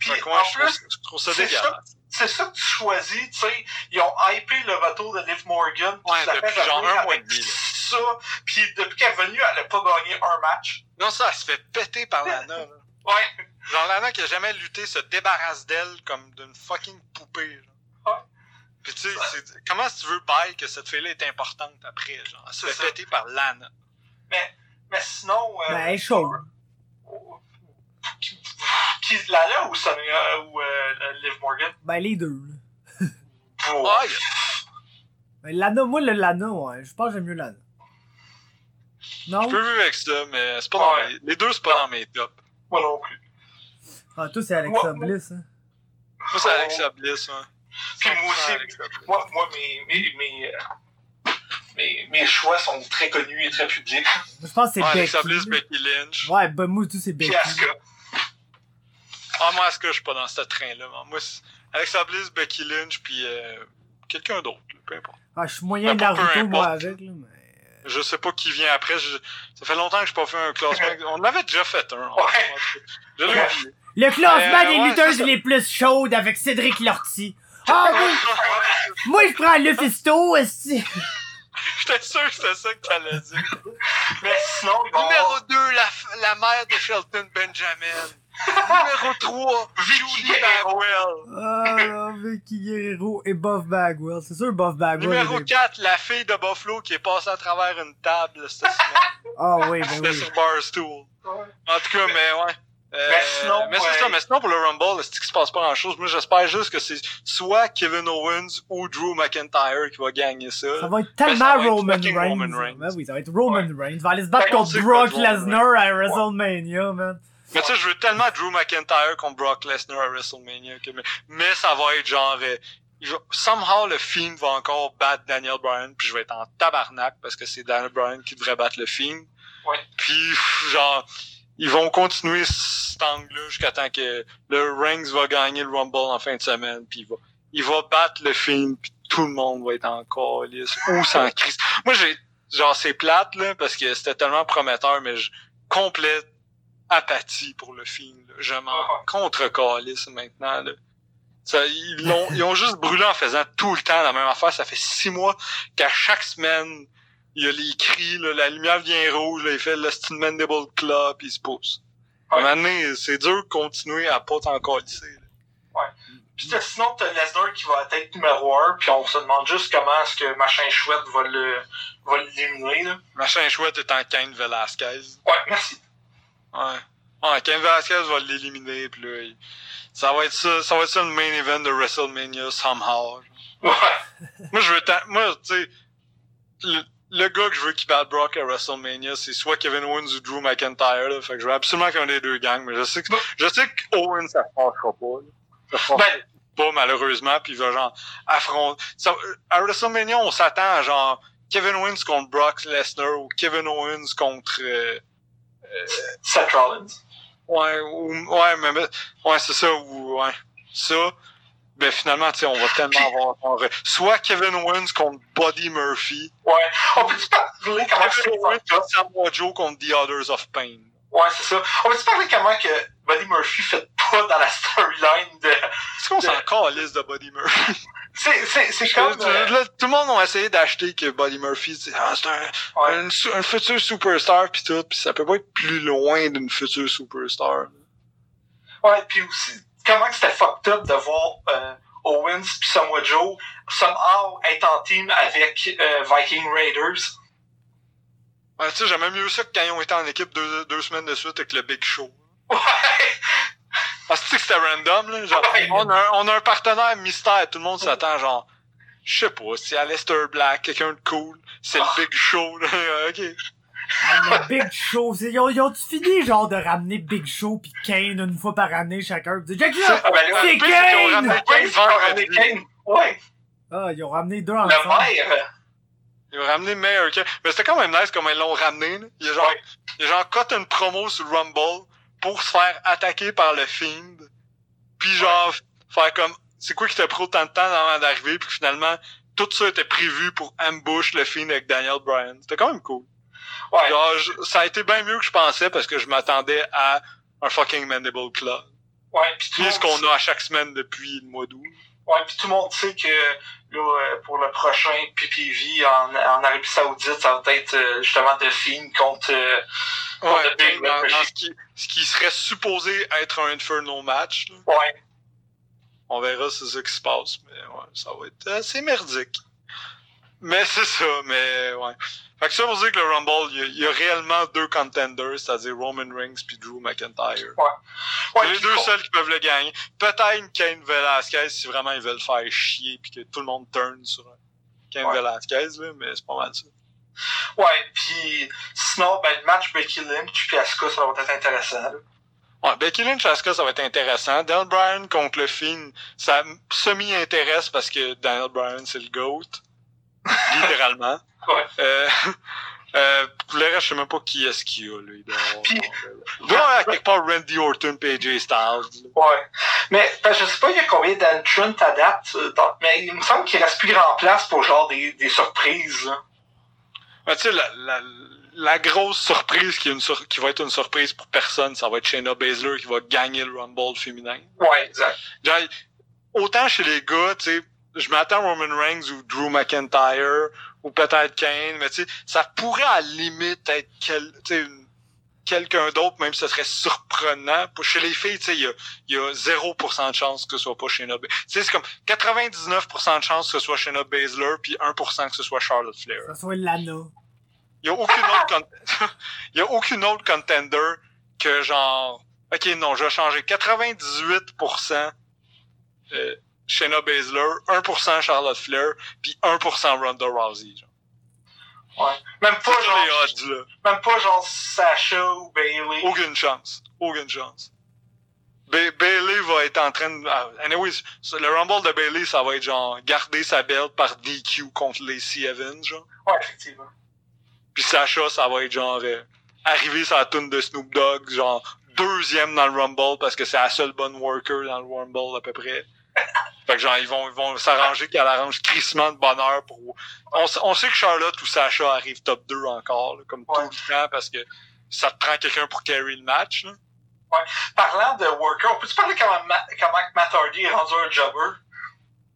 Speaker 3: Puis
Speaker 1: Fait que moi,
Speaker 3: en
Speaker 1: je, trouve,
Speaker 3: plus,
Speaker 1: je trouve ça dégueulasse.
Speaker 3: C'est ça que tu choisis, tu sais. Ils ont hypé le retour de Liv Morgan. puis
Speaker 1: Ouais, depuis genre un mois et
Speaker 3: avec
Speaker 1: demi, là.
Speaker 3: Ça, puis depuis qu'elle est venue, elle a pas gagné un match.
Speaker 1: Non, ça, elle se fait péter par Lana. Là.
Speaker 3: Ouais.
Speaker 1: Genre Lana qui a jamais lutté se débarrasse d'elle comme d'une fucking poupée. Genre.
Speaker 3: Ouais.
Speaker 1: Puis tu sais, comment tu veux bail que cette fille-là est importante après? Genre, elle se fait
Speaker 3: ça.
Speaker 1: péter par Lana.
Speaker 3: Mais sinon. Euh,
Speaker 2: Ben, elle est chaude.
Speaker 3: Qui Lana ou Sonia ou euh, Liv Morgan?
Speaker 2: Ben, les deux, là.
Speaker 3: Oh.
Speaker 2: Ben, Lana, moi, le Lana, ouais. Je pense que j'aime mieux Lana. Non?
Speaker 1: Je peux vivre avec ça, mais c'est pas dans mes... les deux, c'est pas dans mes tops.
Speaker 3: Moi non plus.
Speaker 2: Ah, toi, c'est Alexa
Speaker 3: Moi-
Speaker 2: Bliss, hein.
Speaker 1: Moi, c'est Alexa Bliss, ouais.
Speaker 3: Puis moi
Speaker 1: 100%
Speaker 3: aussi.
Speaker 1: Alexa Bliss.
Speaker 3: Moi, moi mes, mes, mes, euh, mes, mes choix sont très connus et très publics.
Speaker 2: Je pense que c'est
Speaker 1: Ouais,
Speaker 2: Becky.
Speaker 1: Alexa Bliss. Becky Lynch.
Speaker 2: Ouais, ben, moi, tout, c'est Becky.
Speaker 3: Puis Asuka.
Speaker 1: Ah, moi, est-ce que je suis pas dans ce train-là? moi. Moi, c'est Alexa Bliss, Becky Lynch, puis euh, quelqu'un d'autre, peu importe.
Speaker 2: Ah, je suis moyen
Speaker 1: pas peu
Speaker 2: Naruto, moi,
Speaker 1: importe.
Speaker 2: avec, là, mais...
Speaker 1: Je sais pas qui vient après. je- Ça fait longtemps que j'ai pas fait un classement. On en avait déjà fait un.
Speaker 3: Ouais.
Speaker 1: Je
Speaker 3: Ouais.
Speaker 1: oublié.
Speaker 2: Le classement
Speaker 1: Euh,
Speaker 2: des
Speaker 1: ouais,
Speaker 2: lutteuses les plus chaudes avec Cédric Lortie. Ah, moi, moi, je prends le Fisto, aussi.
Speaker 1: J'étais sûr que c'était ça que t'allais dire.
Speaker 3: Mais sinon,
Speaker 1: Numéro
Speaker 3: avoir
Speaker 1: 2, la, f- la mère de Shelton Benjamin. Numéro 3,
Speaker 3: Vicky.
Speaker 1: Bagwell.
Speaker 2: Ah, Vicky Guerrero et Buff Bagwell. C'est sûr, Buff Bagwell.
Speaker 1: Numéro
Speaker 2: est-
Speaker 1: 4, la fille de Buffalo qui est passée à travers une table cette semaine.
Speaker 2: Ah, oui, ben
Speaker 1: C'était
Speaker 2: oui.
Speaker 1: sur Barstool.
Speaker 3: Ouais.
Speaker 1: En tout cas, mais ouais. Euh,
Speaker 3: Mais sinon,
Speaker 1: mais c'est ça, mais sinon pour le Rumble, c'est qu'il se passe pas grand chose. Moi j'espère juste que c'est soit Kevin Owens ou Drew McIntyre qui va gagner ça.
Speaker 2: Ça va être tellement
Speaker 1: va être
Speaker 2: Roman, Reigns.
Speaker 1: Roman Reigns.
Speaker 2: Ben oui, ça va être Roman Reigns. Il va aller se battre
Speaker 3: Ben, on
Speaker 2: contre Brock Lesnar à WrestleMania, man.
Speaker 1: Mais tu sais, je veux tellement Drew McIntyre contre Brock Lesnar à WrestleMania que mais, mais ça va être genre euh, somehow le Fiend va encore battre Daniel Bryan puis je vais être en tabarnak parce que c'est Daniel Bryan qui devrait battre le Fiend.
Speaker 3: Ouais.
Speaker 1: Puis genre ils vont continuer cet angle-là jusqu'à temps que le Reigns va gagner le Rumble en fin de semaine puis il va il va battre le Fiend puis tout le monde va être encore lisse ou sans crise. Moi j'ai genre c'est plate là parce que c'était tellement prometteur mais je complète apathie pour le film. là. Je m'en
Speaker 3: Ouais.
Speaker 1: contre-calisse maintenant. Là. Ça, ils, l'ont, ils ont juste brûlé en faisant tout le temps la même affaire. Ça fait six mois qu'à chaque semaine, il y a les cris, là, la lumière vient rouge, là, il fait le Steam Mandible Club, puis il se pousse. À un
Speaker 3: Ouais.
Speaker 1: moment donné, c'est dur de continuer à pas t'en calisser, là.
Speaker 3: Puis sinon, t'as Lesnar qui va être numéro 1, puis on se demande juste comment est-ce que Machin Chouette va le va l'éliminer.
Speaker 1: Machin chouette est en Cain Velasquez.
Speaker 3: Ouais, merci.
Speaker 1: Ouais. Ouais, Cain Velasquez va l'éliminer, puis là, il- ça va être ça, ça va être ça le main event de WrestleMania somehow.
Speaker 3: Ouais.
Speaker 1: Moi, je veux tant- moi, tu sais, le, le gars que je veux qui batte Brock à WrestleMania, c'est soit Kevin Owens ou Drew McIntyre, là. Fait que je veux absolument qu'un des deux gagne, mais je sais que, je sais que Owens, ça fâchera pas, là. Ça
Speaker 3: Ben,
Speaker 1: pas, malheureusement, puis il va genre affronter. Ça- à WrestleMania, on s'attend à genre Kevin Owens contre Brock Lesnar ou Kevin Owens contre, euh,
Speaker 3: Seth Rollins.
Speaker 1: Ouais, ou, ouais, mais, ouais, c'est ça, ou, ouais, ça. Ben, finalement, tu sais, on va tellement avoir, genre, soit Kevin Owens contre Buddy Murphy,
Speaker 3: Ouais. On peut-tu parler comment
Speaker 1: Kevin Owens contre Samoa Joe contre The Others of Pain.
Speaker 3: Ouais, c'est ça. On peut-tu parler comment que Buddy Murphy fait pas dans la storyline de.
Speaker 1: Est-ce qu'on s'en calisse de Buddy Murphy?
Speaker 3: C'est, comme. euh,
Speaker 1: là, tout le monde a essayé d'acheter que Buddy Murphy, c'est ah, un,
Speaker 3: ouais.
Speaker 1: un, futur superstar pis tout, pis ça peut pas être plus loin d'une future superstar.
Speaker 3: Ouais, puis aussi, comment c'était fucked up de voir euh, Owens pis Samoa Joe somehow être en team avec euh, Viking Raiders.
Speaker 1: Ouais, tu sais, j'aimais mieux ça que quand ils ont été en équipe deux, deux semaines de suite avec le Big Show.
Speaker 3: Ouais.
Speaker 1: Ah, c'est que c'était random, là. Genre,
Speaker 3: Ouais.
Speaker 1: on, a un, on a un partenaire mystère, tout le monde s'attend, genre, je sais pas, c'est Aleister Black, quelqu'un de cool, c'est
Speaker 3: Ah.
Speaker 1: le Big Show, là, ok.
Speaker 2: Ah, le Big Show, ils ont, ils ont-tu fini genre de ramener Big Show pis Kane une fois par année chacun?
Speaker 3: Ah, ben
Speaker 2: C'est
Speaker 1: Le pire, c'est qu'ils ont
Speaker 2: Kane!
Speaker 1: ramené Kane
Speaker 3: c'est quand
Speaker 1: vendredi.
Speaker 3: on est Kane. Ouais.
Speaker 2: Ah, ils ont ramené deux
Speaker 3: Le
Speaker 2: ensemble.
Speaker 3: maire.
Speaker 1: Ils ont ramené Mayor Kane. Mais c'était quand même nice comme ils l'ont ramené, là. Il a genre,
Speaker 3: Ouais.
Speaker 1: il a genre cut une promo sur le Rumble pour se faire attaquer par le Fiend. Puis genre, faire comme, c'est quoi qui t'a pris autant de temps avant d'arriver, puis finalement, tout ça était prévu pour ambush le Fiend avec Daniel Bryan. C'était quand même cool.
Speaker 3: Ouais.
Speaker 1: Genre, je- ça a été bien mieux que je pensais parce que je m'attendais à un fucking Mandible Club.
Speaker 3: Ouais, pis
Speaker 1: Puis ce qu'on a à chaque semaine depuis le mois d'août.
Speaker 3: Ouais, puis tout le monde sait que là, euh, pour le prochain PPV en, en Arabie Saoudite, ça va être euh, justement The Fiend contre. euh, contre
Speaker 1: Ouais,
Speaker 3: The Big
Speaker 1: dans,
Speaker 3: Red
Speaker 1: dans
Speaker 3: Machine.
Speaker 1: ce, qui, ce qui serait supposé être un Inferno match. là.
Speaker 3: Ouais.
Speaker 1: On verra c'est ça qui se passe, mais ouais, ça va être assez merdique. Mais c'est ça, mais ouais. Fait que ça pour dire que le Rumble, il y a, il y a réellement deux contenders, c'est-à-dire Roman Reigns puis Drew McIntyre.
Speaker 3: Ouais,
Speaker 1: c'est les deux seuls qui peuvent le gagner. Peut-être Kane Velasquez si vraiment ils veulent faire chier puis que tout le monde turn sur Kane
Speaker 3: Ouais.
Speaker 1: Velasquez, là, mais c'est pas mal ça.
Speaker 3: Ouais, puis sinon, ben, le match Becky Lynch puis Asuka, ça va être intéressant. là.
Speaker 1: Ouais, Becky Lynch, Asuka, ça va être intéressant. Daniel Bryan contre le Fiend, ça semi-intéresse parce que Daniel Bryan, c'est le GOAT. Littéralement.
Speaker 3: Ouais.
Speaker 1: Euh, euh, pour le reste, je sais même pas qui est-ce qu'il y a, là. Il doit y avoir-
Speaker 3: Puis-
Speaker 1: il doit y avoir quelque part Randy Orton et AJ Styles.
Speaker 3: Ouais. Mais ben, je sais pas il y a combien d'entrants à date, euh, dans- mais il me semble qu'il reste plus grand place pour genre des, des surprises. là.
Speaker 1: Mais tu sais, la, la, la grosse surprise qui, est une sur- qui va être une surprise pour personne, ça va être Shayna Baszler qui va gagner le Rumble féminin.
Speaker 3: Ouais, exact.
Speaker 1: Genre, autant chez les gars, tu sais, je m'attends à Roman Reigns ou Drew McIntyre ou peut-être Kane, mais tu sais, ça pourrait à la limite être quel, quelqu'un d'autre, même si ce serait surprenant. Pour chez les filles, tu sais, il y a, y a 0% de chance que ce soit pas Shayna Baszler. Tu sais, c'est comme 99% de chance que ce soit Shayna Baszler, puis 1% que ce soit Charlotte Flair.
Speaker 2: Ça soit Lana.
Speaker 1: Il y a aucune autre il y a aucune autre contender que genre Ok, non, je vais changer. 98% euh, Shayna Baszler, 1% Charlotte Flair, puis 1% Ronda Rousey. Genre.
Speaker 3: Ouais. Même pas genre,
Speaker 1: les odds, là.
Speaker 3: même pas genre Sasha ou Bailey.
Speaker 1: Aucune chance. Aucune chance. Ba- Bailey va être en train de... ah, le Rumble de Bailey, ça va être genre garder sa belt par DQ contre Lacey Evans, genre.
Speaker 3: Ouais, effectivement.
Speaker 1: Puis Sacha, ça va être genre euh, arriver sur la tune de Snoop Dogg, genre deuxième dans le Rumble parce que c'est la seule bonne worker dans le Rumble à peu près. Fait que genre ils vont ils vont s'arranger qu'elle arrange crissement de bonheur pour. On, on sait que Charlotte ou Sacha arrivent top 2 encore, là, comme
Speaker 3: Ouais.
Speaker 1: tout le temps, parce que ça te prend quelqu'un pour carry le match. Là.
Speaker 3: Parlant de worker, on peut-tu parler comment, Ma- comment Matt Hardy est rendu un jobber?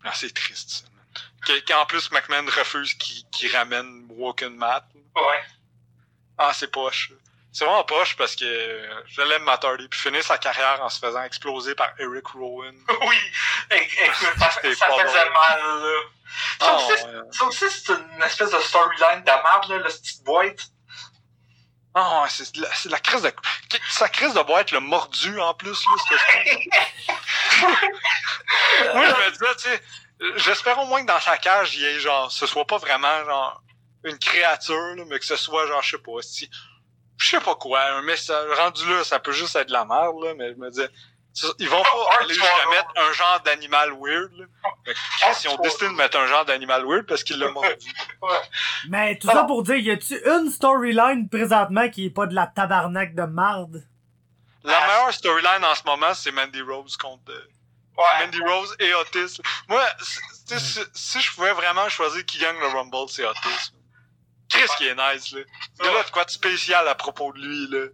Speaker 1: Ah, c'est triste, ça. Qu'en plus McMahon refuse qu'il ramène Woken Matt.
Speaker 3: Ouais.
Speaker 1: Ah, c'est poche. C'est vraiment poche parce que je l'aime Matt Hardy. Puis finir sa carrière en se faisant exploser par Eric Rowan.
Speaker 3: Oui. É- Écoute, ça, ça faisait mal, là. Ça
Speaker 1: Ah, ouais.
Speaker 3: ça aussi, c'est une espèce de storyline de merde, là, la petite boîte.
Speaker 1: Ah, ouais, c'est la, la crise de... Sa crise de boîte, le mordu en plus, là, c'est Moi, je me disais, tu sais, j'espère au moins que dans sa cage, il y ait genre, ce soit pas vraiment genre une créature, là, mais que ce soit genre, je sais pas, si, je sais pas quoi, un message, rendu là, ça peut juste être de la merde, là, mais je me disais, ils vont
Speaker 3: Oh,
Speaker 1: pas
Speaker 3: un
Speaker 1: aller jusqu'à
Speaker 3: tueur.
Speaker 1: mettre un genre d'animal weird, là. Ont
Speaker 3: tueur.
Speaker 1: décidé de mettre un genre d'animal weird parce qu'il l'a mordu.
Speaker 2: Mais tout ça pour dire, y a-tu une storyline présentement qui est pas de la tabarnak de marde?
Speaker 1: La
Speaker 3: Ah,
Speaker 1: meilleure storyline en ce moment, c'est Mandy Rose contre euh,
Speaker 3: Ouais.
Speaker 1: Mandy Rose et Otis. Moi, si, tu sais, si, si je pouvais vraiment choisir qui gagne le Rumble, c'est Otis. Chris qui est nice, là. Il y a là de quoi de spécial à propos de lui, là?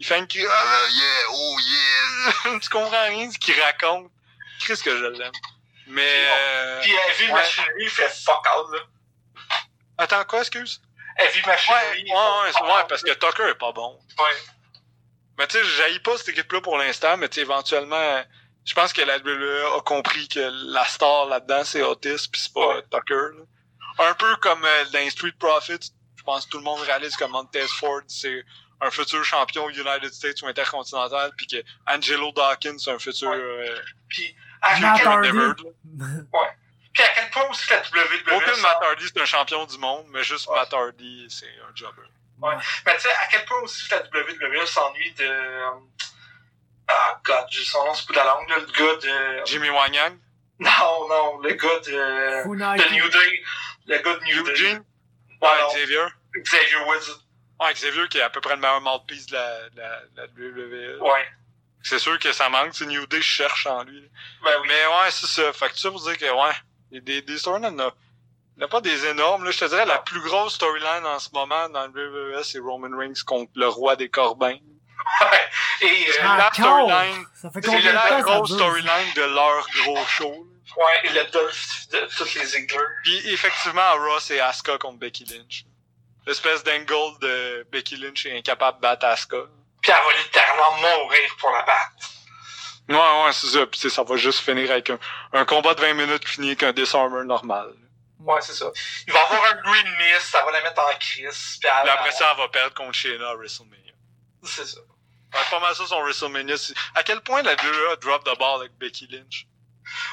Speaker 1: Il fait une cri, ah, yeah, oh yeah. tu comprends rien de ce qu'il raconte? Chris que je l'aime. Mais, euh...
Speaker 3: Puis Heavy
Speaker 1: ouais.
Speaker 3: Machinery fait fuck out, là.
Speaker 1: Attends, quoi, excuse?
Speaker 3: Heavy
Speaker 1: Ouais,
Speaker 3: Machinery.
Speaker 1: ouais, ouais, c'est- ouais, parce que Tucker est pas bon.
Speaker 3: Ouais.
Speaker 1: Mais tu sais, j'haïs pas cette équipe-là pour l'instant, mais tu sais, éventuellement, je pense que la WWE a compris que la star là-dedans, c'est Otis, pis c'est pas
Speaker 3: Ouais.
Speaker 1: Tucker. là. Un peu comme euh, dans les Street Profits, je pense que tout le monde réalise que Montez Ford, c'est un futur champion United States ou intercontinental, puis que Angelo Dawkins, c'est un futur
Speaker 3: Ouais.
Speaker 1: euh,
Speaker 3: Puis à,
Speaker 2: Matt
Speaker 3: puis à quel point aussi la WWE.
Speaker 1: Aucun Matt Hardy, c'est un champion du monde, mais juste
Speaker 3: Ouais.
Speaker 1: Matt Hardy, c'est un jobber.
Speaker 3: Ouais. Mais tu sais, à quel point aussi la WWE s'ennuie de. euh, Ah, God, j'ai son nom, c'est bout de la langue, là, le gars de.
Speaker 1: Jimmy Wanyang,
Speaker 3: Non, non, le gars de.
Speaker 2: Funaki.
Speaker 3: de New Day. Le gars de New Day.
Speaker 1: Eugene,
Speaker 3: Ouais,
Speaker 1: Xavier.
Speaker 3: Xavier Woods.
Speaker 1: Ouais, Xavier qui est à peu près le meilleur mouthpiece de la, de la, de la WWE.
Speaker 3: Ouais.
Speaker 1: C'est sûr que ça manque, c'est New Day, je cherche en lui.
Speaker 3: Ben oui.
Speaker 1: Mais ouais, c'est ça. Fait que ça pour dire que ouais, il y a des, des storylines, il n'y en a pas des énormes. Là, je te dirais, la plus grosse storyline en ce moment dans le WWE, c'est Roman Reigns contre le roi des Corbins.
Speaker 3: Ouais. Et.
Speaker 1: C'est
Speaker 3: euh,
Speaker 2: Ah,
Speaker 1: la storyline. C'est la grosse storyline de leur gros show.
Speaker 3: Ouais, le Dolph de toutes les Ziggler.
Speaker 1: Puis effectivement, à Raw, c'est Asuka contre Becky Lynch. L'espèce d'angle de Becky Lynch est incapable de battre Asuka.
Speaker 3: Puis elle va littéralement mourir pour la battre.
Speaker 1: Ouais, ouais, c'est ça. Puis tu sais, ça va juste finir avec un, un combat de 20 minutes qui finit avec un disarmer normal.
Speaker 3: Ouais, c'est ça. Il va avoir un green mist, ça va la mettre en crise. Puis elle-
Speaker 1: après ça, elle va perdre contre Shayna à WrestleMania.
Speaker 3: C'est ça.
Speaker 1: Ouais, pas mal ça son WrestleMania. À quel point la WWE drop the ball avec Becky Lynch?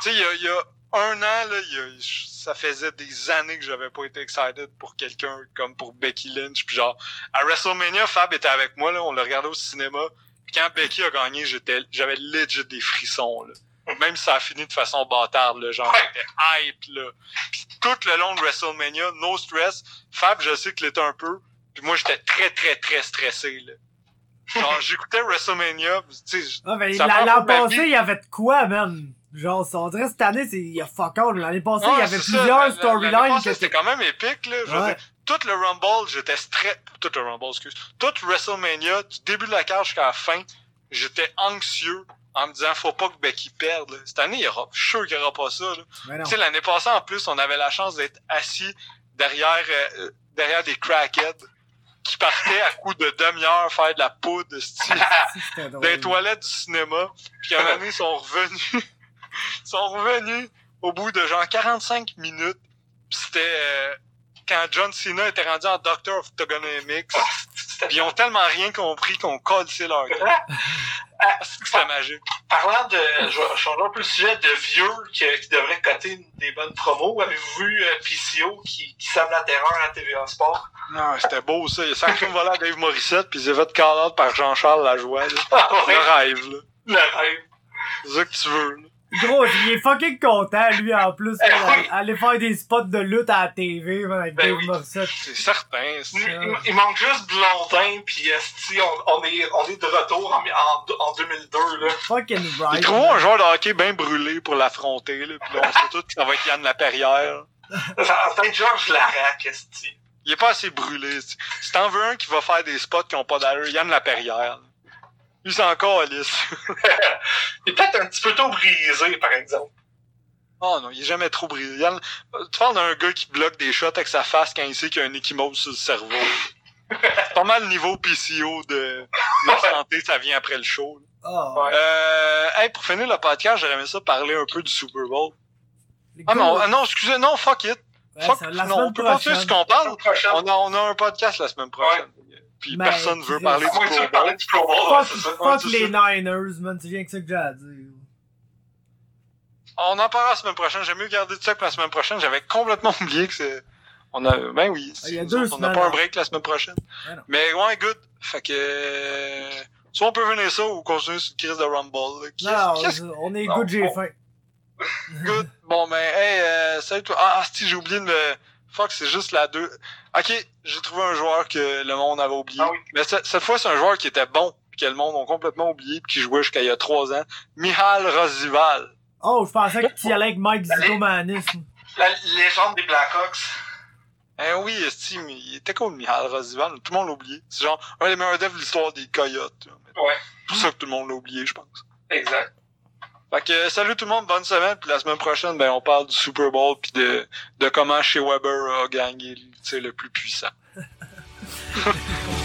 Speaker 1: Tu sais, il y a, il y a un an, là, il y a- ça faisait des années que j'avais pas été excited pour quelqu'un comme pour Becky Lynch. Puis genre, à WrestleMania, Fab était avec moi, là, on l'a regardé au cinéma. Puis quand Becky a gagné, j'étais, j'avais legit des frissons, là. Même si ça a fini de façon bâtarde, là, genre,
Speaker 3: Ouais.
Speaker 1: j'étais hype, là. Puis tout le long de WrestleMania, no stress. Fab, je sais qu'il était un peu. Puis moi, j'étais très, très, très stressé, là. Genre, j'écoutais WrestleMania, tu sais,
Speaker 2: Ah, ben, l'an passé, il y avait de quoi, man? Genre, on dirait cette année, c'est, il y a fuck all. L'année passée, il y avait plusieurs
Speaker 1: l'année
Speaker 2: storylines que
Speaker 1: C'était quand même épique, là. Je veux dire, tout le Rumble, j'étais stress. Tout le Rumble, excuse. Tout WrestleMania, du début de la carte jusqu'à la fin, j'étais anxieux en me disant, faut pas que Becky perde, là. Cette année, il y aura, je suis sûr qu'il y aura pas ça,
Speaker 2: non.
Speaker 1: Tu sais, l'année passée, en plus, on avait la chance d'être assis derrière, euh, derrière des crackheads qui partaient à coups de demi-heure faire de la poudre, style les toilettes du cinéma, puis qu'à un moment donné, ils sont revenus, sont revenus au bout de genre 45 minutes, c'était euh, quand John Cena était rendu en Doctor of Togonomics, puis ils ont tellement rien compris qu'on collait leur gueule.
Speaker 3: Ah,
Speaker 1: C'était magique.
Speaker 3: Parlant de. Je vais changer un peu le sujet de vieux qui, qui devrait coter des bonnes promos. Avez-vous vu euh, PCO qui, qui sème la terreur à TVA Sport?
Speaker 1: Non, c'était beau ça. Il une volée à Dave Morissette, puis il s'est fait call-out par Jean-Charles Lajoie. Là.
Speaker 3: Ah ouais,
Speaker 1: Le rêve, là.
Speaker 3: le rêve.
Speaker 1: C'est ça que tu veux, là.
Speaker 2: Gros, il est fucking content, lui, en plus,
Speaker 3: Eh
Speaker 2: là,
Speaker 3: oui.
Speaker 2: aller faire des spots de lutte à la TV, avec
Speaker 3: Ben
Speaker 2: Dave
Speaker 3: oui.
Speaker 2: Morissette.
Speaker 1: C'est certain. c'est-
Speaker 3: Il, il- il manque juste Blondin, puis esti, on, on, est, on est de retour en, en, en 2002. Là.
Speaker 2: Fucking right.
Speaker 1: trouvent un joueur de hockey bien brûlé pour l'affronter, là. Puis là, on sait tous que ça va être Yann Laperrière.
Speaker 3: Ça va être Georges Larac, esti.
Speaker 1: Il est pas assez brûlé. Si si t'en veux un qui va faire des spots qui ont pas d'allure, Yann Laperrière. Lui, c'est encore lisse.
Speaker 3: Il est peut-être un petit peu tôt brisé, par exemple.
Speaker 1: Oh non, il est jamais trop brisé. Tu parles d'un gars qui bloque des shots avec sa face quand il sait qu'il y a un échymose sur le cerveau. C'est pas mal le niveau PCO de ma santé, ça vient après le show.
Speaker 2: Ah.
Speaker 1: Euh, hey, pour finir le podcast, j'aurais aimé ça parler un peu du Super Bowl.
Speaker 2: les
Speaker 1: Ah non, ah non, excusez, non, fuck it.
Speaker 2: ouais,
Speaker 1: fuck, non, on peut continuer ce qu'on parle.
Speaker 3: Prochaine.
Speaker 1: On a, on a un podcast la semaine prochaine. Puis
Speaker 2: Mais,
Speaker 1: personne veut parler du Pro
Speaker 3: parler
Speaker 1: Bowl.
Speaker 3: du Pro Bowl, ouais,
Speaker 2: Fuck,
Speaker 3: ça.
Speaker 2: fuck
Speaker 1: Ouais, c'est
Speaker 2: les
Speaker 1: ça.
Speaker 2: Niners, man, c'est rien que ça que j'ai à dire.
Speaker 1: On en parlera la semaine prochaine. J'aime mieux garder ça que la semaine prochaine. J'avais complètement oublié que c'est. On a. Ben oui.
Speaker 2: Y a deux
Speaker 1: autres, On n'a pas un
Speaker 2: hein.
Speaker 1: break la semaine prochaine.
Speaker 2: Non.
Speaker 1: Mais ouais, good. Fait que. Soit on peut venir ça ou continuer sur une crise de Rumble.
Speaker 2: Non, on- est
Speaker 3: Non,
Speaker 2: good, j'ai faim.
Speaker 1: Good. Bon, ben, hey, euh, salut toi. Ah, si, j'ai oublié de me. Fuck, c'est juste la deux. Ok, j'ai trouvé un joueur que le monde avait oublié.
Speaker 3: Ah oui.
Speaker 1: Mais cette, fois, c'est un joueur qui était bon, puis que le monde a complètement oublié, puis qui jouait jusqu'à il y a trois ans. Mihal Rosival.
Speaker 2: Oh, je pensais que tu y allais avec Mike Zitomanis.
Speaker 3: La légende des Blackhawks.
Speaker 1: Eh oui, esti, mais il était cool, Mihal Rosival. Tout le monde l'a oublié. C'est genre un des meilleurs devs de l'histoire des Coyotes.
Speaker 3: Ouais,
Speaker 1: C'est pour ça que tout le monde l'a oublié, je pense.
Speaker 3: exact.
Speaker 1: Fait que salut tout le monde, bonne semaine, puis la semaine prochaine, ben on parle du Super Bowl puis de, de comment chez Weber a gagné le plus puissant.